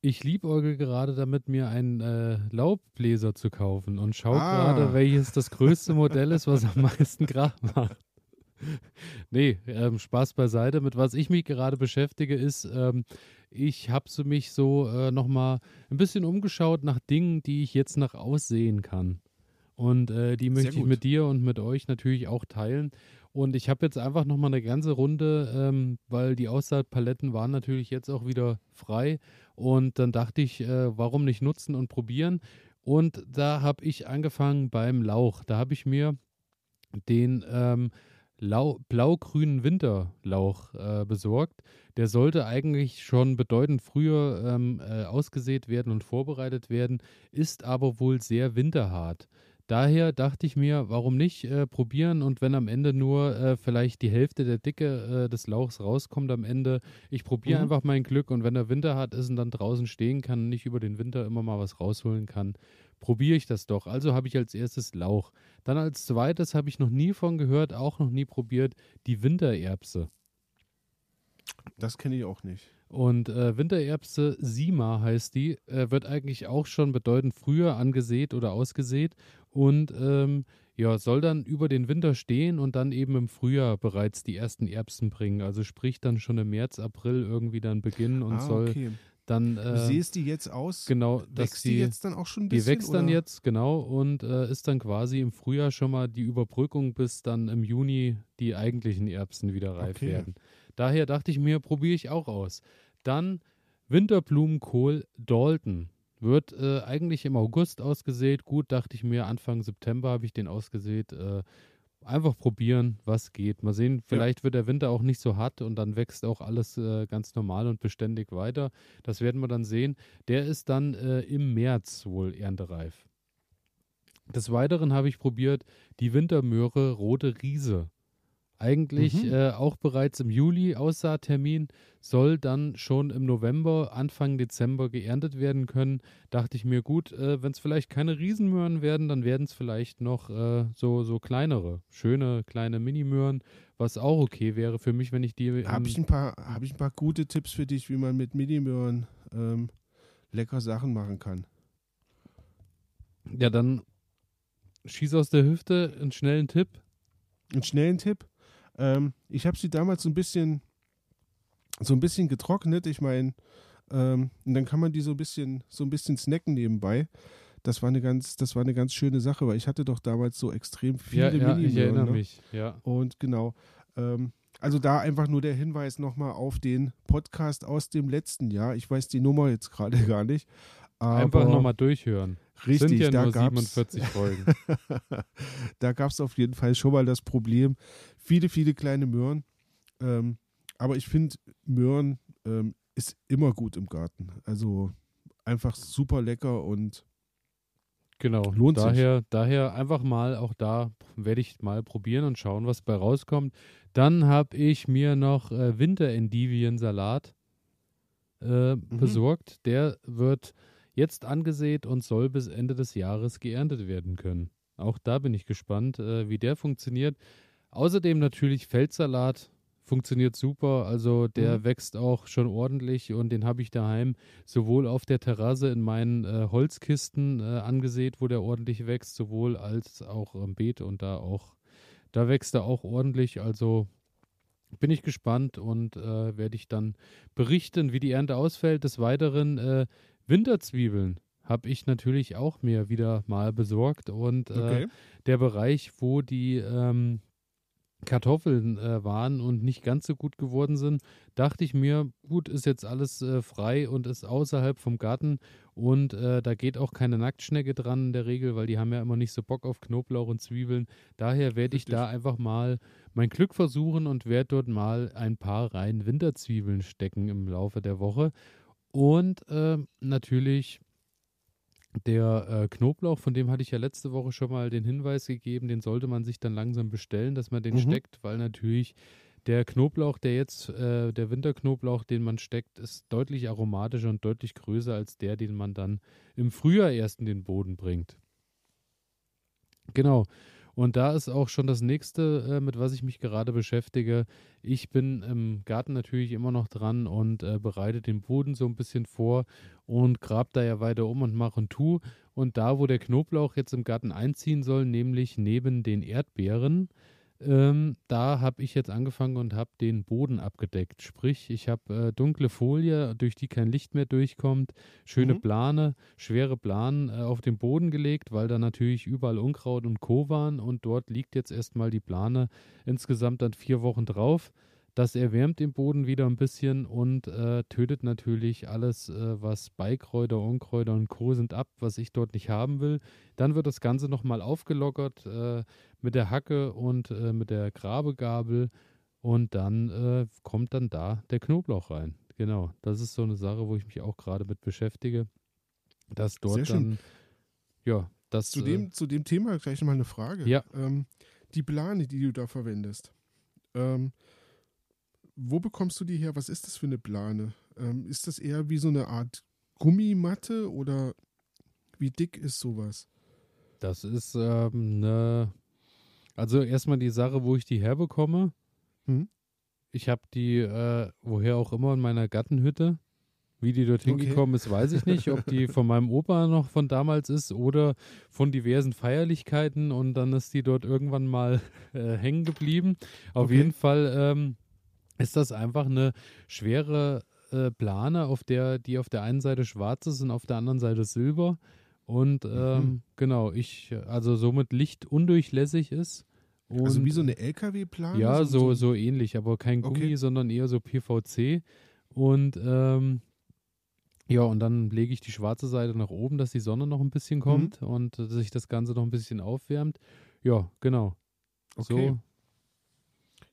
ich liebäugel gerade damit, mir einen äh, Laubbläser zu kaufen und schaue ah. gerade, welches das größte Modell ist, was am meisten Krach macht. nee, ähm, Spaß beiseite. Mit was ich mich gerade beschäftige, ist, ähm, ich habe so mich so äh, nochmal ein bisschen umgeschaut nach Dingen, die ich jetzt nach aussehen kann. Und äh, die möchte ich mit dir und mit euch natürlich auch teilen. Und ich habe jetzt einfach nochmal eine ganze Runde, ähm, weil die Aussaatpaletten waren natürlich jetzt auch wieder frei. Und dann dachte ich, äh, warum nicht nutzen und probieren? Und da habe ich angefangen beim Lauch. Da habe ich mir den ähm, blau-grünen Winterlauch äh, besorgt. Der sollte eigentlich schon bedeutend früher ähm, äh, ausgesät werden und vorbereitet werden, ist aber wohl sehr winterhart. Daher dachte ich mir, warum nicht äh, probieren und wenn am Ende nur äh, vielleicht die Hälfte der Dicke äh, des Lauchs rauskommt am Ende, ich probiere mhm. einfach mein Glück und wenn er Winter hat ist und dann draußen stehen kann und nicht über den Winter immer mal was rausholen kann, probiere ich das doch. Also habe ich als erstes Lauch. Dann als zweites habe ich noch nie von gehört, auch noch nie probiert, die Wintererbse.
Das kenne ich auch nicht.
Und äh, Wintererbse Sima heißt die, äh, wird eigentlich auch schon bedeutend früher angesät oder ausgesät und ähm, ja, soll dann über den Winter stehen und dann eben im Frühjahr bereits die ersten Erbsen bringen. Also sprich dann schon im März, April irgendwie dann beginnen und ah, soll okay. dann. Äh,
du siehst die jetzt aus?
Genau,
wächst die, die, jetzt dann auch schon ein bisschen?
Die wächst oder? dann jetzt, genau, und äh, ist dann quasi im Frühjahr schon mal die Überbrückung, bis dann im Juni die eigentlichen Erbsen wieder reif okay. werden. Daher dachte ich mir, probiere ich auch aus. Dann Winterblumenkohl Dalton. Wird äh, eigentlich im August ausgesät. Gut, dachte ich mir, Anfang September habe ich den ausgesät. Äh, einfach probieren, was geht. Mal sehen, vielleicht ja. wird der Winter auch nicht so hart und dann wächst auch alles äh, ganz normal und beständig weiter. Das werden wir dann sehen. Der ist dann äh, im März wohl erntereif. Des Weiteren habe ich probiert die Wintermöhre Rote Riese. Eigentlich mhm. äh, auch bereits im Juli Aussaattermin, soll dann schon im November, Anfang Dezember geerntet werden können. Dachte ich mir, gut, äh, wenn es vielleicht keine Riesenmöhren werden, dann werden es vielleicht noch äh, so, so kleinere, schöne kleine Minimöhren, was auch okay wäre für mich, wenn ich die.
Habe ich, ein paar, hab ich ein paar gute Tipps für dich, wie man mit Minimöhren ähm, lecker Sachen machen kann.
Ja, dann schieß aus der Hüfte einen schnellen Tipp.
Einen schnellen Tipp? Ähm, ich habe sie damals so ein bisschen, so ein bisschen getrocknet. Ich meine, ähm, und dann kann man die so ein bisschen, so ein bisschen snacken nebenbei. Das war eine ganz, das war eine ganz schöne Sache, weil ich hatte doch damals so extrem viele
ja, ja, Ich erinnere ne? mich, ja.
Und genau. Ähm, also da einfach nur der Hinweis nochmal auf den Podcast aus dem letzten Jahr. Ich weiß die Nummer jetzt gerade gar nicht.
einfach nochmal durchhören.
Richtig,
Sind ja
da
nur 47 Folgen.
da gab es auf jeden Fall schon mal das Problem, viele, viele kleine Möhren. Ähm, aber ich finde, Möhren ähm, ist immer gut im Garten. Also einfach super lecker und
genau.
Lohnt
daher,
sich.
Daher einfach mal, auch da werde ich mal probieren und schauen, was bei rauskommt. Dann habe ich mir noch äh, Winter-Endivien-Salat äh, mhm. besorgt. Der wird jetzt angesät und soll bis Ende des Jahres geerntet werden können. Auch da bin ich gespannt, äh, wie der funktioniert. Außerdem natürlich Feldsalat funktioniert super. Also der mhm. wächst auch schon ordentlich und den habe ich daheim sowohl auf der Terrasse in meinen äh, Holzkisten äh, angesät, wo der ordentlich wächst, sowohl als auch im Beet und da auch, da wächst er auch ordentlich. Also bin ich gespannt und äh, werde ich dann berichten, wie die Ernte ausfällt. Des Weiteren äh, Winterzwiebeln habe ich natürlich auch mir wieder mal besorgt und äh, okay. der Bereich, wo die ähm, Kartoffeln äh, waren und nicht ganz so gut geworden sind, dachte ich mir, gut, ist jetzt alles äh, frei und ist außerhalb vom Garten und äh, da geht auch keine Nacktschnecke dran in der Regel, weil die haben ja immer nicht so Bock auf Knoblauch und Zwiebeln. Daher werde ich da einfach mal mein Glück versuchen und werde dort mal ein paar Reihen Winterzwiebeln stecken im Laufe der Woche. Und äh, natürlich der äh, Knoblauch, von dem hatte ich ja letzte Woche schon mal den Hinweis gegeben, den sollte man sich dann langsam bestellen, dass man den mhm. steckt, weil natürlich der Knoblauch, der jetzt, äh, der Winterknoblauch, den man steckt, ist deutlich aromatischer und deutlich größer als der, den man dann im Frühjahr erst in den Boden bringt. Genau. Und da ist auch schon das nächste, äh, mit was ich mich gerade beschäftige. Ich bin im Garten natürlich immer noch dran und äh, bereite den Boden so ein bisschen vor und grab da ja weiter um und mache und tu. Und da, wo der Knoblauch jetzt im Garten einziehen soll, nämlich neben den Erdbeeren, ähm, da habe ich jetzt angefangen und habe den Boden abgedeckt. Sprich, ich habe äh, dunkle Folie, durch die kein Licht mehr durchkommt, schöne mhm. Plane, schwere Planen äh, auf den Boden gelegt, weil da natürlich überall Unkraut und Co. waren und dort liegt jetzt erstmal die Plane insgesamt dann vier Wochen drauf. Das erwärmt den Boden wieder ein bisschen und äh, tötet natürlich alles, äh, was Beikräuter, Unkräuter und Co. sind ab, was ich dort nicht haben will. Dann wird das Ganze nochmal aufgelockert äh, mit der Hacke und äh, mit der Grabegabel und dann äh, kommt dann da der Knoblauch rein. Genau, das ist so eine Sache, wo ich mich auch gerade mit beschäftige, dass dort dann, ja, das.
Zu dem, äh, zu dem Thema gleich nochmal eine Frage.
Ja.
Ähm, die Plane, die du da verwendest. Ähm, wo bekommst du die her? Was ist das für eine Plane? Ähm, ist das eher wie so eine Art Gummimatte oder wie dick ist sowas?
Das ist ähm, eine. Also erstmal die Sache, wo ich die herbekomme. Hm? Ich habe die, äh, woher auch immer, in meiner Gattenhütte. Wie die dorthin okay. gekommen ist, weiß ich nicht. Ob die von meinem Opa noch von damals ist oder von diversen Feierlichkeiten und dann ist die dort irgendwann mal äh, hängen geblieben. Auf okay. jeden Fall ähm, ist das einfach eine schwere äh, Plane, auf der, die auf der einen Seite schwarz ist und auf der anderen Seite silber. Und mhm. ähm, mhm. genau, ich, also somit lichtundurchlässig ist.
Und, also wie so eine LKW-Plane?
Ja, so, so, so, ähnlich, aber kein Gummi, okay. sondern eher so PVC. Und ähm, ja, und dann lege ich die schwarze Seite nach oben, dass die Sonne noch ein bisschen kommt mhm. und sich das Ganze noch ein bisschen aufwärmt. Ja, genau.
Okay.
So,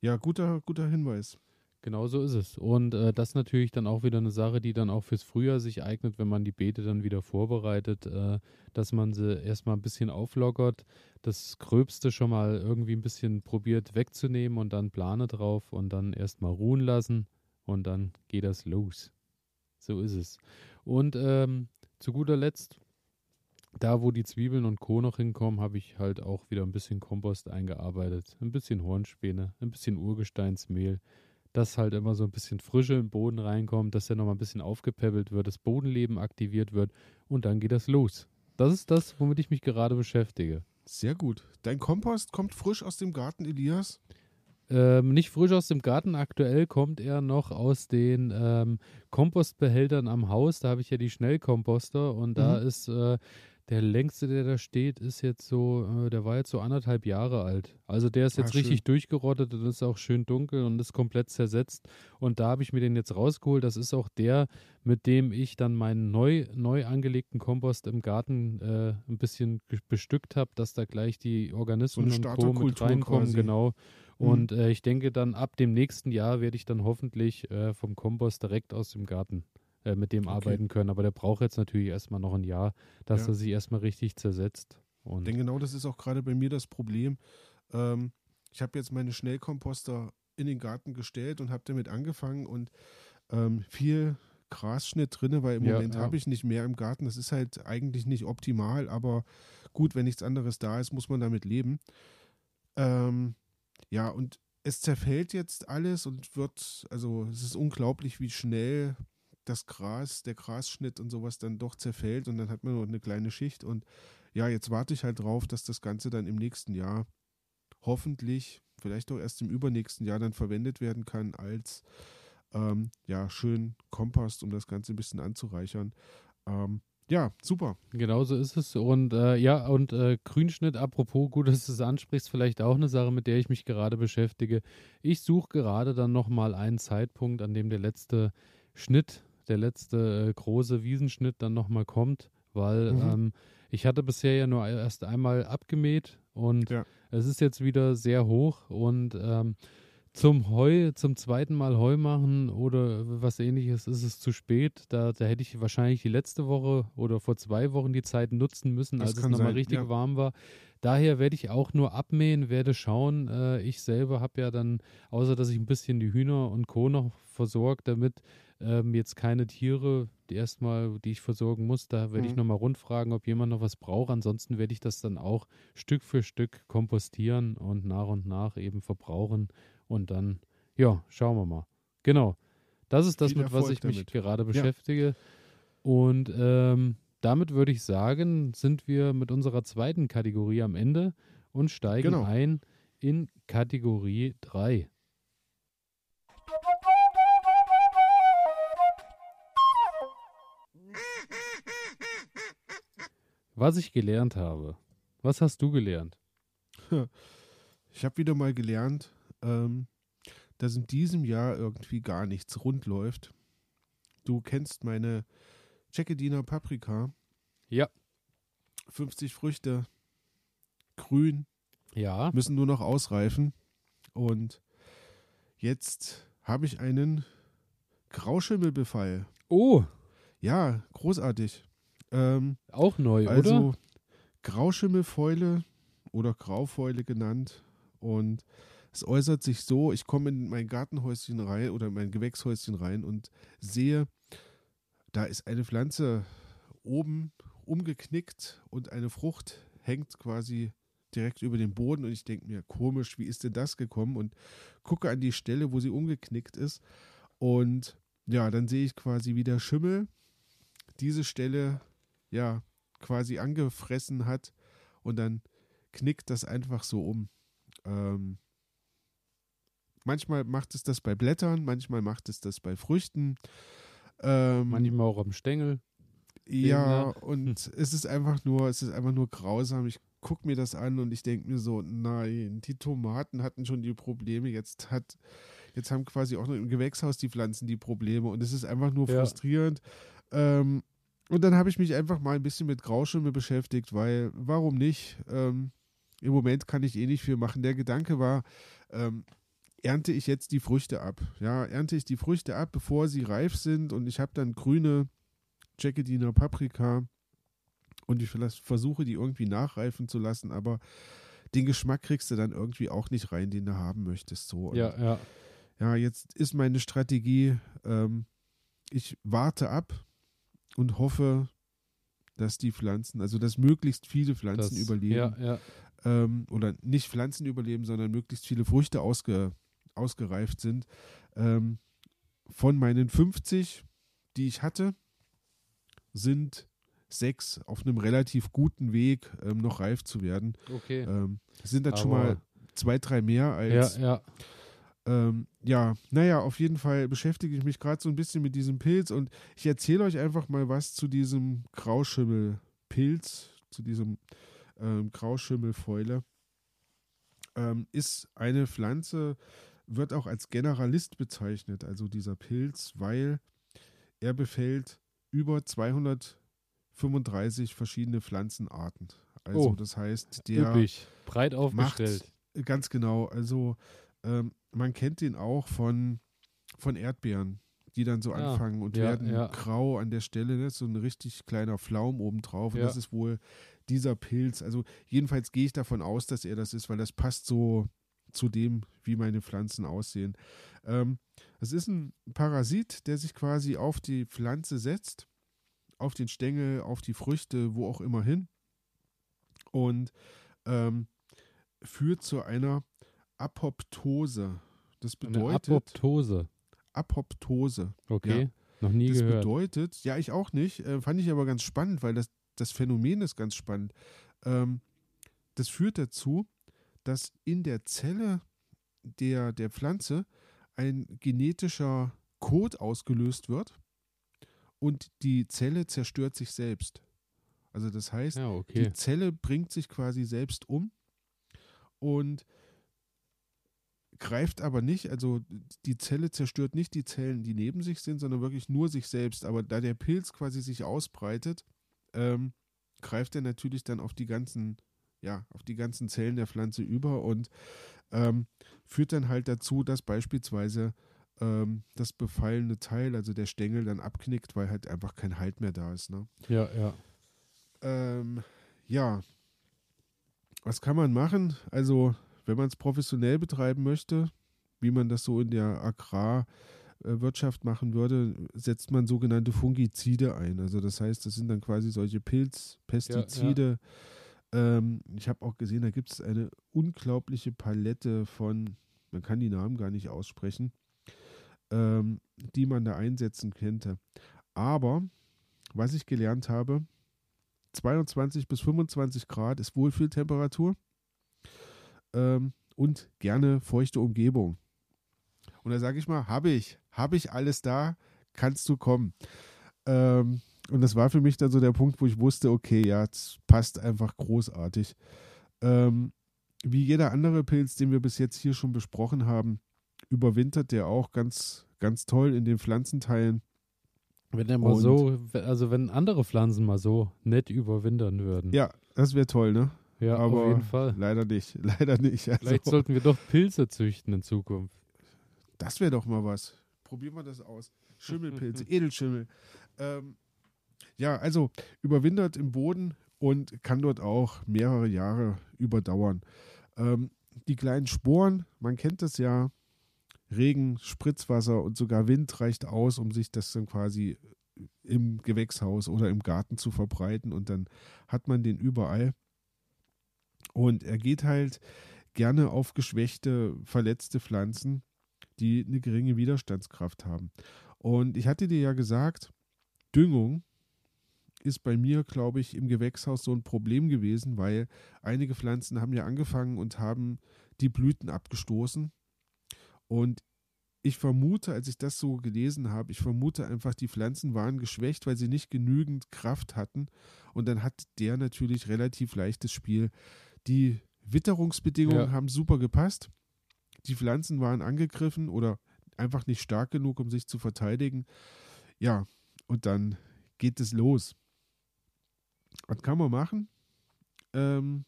Ja, guter, guter Hinweis.
Genau so ist es. Und äh, das ist natürlich dann auch wieder eine Sache, die dann auch fürs Frühjahr sich eignet, wenn man die Beete dann wieder vorbereitet, äh, dass man sie erstmal ein bisschen auflockert, das Gröbste schon mal irgendwie ein bisschen probiert wegzunehmen und dann Plane drauf und dann erstmal ruhen lassen und dann geht das los. So ist es. Und ähm, zu guter Letzt, da wo die Zwiebeln und Co. noch hinkommen, habe ich halt auch wieder ein bisschen Kompost eingearbeitet. Ein bisschen Hornspäne, ein bisschen Urgesteinsmehl dass halt immer so ein bisschen Frische im Boden reinkommt, dass der nochmal ein bisschen aufgepäppelt wird, das Bodenleben aktiviert wird und dann geht das los. Das ist das, womit ich mich gerade beschäftige.
Sehr gut. Dein Kompost kommt frisch aus dem Garten, Elias?
Ähm, nicht frisch aus dem Garten, aktuell kommt er noch aus den ähm, Kompostbehältern am Haus. Da habe ich ja die Schnellkomposter und da
Mhm.
ist äh, der längste, der da steht, ist jetzt so, äh, der war jetzt so anderthalb Jahre alt. Also der ist
Ah,
jetzt
schön.
richtig durchgerottet und ist auch schön dunkel und ist komplett zersetzt. Und da habe ich mir den jetzt rausgeholt. Das ist auch der, mit dem ich dann meinen neu, neu angelegten Kompost im Garten äh, ein bisschen bestückt habe, dass da gleich die Organismen und Co. mit reinkommen.
quasi.
Genau.
Mhm.
Und äh, ich denke dann ab dem nächsten Jahr werde ich dann hoffentlich äh, vom Kompost direkt aus dem Garten äh, mit dem
Okay.
arbeiten können. Aber der braucht jetzt natürlich erstmal noch ein Jahr, dass
Ja.
er sich erstmal richtig zersetzt. Und
Denn genau das ist auch gerade bei mir das Problem. Ähm, ich habe jetzt meine Schnellkomposter in den Garten gestellt und habe damit angefangen und ähm, viel Grasschnitt drinne, weil im
Ja,
Moment
ja.
habe ich nicht mehr im Garten. Das ist halt eigentlich nicht optimal, aber gut, wenn nichts anderes da ist, muss man damit leben. Ähm, ja, und es zerfällt jetzt alles und wird, also es ist unglaublich, wie schnell das Gras, der Grasschnitt und sowas dann doch zerfällt und dann hat man nur eine kleine Schicht und ja, jetzt warte ich halt drauf, dass das Ganze dann im nächsten Jahr hoffentlich, vielleicht auch erst im übernächsten Jahr dann verwendet werden kann als ähm, ja, schön Kompost, um das Ganze ein bisschen anzureichern. Ähm, ja, super.
Genau so ist es. Und äh, ja, und äh, Grünschnitt, apropos, gut, dass du es ansprichst, vielleicht auch eine Sache, mit der ich mich gerade beschäftige. Ich suche gerade dann nochmal einen Zeitpunkt, an dem der letzte Schnitt, der letzte äh, große Wiesenschnitt dann nochmal kommt, weil
Mhm.
ähm, ich hatte bisher ja nur erst einmal abgemäht und
Ja.
es ist jetzt wieder sehr hoch und ähm, zum Heu, zum zweiten Mal Heu machen oder was ähnliches ist es zu spät. Da, da hätte ich wahrscheinlich die letzte Woche oder vor zwei Wochen die Zeit nutzen müssen,
Das
als es nochmal
sein,
richtig
ja.
warm war. Daher werde ich auch nur abmähen, werde schauen. Äh, ich selber habe ja dann, außer dass ich ein bisschen die Hühner und Co. noch versorgt, damit ähm, jetzt keine Tiere, die erstmal, die ich versorgen muss, da werde ich
Mhm.
nochmal rundfragen, ob jemand noch was braucht. Ansonsten werde ich das dann auch Stück für Stück kompostieren und nach und nach eben verbrauchen. Und dann, ja, schauen wir mal. Genau. Das ist das,
Viel
mit was
Erfolg
ich mich
damit.
gerade beschäftige. Und ähm, damit würde ich sagen, sind wir mit unserer zweiten Kategorie am Ende und steigen
Genau.
ein in Kategorie 3. Was ich gelernt habe. Was hast du gelernt?
Ich habe wieder mal gelernt, ähm, dass in diesem Jahr irgendwie gar nichts rund läuft. Du kennst meine Jackediner Paprika.
Ja.
50 Früchte, grün,
Ja.
müssen nur noch ausreifen. Und jetzt habe ich einen Grauschimmelbefall.
Oh,
Ja, großartig. Ähm,
auch neu,
also
oder?
Grauschimmelfäule oder Graufäule genannt. Und es äußert sich so, ich komme in mein Gartenhäuschen rein oder in mein Gewächshäuschen rein und sehe, da ist eine Pflanze oben umgeknickt und eine Frucht hängt quasi direkt über dem Boden und ich denke mir, komisch, wie ist denn das gekommen? Und gucke an die Stelle, wo sie umgeknickt ist und ja, dann sehe ich quasi, wie der Schimmel diese Stelle ja quasi angefressen hat und dann knickt das einfach so um. Ähm, manchmal macht es das bei Blättern, manchmal macht es das bei Früchten. Ähm,
Manchmal auch am Stängel.
ja,
ne?
und es ist einfach nur, es ist einfach nur grausam. Ich gucke mir das an und ich denke mir so, nein, die Tomaten hatten schon die Probleme, jetzt hat, jetzt haben quasi auch noch im Gewächshaus die Pflanzen die Probleme und es ist einfach nur
Ja.
frustrierend. Ähm, und dann habe ich mich einfach mal ein bisschen mit Grauschimmel beschäftigt, weil warum nicht? Ähm, im Moment kann ich eh nicht viel machen. Der Gedanke war, ähm, ernte ich jetzt die Früchte ab. Ja, ernte ich die Früchte ab, bevor sie reif sind und ich habe dann grüne Jackadiner Paprika und ich versuche die irgendwie nachreifen zu lassen, aber den Geschmack kriegst du dann irgendwie auch nicht rein, den du haben möchtest. So. Und
ja, ja.
Ja, jetzt ist meine Strategie, ähm, ich warte ab und hoffe, dass die Pflanzen, also dass möglichst viele Pflanzen das, überleben.
Ja, ja.
Ähm, oder nicht Pflanzen überleben, sondern möglichst viele Früchte ausge, ausgereift sind. Ähm, von meinen 50, die ich hatte, sind sechs auf einem relativ guten Weg, ähm, noch reif zu werden.
Okay.
Ähm, sind dann schon mal zwei, drei mehr als.
Ja, ja.
Ähm, ja, naja, auf jeden Fall beschäftige ich mich gerade so ein bisschen mit diesem Pilz und ich erzähle euch einfach mal was zu diesem Grauschimmelpilz, zu diesem ähm, Grauschimmelfäule. Ähm, ist eine Pflanze, wird auch als Generalist bezeichnet, also dieser Pilz, weil er befällt über 235 verschiedene Pflanzenarten. Also oh, das heißt, der
üppig, breit aufgestellt.
Macht, ganz genau. Also ähm, man kennt den auch von, von Erdbeeren, die dann so ah, anfangen und
ja,
werden
ja.
grau an der Stelle. Ne? So ein richtig kleiner Flaum obendrauf. Und
Ja.
das ist wohl dieser Pilz. Also jedenfalls gehe ich davon aus, dass er das ist, weil das passt so zu dem, wie meine Pflanzen aussehen. Ähm, es ist ein Parasit, der sich quasi auf die Pflanze setzt, auf den Stängel, auf die Früchte, wo auch immer hin und ähm, führt zu einer Apoptose. Das
Eine
bedeutet
Apoptose.
Apoptose.
Okay.
Ja.
Noch nie
Das
gehört.
bedeutet, ja, ich auch nicht, äh, fand ich aber ganz spannend, weil das, das Phänomen ist ganz spannend. Ähm, das führt dazu, dass in der Zelle der, der Pflanze ein genetischer Code ausgelöst wird und die Zelle zerstört sich selbst. Also das heißt,
ja, okay.
die Zelle bringt sich quasi selbst um und greift aber nicht, also die Zelle zerstört nicht die Zellen, die neben sich sind, sondern wirklich nur sich selbst. Aber da der Pilz quasi sich ausbreitet, ähm, greift er natürlich dann auf die ganzen, ja, auf die ganzen Zellen der Pflanze über und ähm, führt dann halt dazu, dass beispielsweise ähm, das befallene Teil, also der Stängel, dann abknickt, weil halt einfach kein Halt mehr da ist. Ne?
Ja, ja.
Ähm, ja. Was kann man machen? Also, wenn man es professionell betreiben möchte, wie man das so in der Agrarwirtschaft machen würde, setzt man sogenannte Fungizide ein. Also das heißt, das sind dann quasi solche Pilzpestizide. Ähm, ich habe auch gesehen, da gibt es eine unglaubliche Palette von, man kann die Namen gar nicht aussprechen, ähm, die man da einsetzen könnte. Aber was ich gelernt habe, 22 bis 25 Grad ist Wohlfühltemperatur ähm, und gerne feuchte Umgebung. Und da sage ich mal, habe ich, habe ich alles da, kannst du kommen. Ähm, und das war für mich dann so der Punkt, wo ich wusste, okay, ja, es passt einfach großartig. Ähm, wie jeder andere Pilz, den wir bis jetzt hier schon besprochen haben, überwintert der auch ganz, ganz toll in den Pflanzenteilen.
Wenn er mal
Und-
so, also wenn andere Pflanzen mal so nett überwintern würden.
Ja, das wäre toll, ne?
Ja
aber
auf jeden Fall.
Leider nicht, leider nicht. Also,
Vielleicht sollten wir doch Pilze züchten in Zukunft.
das wäre doch mal was. Probieren wir das aus. Schimmelpilze, Edelschimmel. Ähm, ja, also überwintert im Boden und kann dort auch mehrere Jahre überdauern. Ähm, die kleinen Sporen, man kennt das ja, Regen, Spritzwasser und sogar Wind reicht aus, um sich das dann quasi im Gewächshaus oder im Garten zu verbreiten und dann hat man den überall. Und er geht halt gerne auf geschwächte, verletzte Pflanzen, die eine geringe Widerstandskraft haben. Und ich hatte dir ja gesagt, Düngung ist bei mir, glaube ich, im Gewächshaus so ein Problem gewesen, weil einige Pflanzen haben ja angefangen und haben die Blüten abgestoßen. Und ich vermute, als ich das so gelesen habe, ich vermute einfach, die Pflanzen waren geschwächt, weil sie nicht genügend Kraft hatten. Und dann hat der natürlich relativ leichtes Spiel. Die Witterungsbedingungen
Ja.
haben super gepasst. Die Pflanzen waren angegriffen oder einfach nicht stark genug, um sich zu verteidigen. Ja, und dann geht es los. Was kann man machen? Ähm,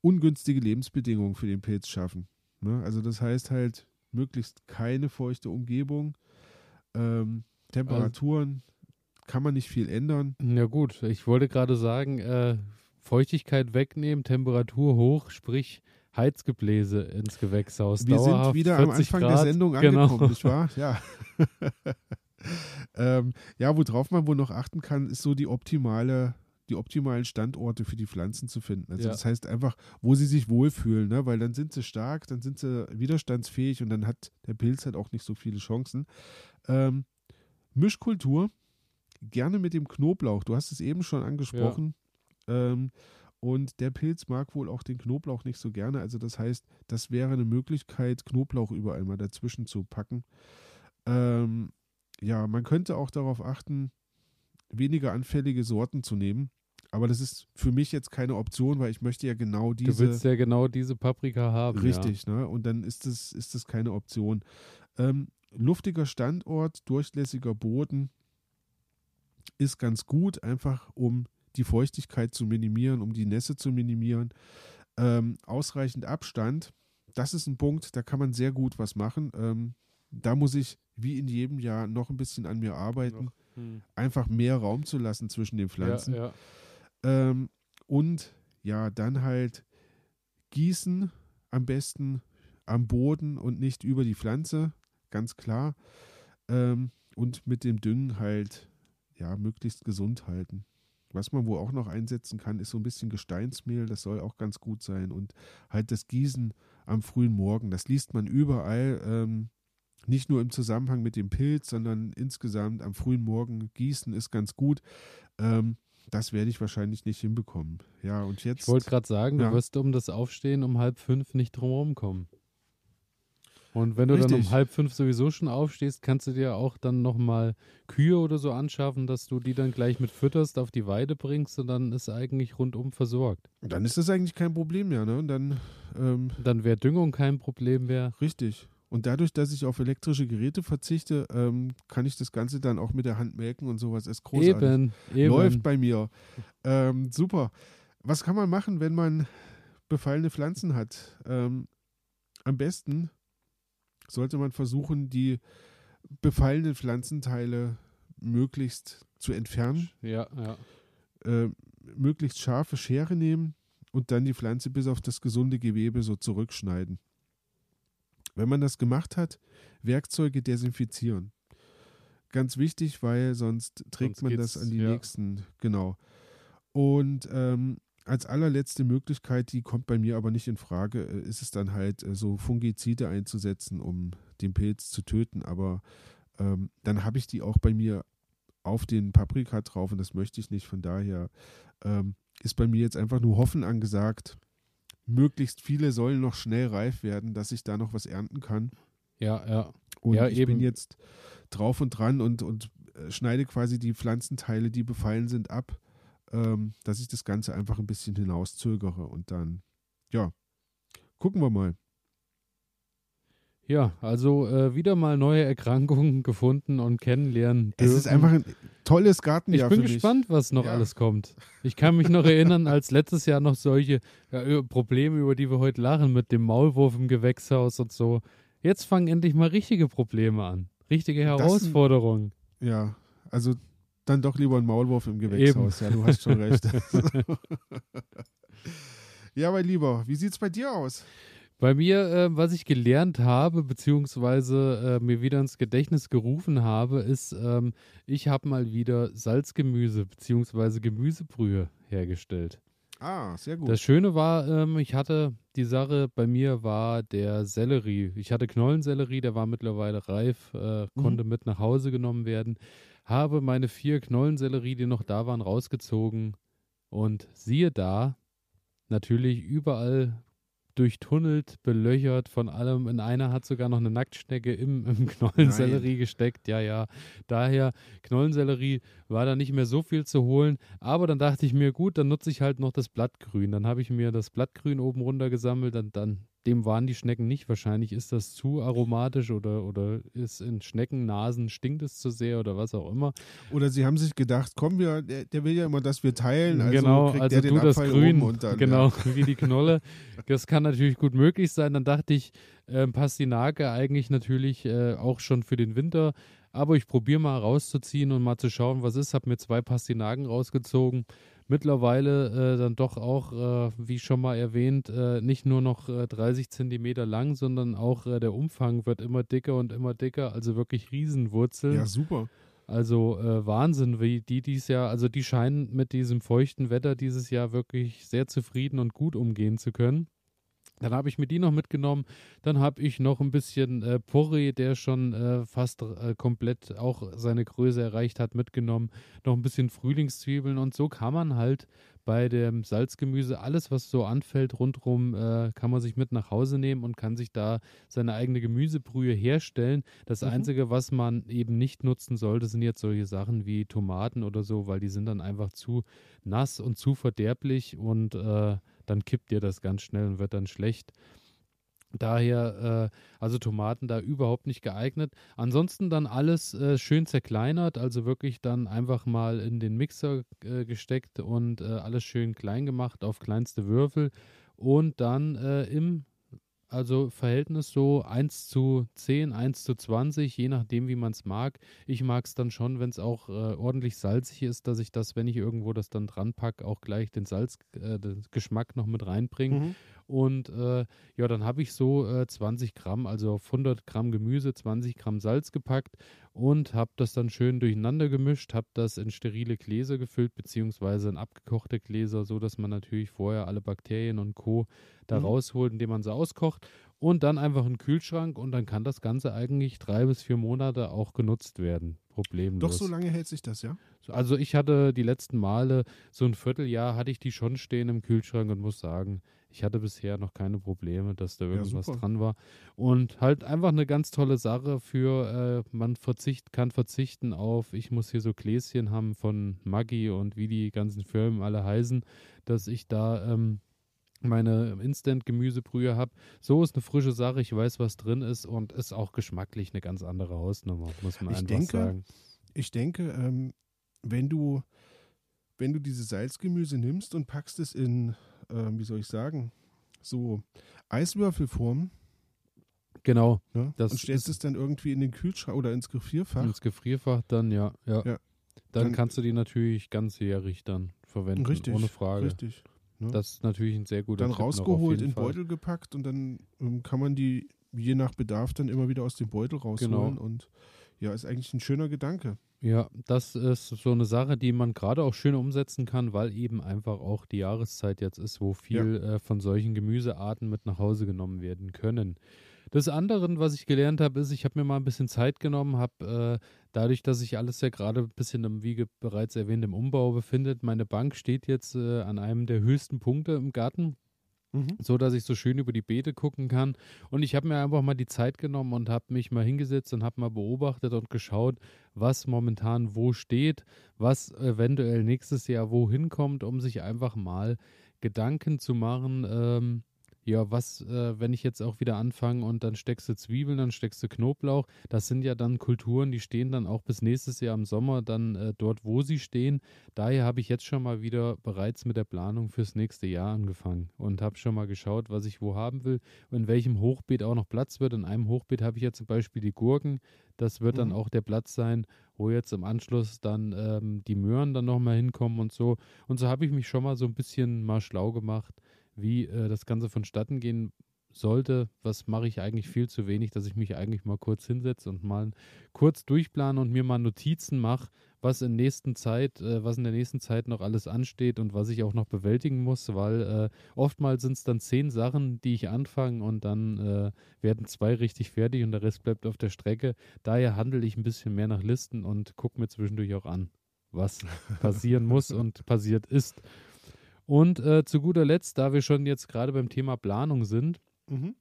ungünstige Lebensbedingungen für den Pilz schaffen. Ne? Also das heißt halt möglichst keine feuchte Umgebung. Ähm, Temperaturen also, kann man nicht viel ändern.
Ja gut, ich wollte gerade sagen, äh, Feuchtigkeit wegnehmen, Temperatur hoch, sprich Heizgebläse ins Gewächshaus.
Wir sind wieder am Anfang
Grad.
der Sendung
genau.
angekommen, nicht wahr? Ja. ähm, ja, worauf man wohl noch achten kann, ist so die optimale die optimalen Standorte für die Pflanzen zu finden. Also
Ja.
das heißt einfach, wo sie sich wohlfühlen, ne? weil dann sind sie stark, dann sind sie widerstandsfähig und dann hat der Pilz halt auch nicht so viele Chancen. Ähm, Mischkultur, gerne mit dem Knoblauch. Du hast es eben schon angesprochen. Ähm, und der Pilz mag wohl auch den Knoblauch nicht so gerne. Also das heißt, das wäre eine Möglichkeit, Knoblauch überall mal dazwischen zu packen. Ähm, ja, man könnte auch darauf achten, weniger anfällige Sorten zu nehmen. Aber das ist für mich jetzt keine Option, weil ich möchte ja genau
Du
diese.
willst ja genau diese Paprika haben.
Richtig, ne? Und dann ist das, ist das keine Option. Ähm, luftiger Standort, durchlässiger Boden ist ganz gut, einfach um die Feuchtigkeit zu minimieren, um die Nässe zu minimieren. Ähm, ausreichend Abstand, das ist ein Punkt, da kann man sehr gut was machen. Ähm, da muss ich wie in jedem Jahr noch ein bisschen an mir arbeiten.
Hm.
einfach mehr Raum zu lassen zwischen den Pflanzen.
Ja, ja.
Ähm, und ja, dann halt gießen am besten am Boden und nicht über die Pflanze, ganz klar. Ähm, und mit dem Düngen halt, ja, möglichst gesund halten. Was man wohl auch noch einsetzen kann, ist so ein bisschen Gesteinsmehl, das soll auch ganz gut sein. Und halt das Gießen am frühen Morgen, das liest man überall, ähm, nicht nur im Zusammenhang mit dem Pilz, sondern insgesamt am frühen Morgen gießen ist ganz gut. Ähm, das werde ich wahrscheinlich nicht hinbekommen. Ja, und jetzt.
Ich wollte gerade sagen,
Ja.
du wirst um das Aufstehen um halb fünf nicht drumherum kommen. Und wenn du dann
Richtig.
um halb fünf sowieso schon aufstehst, kannst du dir auch dann nochmal Kühe oder so anschaffen, dass du die dann gleich mit fütterst, auf die Weide bringst und dann ist eigentlich rundum versorgt.
dann ist das eigentlich kein Problem mehr, ne? Und dann, ähm,
Dann wäre Düngung kein Problem mehr.
richtig. Und dadurch, dass ich auf elektrische Geräte verzichte, ähm, kann ich das Ganze dann auch mit der Hand melken und sowas. Ist großartig.
Eben, eben.
Läuft bei mir. Ähm, super. Was kann man machen, wenn man befallene Pflanzen hat? Ähm, am besten sollte man versuchen, die befallenen Pflanzenteile möglichst zu entfernen,
Ja, ja.
äh, möglichst scharfe Schere nehmen und dann die Pflanze bis auf das gesunde Gewebe so zurückschneiden. Wenn man das gemacht hat, Werkzeuge desinfizieren. Ganz wichtig, weil sonst trägt
Sonst
man das an die
ja.
nächsten, genau. Und ähm, als allerletzte Möglichkeit, die kommt bei mir aber nicht in Frage, äh, ist es dann halt äh, so Fungizide einzusetzen, um den Pilz zu töten. Aber ähm, dann habe ich die auch bei mir auf den Paprika drauf und das möchte ich nicht. Von daher ähm, ist bei mir jetzt einfach nur Hoffen angesagt. Möglichst viele sollen noch schnell reif werden, dass ich da noch was ernten kann.
Ja, ja.
Und
Ja,
ich
eben.
bin jetzt drauf und dran und, und äh, schneide quasi die Pflanzenteile, die befallen sind, ab, ähm, dass ich das Ganze einfach ein bisschen hinauszögere. Und dann, ja, gucken wir mal.
Ja, also äh, wieder mal neue Erkrankungen gefunden und kennenlernen dürfen.
Es ist einfach ein tolles
Ich
Gartenjahr
bin
für mich.
gespannt, was noch
Ja.
alles kommt. Ich kann mich noch erinnern, als letztes Jahr noch solche ja, Probleme, über die wir heute lachen, mit dem Maulwurf im Gewächshaus und so. Jetzt fangen endlich mal richtige Probleme an. Richtige Herausforderungen.
Ja, also dann doch lieber ein Maulwurf im Gewächshaus. Ja, du hast schon recht. ja, mein Lieber, wie sieht's bei dir aus?
Bei mir, äh, was ich gelernt habe, beziehungsweise äh, mir wieder ins Gedächtnis gerufen habe, ist, ähm, ich habe mal wieder Salzgemüse, beziehungsweise Gemüsebrühe hergestellt.
Ah, sehr gut.
Das Schöne war, ähm, ich hatte die Sache, bei mir war der Sellerie. Ich hatte Knollensellerie, der war mittlerweile reif, äh, konnte mit nach Hause genommen werden. Habe meine vier Knollensellerie, die noch da waren, rausgezogen und siehe da, natürlich überall durchtunnelt, belöchert von allem. In einer hat sogar noch eine Nacktschnecke im, im Knollensellerie gesteckt. Ja, ja. Daher, Knollensellerie war da nicht mehr so viel zu holen. Aber dann dachte ich mir, gut, dann nutze ich halt noch das Blattgrün. Dann habe ich mir das Blattgrün oben runter gesammelt und dann dem waren die Schnecken nicht. Wahrscheinlich ist das zu aromatisch oder, oder ist in Schneckennasen stinkt es zu sehr oder was auch immer.
Oder sie haben sich gedacht, komm, wir, der, der will ja immer, dass wir teilen. Also
genau,
kriegt
also
der
du
den
das
Abfall
Grün,
dann,
genau,
Ja.
wie die Knolle. Das kann natürlich gut möglich sein. Dann dachte ich, ähm, Pastinake eigentlich natürlich äh, auch schon für den Winter. Aber ich probiere mal rauszuziehen und mal zu schauen, was ist. Habe mir zwei Pastinaken rausgezogen. Mittlerweile äh, dann doch auch, äh, wie schon mal erwähnt, äh, nicht nur noch äh, 30 Zentimeter lang, sondern auch äh, der Umfang wird immer dicker und immer dicker. Also wirklich Riesenwurzeln.
ja, super.
Also äh, Wahnsinn, wie die dies Jahr, also die scheinen mit diesem feuchten Wetter dieses Jahr wirklich sehr zufrieden und gut umgehen zu können. Dann habe ich mir die noch mitgenommen. Dann habe ich noch ein bisschen äh, Porree, der schon äh, fast äh, komplett auch seine Größe erreicht hat, mitgenommen. Noch ein bisschen Frühlingszwiebeln und so kann man halt bei dem Salzgemüse alles, was so anfällt rundherum, äh, kann man sich mit nach Hause nehmen und kann sich da seine eigene Gemüsebrühe herstellen. Das
Mhm.
Einzige, was man eben nicht nutzen sollte, sind jetzt solche Sachen wie Tomaten oder so, weil die sind dann einfach zu nass und zu verderblich und äh, dann kippt dir das ganz schnell und wird dann schlecht. Daher, äh, also Tomaten da überhaupt nicht geeignet. Ansonsten dann alles äh, schön zerkleinert, also wirklich dann einfach mal in den Mixer äh, gesteckt und äh, alles schön klein gemacht auf kleinste Würfel und dann äh, im also Verhältnis so 1 zu 10, 1 zu 20, je nachdem, wie man es mag. Ich mag es dann schon, wenn es auch äh, ordentlich salzig ist, dass ich das, wenn ich irgendwo das dann dran packe, auch gleich den Salz, äh, noch mit reinbringe.
Mhm.
Und äh, ja, dann habe ich so äh, 20 Gramm, also auf 100 Gramm Gemüse, 20 Gramm Salz gepackt und habe das dann schön durcheinander gemischt, habe das in sterile Gläser gefüllt, beziehungsweise in abgekochte Gläser, so dass man natürlich vorher alle Bakterien und Co. da
Mhm.
rausholt, indem man sie auskocht und dann einfach in den Kühlschrank und dann kann das Ganze eigentlich drei bis vier Monate auch genutzt werden. Problemlos.
Doch so lange hält sich das, ja?
Also ich hatte die letzten Male, so ein Vierteljahr hatte ich die schon stehen im Kühlschrank und muss sagen, ich hatte bisher noch keine Probleme, dass da irgendwas
super.
dran war. Und halt einfach eine ganz tolle Sache für, äh, man verzicht, kann verzichten auf, ich muss hier so Gläschen haben von Maggi und wie die ganzen Firmen alle heißen, dass ich da ähm, meine Instant-Gemüsebrühe habe. So ist eine frische Sache, ich weiß, was drin ist und ist auch geschmacklich eine ganz andere Hausnummer, muss man
Ich
einfach
denke,
sagen.
Ich denke, ähm, wenn du, wenn du dieses Salzgemüse nimmst und packst es in, ähm, wie soll ich sagen, so Eiswürfelform
Genau,
ne?
Das
und stellst es dann irgendwie in den Kühlschrank oder ins Gefrierfach.
ins Gefrierfach dann, ja. ja.
Ja.
Dann,
Dann-
kannst du die natürlich ganzjährig dann verwenden,
richtig,
ohne Frage.
richtig. ne?
Das ist natürlich ein sehr guter
dann
Tipp
rausgeholt, in
Fall.
Beutel gepackt und dann ähm, kann man die je nach Bedarf dann immer wieder aus dem Beutel rausholen
Genau.
und ja, ist eigentlich ein schöner Gedanke.
Ja, das ist so eine Sache, die man gerade auch schön umsetzen kann, weil eben einfach auch die Jahreszeit jetzt ist, wo viel äh, von solchen Gemüsearten mit nach Hause genommen werden können. Das andere, was ich gelernt habe, ist, ich habe mir mal ein bisschen Zeit genommen, habe äh, dadurch, dass sich alles ja gerade ein bisschen, im, wie bereits erwähnt, im Umbau befindet, meine Bank steht jetzt äh, an einem der höchsten Punkte im Garten so dass ich so schön über die Beete gucken kann. Und ich habe mir einfach mal die Zeit genommen und habe mich mal hingesetzt und habe mal beobachtet und geschaut, was momentan wo steht, was eventuell nächstes Jahr wohin kommt, um sich einfach mal Gedanken zu machen, ähm, ja, was, äh, wenn ich jetzt auch wieder anfange und dann steckst du Zwiebeln, dann steckst du Knoblauch, das sind ja dann Kulturen, die stehen dann auch bis nächstes Jahr im Sommer dann äh, dort, wo sie stehen. Daher habe ich jetzt schon mal wieder bereits mit der Planung fürs nächste Jahr angefangen und habe schon mal geschaut, was ich wo haben will und in welchem Hochbeet auch noch Platz wird. In einem Hochbeet habe ich jetzt zum Beispiel die Gurken. Das wird dann
Mhm.
auch der Platz sein, wo jetzt im Anschluss dann ähm, die Möhren dann nochmal hinkommen und so. Und so habe ich mich schon mal so ein bisschen mal schlau gemacht, wie äh, das Ganze vonstatten gehen sollte. Was mache ich eigentlich viel zu wenig, dass ich mich eigentlich mal kurz hinsetze und mal kurz durchplane und mir mal Notizen mache, was in nächsten Zeit, äh, was in der nächsten Zeit noch alles ansteht und was ich auch noch bewältigen muss, weil äh, oftmals sind es dann zehn Sachen, die ich anfange und dann äh, werden zwei richtig fertig und der Rest bleibt auf der Strecke. Daher handle ich ein bisschen mehr nach Listen und gucke mir zwischendurch auch an, was passieren muss und passiert ist. Und äh, zu guter Letzt, da wir schon jetzt gerade beim Thema Planung sind,
Mhm.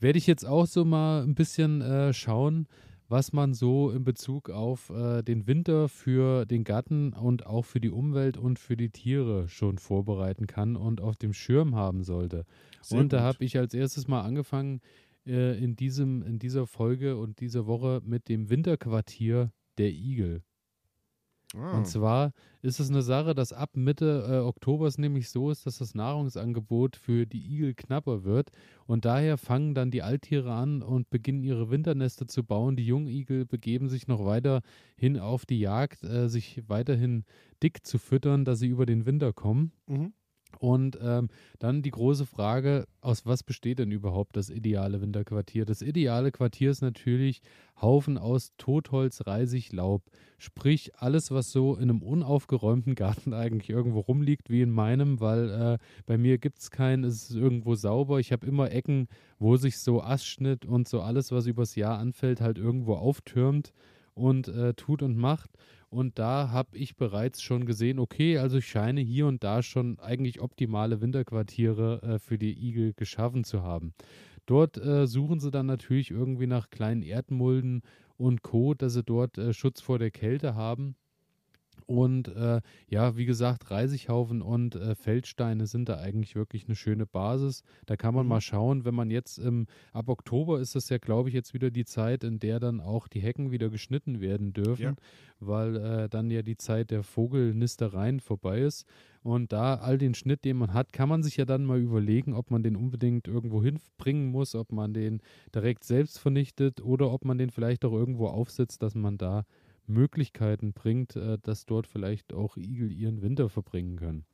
werde ich jetzt auch so mal ein bisschen äh, schauen, was man so in Bezug auf äh, den Winter für den Garten und auch für die Umwelt und für die Tiere schon vorbereiten kann und auf dem Schirm haben sollte. Sehr und da habe ich als erstes mal angefangen äh, in, diesem, in dieser Folge und dieser Woche mit dem Winterquartier der Igel. Ah. Und zwar ist es eine Sache, dass ab Mitte äh, Oktober es nämlich so ist, dass das Nahrungsangebot für die Igel knapper wird. Und daher fangen dann die Alttiere an und beginnen ihre Winternester zu bauen. Die Jungigel begeben sich noch weiter hin auf die Jagd, äh, sich weiterhin dick zu füttern, dass sie über den Winter kommen. Mhm. Und ähm, dann die große Frage, aus was besteht denn überhaupt das ideale Winterquartier? Das ideale Quartier ist natürlich Haufen aus Totholz, Reisig, Laub. Sprich, alles, was so in einem unaufgeräumten Garten eigentlich irgendwo rumliegt, wie in meinem, weil äh, bei mir gibt es keinen, es ist irgendwo sauber. Ich habe immer Ecken, wo sich so Astschnitt und so alles, was übers Jahr anfällt, halt irgendwo auftürmt und äh, tut und macht. Und da habe ich bereits schon gesehen, okay, also ich scheine hier und da schon eigentlich optimale Winterquartiere äh, für die Igel geschaffen zu haben. Dort äh, suchen sie dann natürlich irgendwie nach kleinen Erdmulden und Co., dass sie dort äh, Schutz vor der Kälte haben. Und äh, ja, wie gesagt, Reisighaufen und äh, Feldsteine sind da eigentlich wirklich eine schöne Basis. Da kann man mhm. mal schauen, wenn man jetzt ähm, ab Oktober ist das ja, glaube ich, jetzt wieder die Zeit, in der dann auch die Hecken wieder geschnitten werden dürfen, ja. weil äh, dann ja die Zeit der Vogelnistereien vorbei ist. Und da all den Schnitt, den man hat, kann man sich ja dann mal überlegen, ob man den unbedingt irgendwo hinbringen muss, ob man den direkt selbst vernichtet oder ob man den vielleicht auch irgendwo aufsetzt, dass man da Möglichkeiten bringt, äh, dass dort vielleicht auch Igel ihren Winter verbringen können.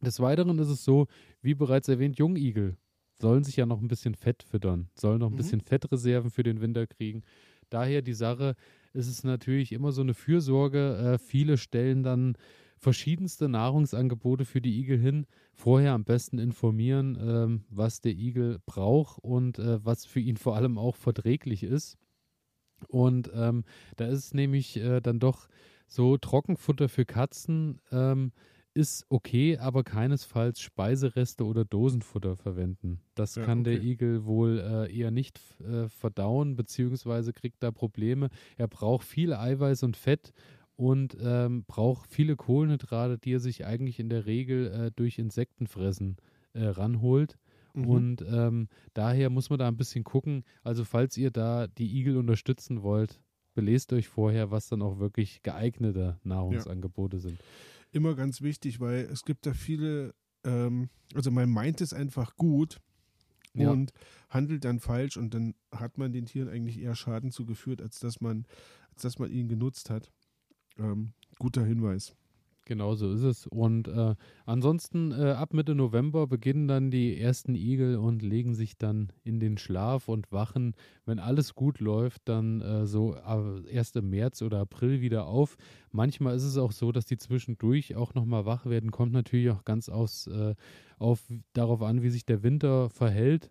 Des Weiteren ist es so, wie bereits erwähnt, Jungigel sollen sich ja noch ein bisschen Fett füttern, sollen noch ein mhm. bisschen Fettreserven für den Winter kriegen. Daher die Sache, ist es natürlich immer so eine Fürsorge. Äh, viele stellen dann verschiedenste Nahrungsangebote für die Igel hin. Vorher am besten informieren, ähm, was der Igel braucht und äh, was für ihn vor allem auch verträglich ist. Und ähm, da ist es nämlich äh, dann doch so, Trockenfutter für Katzen ähm, ist okay, aber keinesfalls Speisereste oder Dosenfutter verwenden. Das ja, kann okay. der Igel wohl äh, eher nicht äh, verdauen, beziehungsweise kriegt da Probleme. Er braucht viel Eiweiß und Fett und ähm, braucht viele Kohlenhydrate, die er sich eigentlich in der Regel äh, durch Insektenfressen äh, ranholt. Mhm. Und ähm, daher muss man da ein bisschen gucken. Also falls ihr da die Igel unterstützen wollt, belest euch vorher, was dann auch wirklich geeignete Nahrungsangebote ja. sind.
Immer ganz wichtig, weil es gibt da viele, ähm, also man meint es einfach gut ja. und handelt dann falsch und dann hat man den Tieren eigentlich eher Schaden zugeführt, als dass man, als dass man ihn genutzt hat. Ähm, guter Hinweis.
Genau so ist es. Und äh, ansonsten äh, ab Mitte November beginnen dann die ersten Igel und legen sich dann in den Schlaf und wachen, wenn alles gut läuft, dann äh, so erst im März oder April wieder auf. Manchmal ist es auch so, dass die zwischendurch auch nochmal wach werden. Kommt natürlich auch ganz aus, äh, auf, darauf an, wie sich der Winter verhält.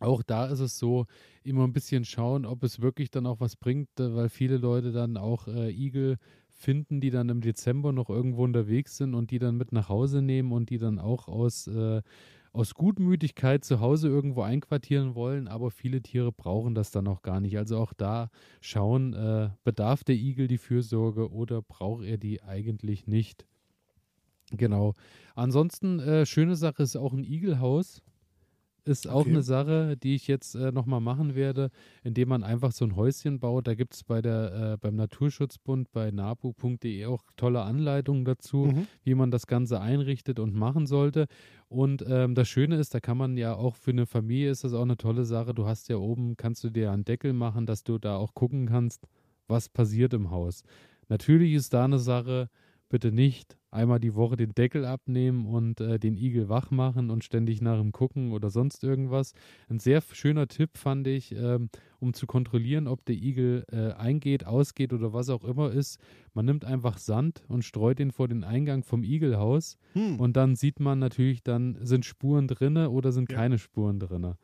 Auch da ist es so, immer ein bisschen schauen, ob es wirklich dann auch was bringt, äh, weil viele Leute dann auch äh, Igel finden, die dann im Dezember noch irgendwo unterwegs sind und die dann mit nach Hause nehmen und die dann auch aus, äh, aus Gutmütigkeit zu Hause irgendwo einquartieren wollen, aber viele Tiere brauchen das dann auch gar nicht. Also auch da schauen, äh, bedarf der Igel die Fürsorge oder braucht er die eigentlich nicht. Genau. Ansonsten, äh, schöne Sache ist auch ein Igelhaus ist auch okay. eine Sache, die ich jetzt äh, nochmal machen werde, indem man einfach so ein Häuschen baut. Da gibt es bei äh, beim Naturschutzbund bei nabu.de auch tolle Anleitungen dazu, mhm. wie man das Ganze einrichtet und machen sollte. Und ähm, das Schöne ist, da kann man ja auch für eine Familie ist das auch eine tolle Sache. Du hast ja oben, kannst du dir einen Deckel machen, dass du da auch gucken kannst, was passiert im Haus. Natürlich ist da eine Sache, bitte nicht einmal die Woche den Deckel abnehmen und äh, den Igel wach machen und ständig nach ihm gucken oder sonst irgendwas. Ein sehr schöner Tipp fand ich, ähm, um zu kontrollieren, ob der Igel äh, eingeht, ausgeht oder was auch immer ist. Man nimmt einfach Sand und streut ihn vor den Eingang vom Igelhaus hm. und dann sieht man natürlich, dann sind Spuren drinne oder sind ja. keine Spuren drinne.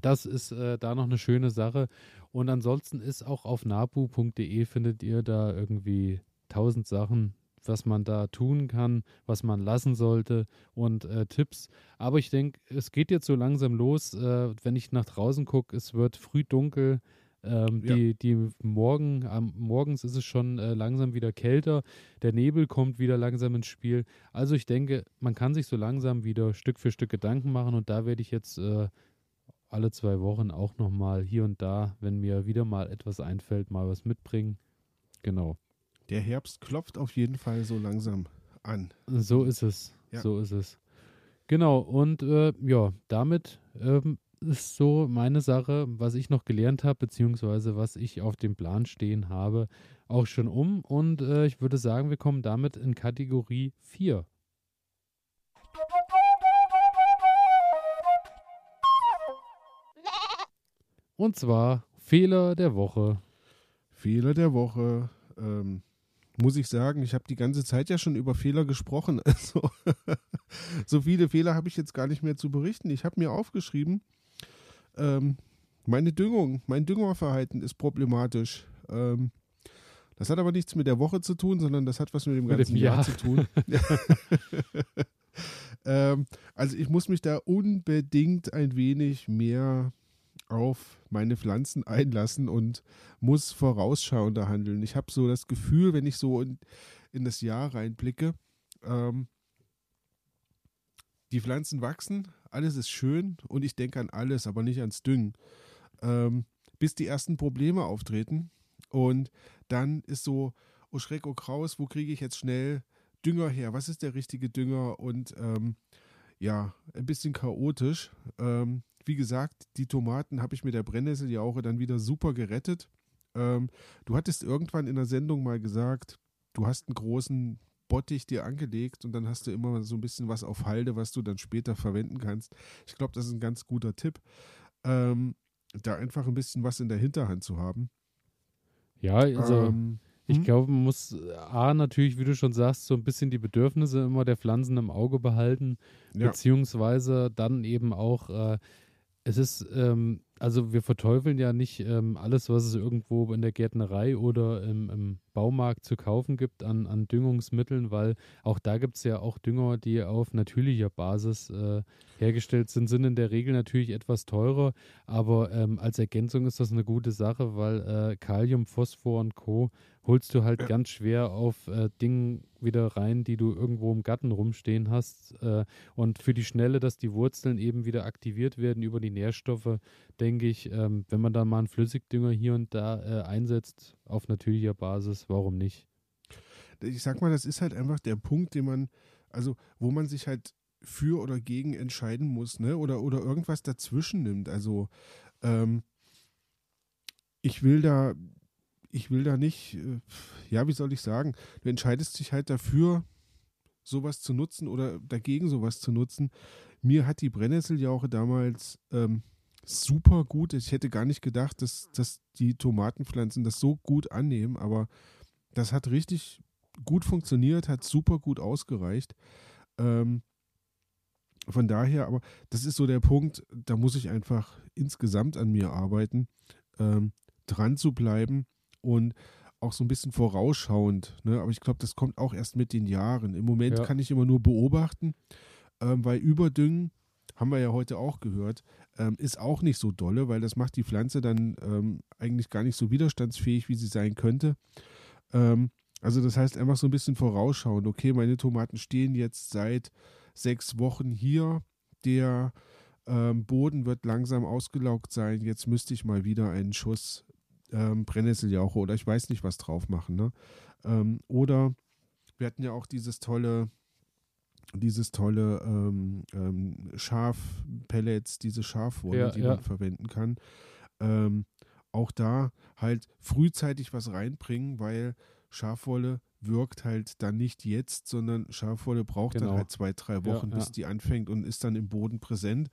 Das ist äh, da noch eine schöne Sache. Und ansonsten ist auch auf nabu.de findet ihr da irgendwie tausend Sachen, was man da tun kann, was man lassen sollte und äh, Tipps. Aber ich denke, es geht jetzt so langsam los. Äh, wenn ich nach draußen gucke, es wird früh dunkel. Ähm,
Ja.
die, die morgen, am, morgens ist es schon äh, langsam wieder kälter, der Nebel kommt wieder langsam ins Spiel. Also ich denke, man kann sich so langsam wieder Stück für Stück Gedanken machen und da werde ich jetzt äh, alle zwei Wochen auch nochmal hier und da, wenn mir wieder mal etwas einfällt, mal was mitbringen. Genau.
Der Herbst klopft auf jeden Fall so langsam an.
So ist es.
Ja.
So ist es. Genau, und äh, ja, damit ähm, ist so meine Sache, was ich noch gelernt habe, beziehungsweise was ich auf dem Plan stehen habe, auch schon um. Und äh, ich würde sagen, wir kommen damit in Kategorie 4. Und zwar Fehler der Woche.
Fehler der Woche. Ähm, muss ich sagen, ich habe die ganze Zeit ja schon über Fehler gesprochen. Also, so viele Fehler habe ich jetzt gar nicht mehr zu berichten. Ich habe mir aufgeschrieben, ähm, meine Düngung, mein Düngerverhalten ist problematisch. Ähm, das hat aber nichts mit der Woche zu tun, sondern das hat was mit dem
Mit dem
ganzen Jahr
Jahr.
zu tun. ähm, also ich muss mich da unbedingt ein wenig mehr auf meine Pflanzen einlassen und muss vorausschauender handeln. Ich habe so das Gefühl, wenn ich so in, in das Jahr reinblicke, ähm, die Pflanzen wachsen, alles ist schön und ich denke an alles, aber nicht ans Düngen. Ähm, bis die ersten Probleme auftreten und dann ist so, oh Schreck, oh Kraus, wo kriege ich jetzt schnell Dünger her? Was ist der richtige Dünger? Und ähm, ja, ein bisschen chaotisch. Ähm, wie gesagt, die Tomaten habe ich mit der Brennnesseljauche dann wieder super gerettet. Ähm, du hattest irgendwann in der Sendung mal gesagt, du hast einen großen Bottich dir angelegt und dann hast du immer so ein bisschen was auf Halde, was du dann später verwenden kannst. Ich glaube, das ist ein ganz guter Tipp, ähm, da einfach ein bisschen was in der Hinterhand zu haben.
Ja, also
ähm,
ich
hm?
glaube, man muss äh, A natürlich, wie du schon sagst, so ein bisschen die Bedürfnisse immer der Pflanzen im Auge behalten.
ja,
beziehungsweise dann eben auch, äh, es ist, ähm, also wir verteufeln ja nicht ähm, alles, was es irgendwo in der Gärtnerei oder im, im Baumarkt zu kaufen gibt an, an Düngungsmitteln, weil auch da gibt es ja auch Dünger, die auf natürlicher Basis äh, hergestellt sind, sind in der Regel natürlich etwas teurer, aber ähm, als Ergänzung ist das eine gute Sache, weil äh, Kalium, Phosphor und Co. holst du halt
Ja.
ganz schwer auf äh, Dingen wieder rein, die du irgendwo im Garten rumstehen hast. Äh, und für die Schnelle, dass die Wurzeln eben wieder aktiviert werden über die Nährstoffe, denke ich, ähm, wenn man da mal einen Flüssigdünger hier und da äh, einsetzt, auf natürlicher Basis, warum nicht?
ich sag mal, das ist halt einfach der Punkt, den man, also wo man sich halt für oder gegen entscheiden muss, ne? Oder, oder irgendwas dazwischen nimmt. Also ähm, ich will da, ich will da nicht, äh, ja, wie soll ich sagen, du entscheidest dich halt dafür, sowas zu nutzen oder dagegen sowas zu nutzen. Mir hat die Brennnesseljauche damals ähm, super gut, ich hätte gar nicht gedacht, dass, dass die Tomatenpflanzen das so gut annehmen, aber das hat richtig gut funktioniert, hat super gut ausgereicht. Ähm, von daher, aber das ist so der Punkt, da muss ich einfach insgesamt an mir arbeiten, ähm, dran zu bleiben und auch so ein bisschen vorausschauend. Ne? Aber ich glaube, das kommt auch erst mit den Jahren. Im Moment
Ja.
kann ich immer nur beobachten, ähm, weil Überdüngen, haben wir ja heute auch gehört, ähm, ist auch nicht so dolle, weil das macht die Pflanze dann ähm, eigentlich gar nicht so widerstandsfähig, wie sie sein könnte. Ähm, also das heißt einfach so ein bisschen vorausschauen. Okay, meine Tomaten stehen jetzt seit sechs Wochen hier. Der ähm, Boden wird langsam ausgelaugt sein. Jetzt müsste ich mal wieder einen Schuss ähm, Brennnesseljauche oder ich weiß nicht was drauf machen. Ne? Ähm, oder wir hatten ja auch dieses tolle, dieses tolle ähm, ähm, Schafpellets, diese Schafwolle,
Ja,
die
ja.
man verwenden kann. Ähm, auch da halt frühzeitig was reinbringen, weil Schafwolle wirkt halt dann nicht jetzt, sondern Schafwolle braucht
Genau.
dann halt zwei, drei Wochen,
Ja,
bis die anfängt und ist dann im Boden präsent.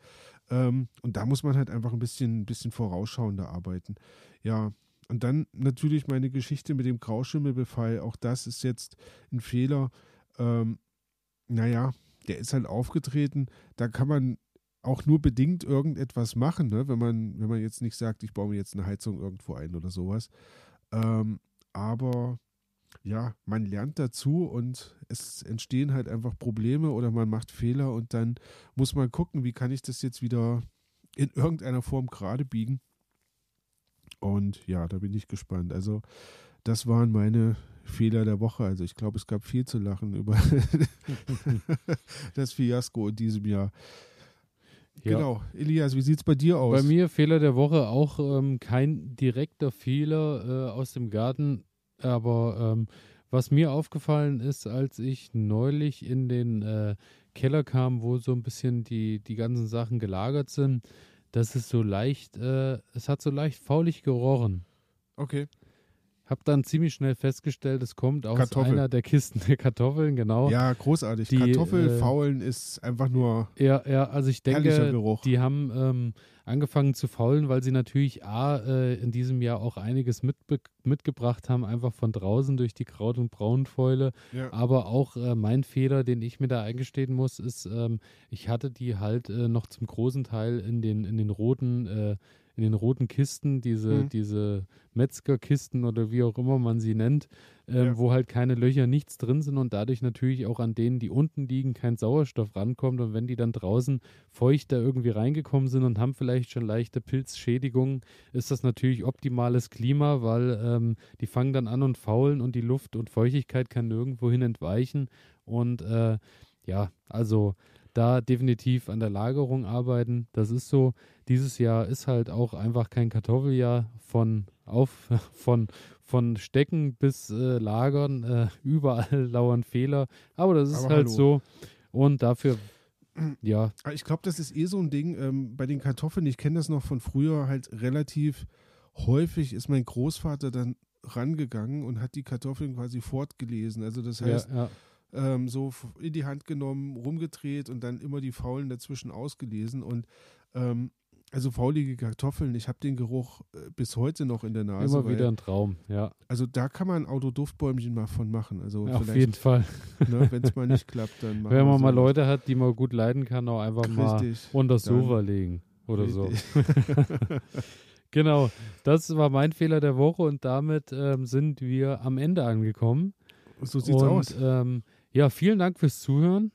Ähm, und da muss man halt einfach ein bisschen, bisschen vorausschauender arbeiten. Ja, und dann natürlich meine Geschichte mit dem Grauschimmelbefall. Auch das ist jetzt ein Fehler. Ähm, naja, der ist halt aufgetreten. Da kann man auch nur bedingt irgendetwas machen, ne? wenn, man, wenn man jetzt nicht sagt, ich baue mir jetzt eine Heizung irgendwo ein oder sowas. Ähm, aber ja, man lernt dazu und es entstehen halt einfach Probleme oder man macht Fehler und dann muss man gucken, wie kann ich das jetzt wieder in irgendeiner Form gerade biegen. Und ja, da bin ich gespannt. Also, das waren meine Fehler der Woche. Also, ich glaube, es gab viel zu lachen über das Fiasko in diesem Jahr. Ja. Genau. Elias, wie sieht es bei dir aus?
Bei mir Fehler der Woche auch ähm, kein direkter Fehler äh, aus dem Garten, aber ähm, was mir aufgefallen ist, als ich neulich in den äh, Keller kam, wo so ein bisschen die, die ganzen Sachen gelagert sind, dass es so leicht, äh, es hat so leicht faulig gerochen.
Okay.
Hab dann ziemlich schnell festgestellt, es kommt aus Kartoffel. einer der Kisten der Kartoffeln, genau.
Ja, großartig. Die, Kartoffelfaulen äh, ist einfach nur.
Ja, ja, also ich denke, die haben ähm, angefangen zu faulen, weil sie natürlich A, äh, in diesem Jahr auch einiges mitbe mitgebracht haben, einfach von draußen durch die Kraut- und Braunfäule. Ja. Aber auch äh, mein Fehler, den ich mir da eingestehen muss, ist, ähm, ich hatte die halt äh, noch zum großen Teil in den, in den roten äh, in den roten Kisten, diese, mhm. diese Metzgerkisten oder wie auch immer man sie nennt, ähm, ja. wo halt keine Löcher, nichts drin sind und dadurch natürlich auch an denen, die unten liegen, kein Sauerstoff rankommt. Und wenn die dann draußen feucht da irgendwie reingekommen sind und haben vielleicht schon leichte Pilzschädigungen, ist das natürlich optimales Klima, weil ähm, die fangen dann an und faulen und die Luft und Feuchtigkeit kann nirgendwohin entweichen. Und äh, ja, also da definitiv an der Lagerung arbeiten. Das ist so. Dieses Jahr ist halt auch einfach kein Kartoffeljahr von auf von von Stecken bis äh, Lagern. Äh, überall lauern Fehler. Aber das ist Aber halt hallo. so. Und dafür ja.
Ich glaube, das ist eh so ein Ding ähm, bei den Kartoffeln. Ich kenne das noch von früher halt relativ häufig ist mein Großvater dann rangegangen und hat die Kartoffeln quasi fortgelesen. Also das heißt, ja, ja ähm, so in die Hand genommen, rumgedreht und dann immer die Faulen dazwischen ausgelesen. Und ähm, also faulige Kartoffeln, ich habe den Geruch äh, bis heute noch in der Nase.
Immer weil, wieder ein Traum, ja.
Also da kann man ein Autoduftbäumchen mal von machen. Also
ja, auf jeden Fall.
Ne, Wenn es mal nicht klappt, dann
machen Wenn man mal Leute hat, die man gut leiden kann, auch einfach Richtig, mal unter das Sofa legen oder Richtig. so. genau, das war mein Fehler der Woche und damit ähm, sind wir am Ende angekommen.
So sieht's und, aus.
Ähm, ja, vielen Dank fürs Zuhören.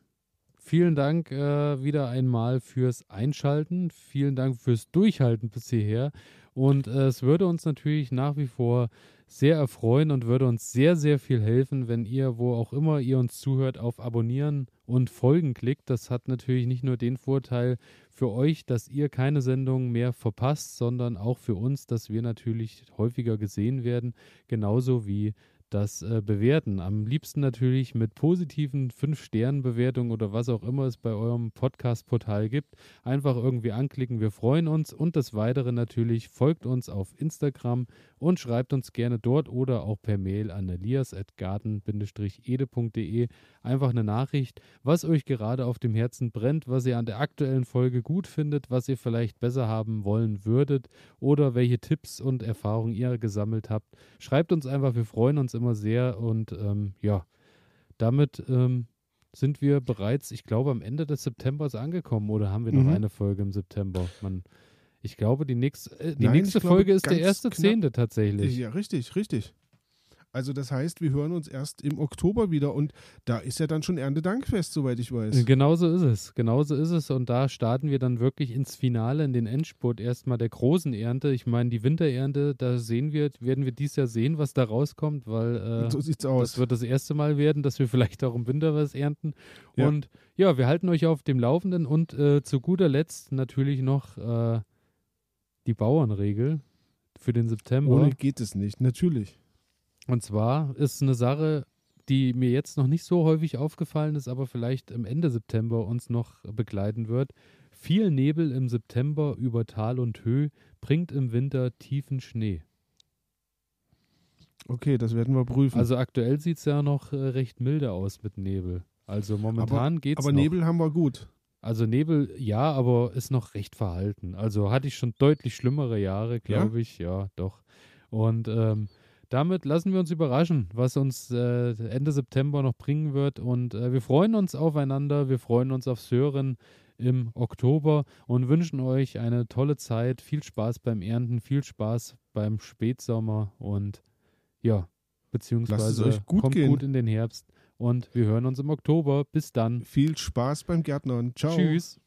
Vielen Dank äh, wieder einmal fürs Einschalten. Vielen Dank fürs Durchhalten bis hierher. Und äh, es würde uns natürlich nach wie vor sehr erfreuen und würde uns sehr, sehr viel helfen, wenn ihr, wo auch immer ihr uns zuhört, auf Abonnieren und Folgen klickt. Das hat natürlich nicht nur den Vorteil für euch, dass ihr keine Sendungen mehr verpasst, sondern auch für uns, dass wir natürlich häufiger gesehen werden, genauso wie das äh, bewerten. Am liebsten natürlich mit positiven 5-Sternen-Bewertungen oder was auch immer es bei eurem Podcast-Portal gibt. Einfach irgendwie anklicken, wir freuen uns. Und das Weitere natürlich, folgt uns auf Instagram und schreibt uns gerne dort oder auch per Mail an elias.garten-ede.de einfach eine Nachricht, was euch gerade auf dem Herzen brennt, was ihr an der aktuellen Folge gut findet, was ihr vielleicht besser haben wollen würdet oder welche Tipps und Erfahrungen ihr gesammelt habt. Schreibt uns einfach, wir freuen uns immer sehr und ähm, ja, damit ähm, sind wir bereits, ich glaube, am Ende des Septembers angekommen oder haben wir noch mhm. eine Folge im September? Man, ich glaube, die, nächst, äh, die Nein, nächste Folge ist der erste Zehnte tatsächlich.
Ja, richtig, richtig. Also das heißt, wir hören uns erst im Oktober wieder und da ist ja dann schon Erntedankfest, soweit ich weiß.
Genauso ist es, genauso ist es und da starten wir dann wirklich ins Finale, in den Endspurt erstmal der großen Ernte. Ich meine, die Winterernte, da sehen wir, werden wir dies Jahr sehen, was da rauskommt, weil äh,
so sieht's aus.
das wird das erste Mal werden, dass wir vielleicht auch im Winter was ernten. Ja. Und ja, wir halten euch auf dem Laufenden und äh, zu guter Letzt natürlich noch äh, die Bauernregel für den September.
Ohne geht es nicht, natürlich.
Und zwar ist eine Sache, die mir jetzt noch nicht so häufig aufgefallen ist, aber vielleicht im Ende September uns noch begleiten wird. Viel Nebel im September über Tal und Höhe bringt im Winter tiefen Schnee.
Okay, das werden wir prüfen.
Also aktuell sieht es ja noch äh, recht milde aus mit Nebel. Also momentan geht es.
Aber
noch.
Nebel haben wir gut.
Also Nebel, ja, aber ist noch recht verhalten. Also hatte ich schon deutlich schlimmere Jahre, glaube ja? ich. Ja, doch. Und ähm, damit lassen wir uns überraschen, was uns äh, Ende September noch bringen wird. Und äh, wir freuen uns aufeinander, wir freuen uns aufs Hören im Oktober und wünschen euch eine tolle Zeit, viel Spaß beim Ernten, viel Spaß beim Spätsommer und ja, beziehungsweise
gut
kommt
gehen.
gut in den Herbst. Und wir hören uns im Oktober. Bis dann.
Viel Spaß beim Gärtnern. Ciao.
Tschüss.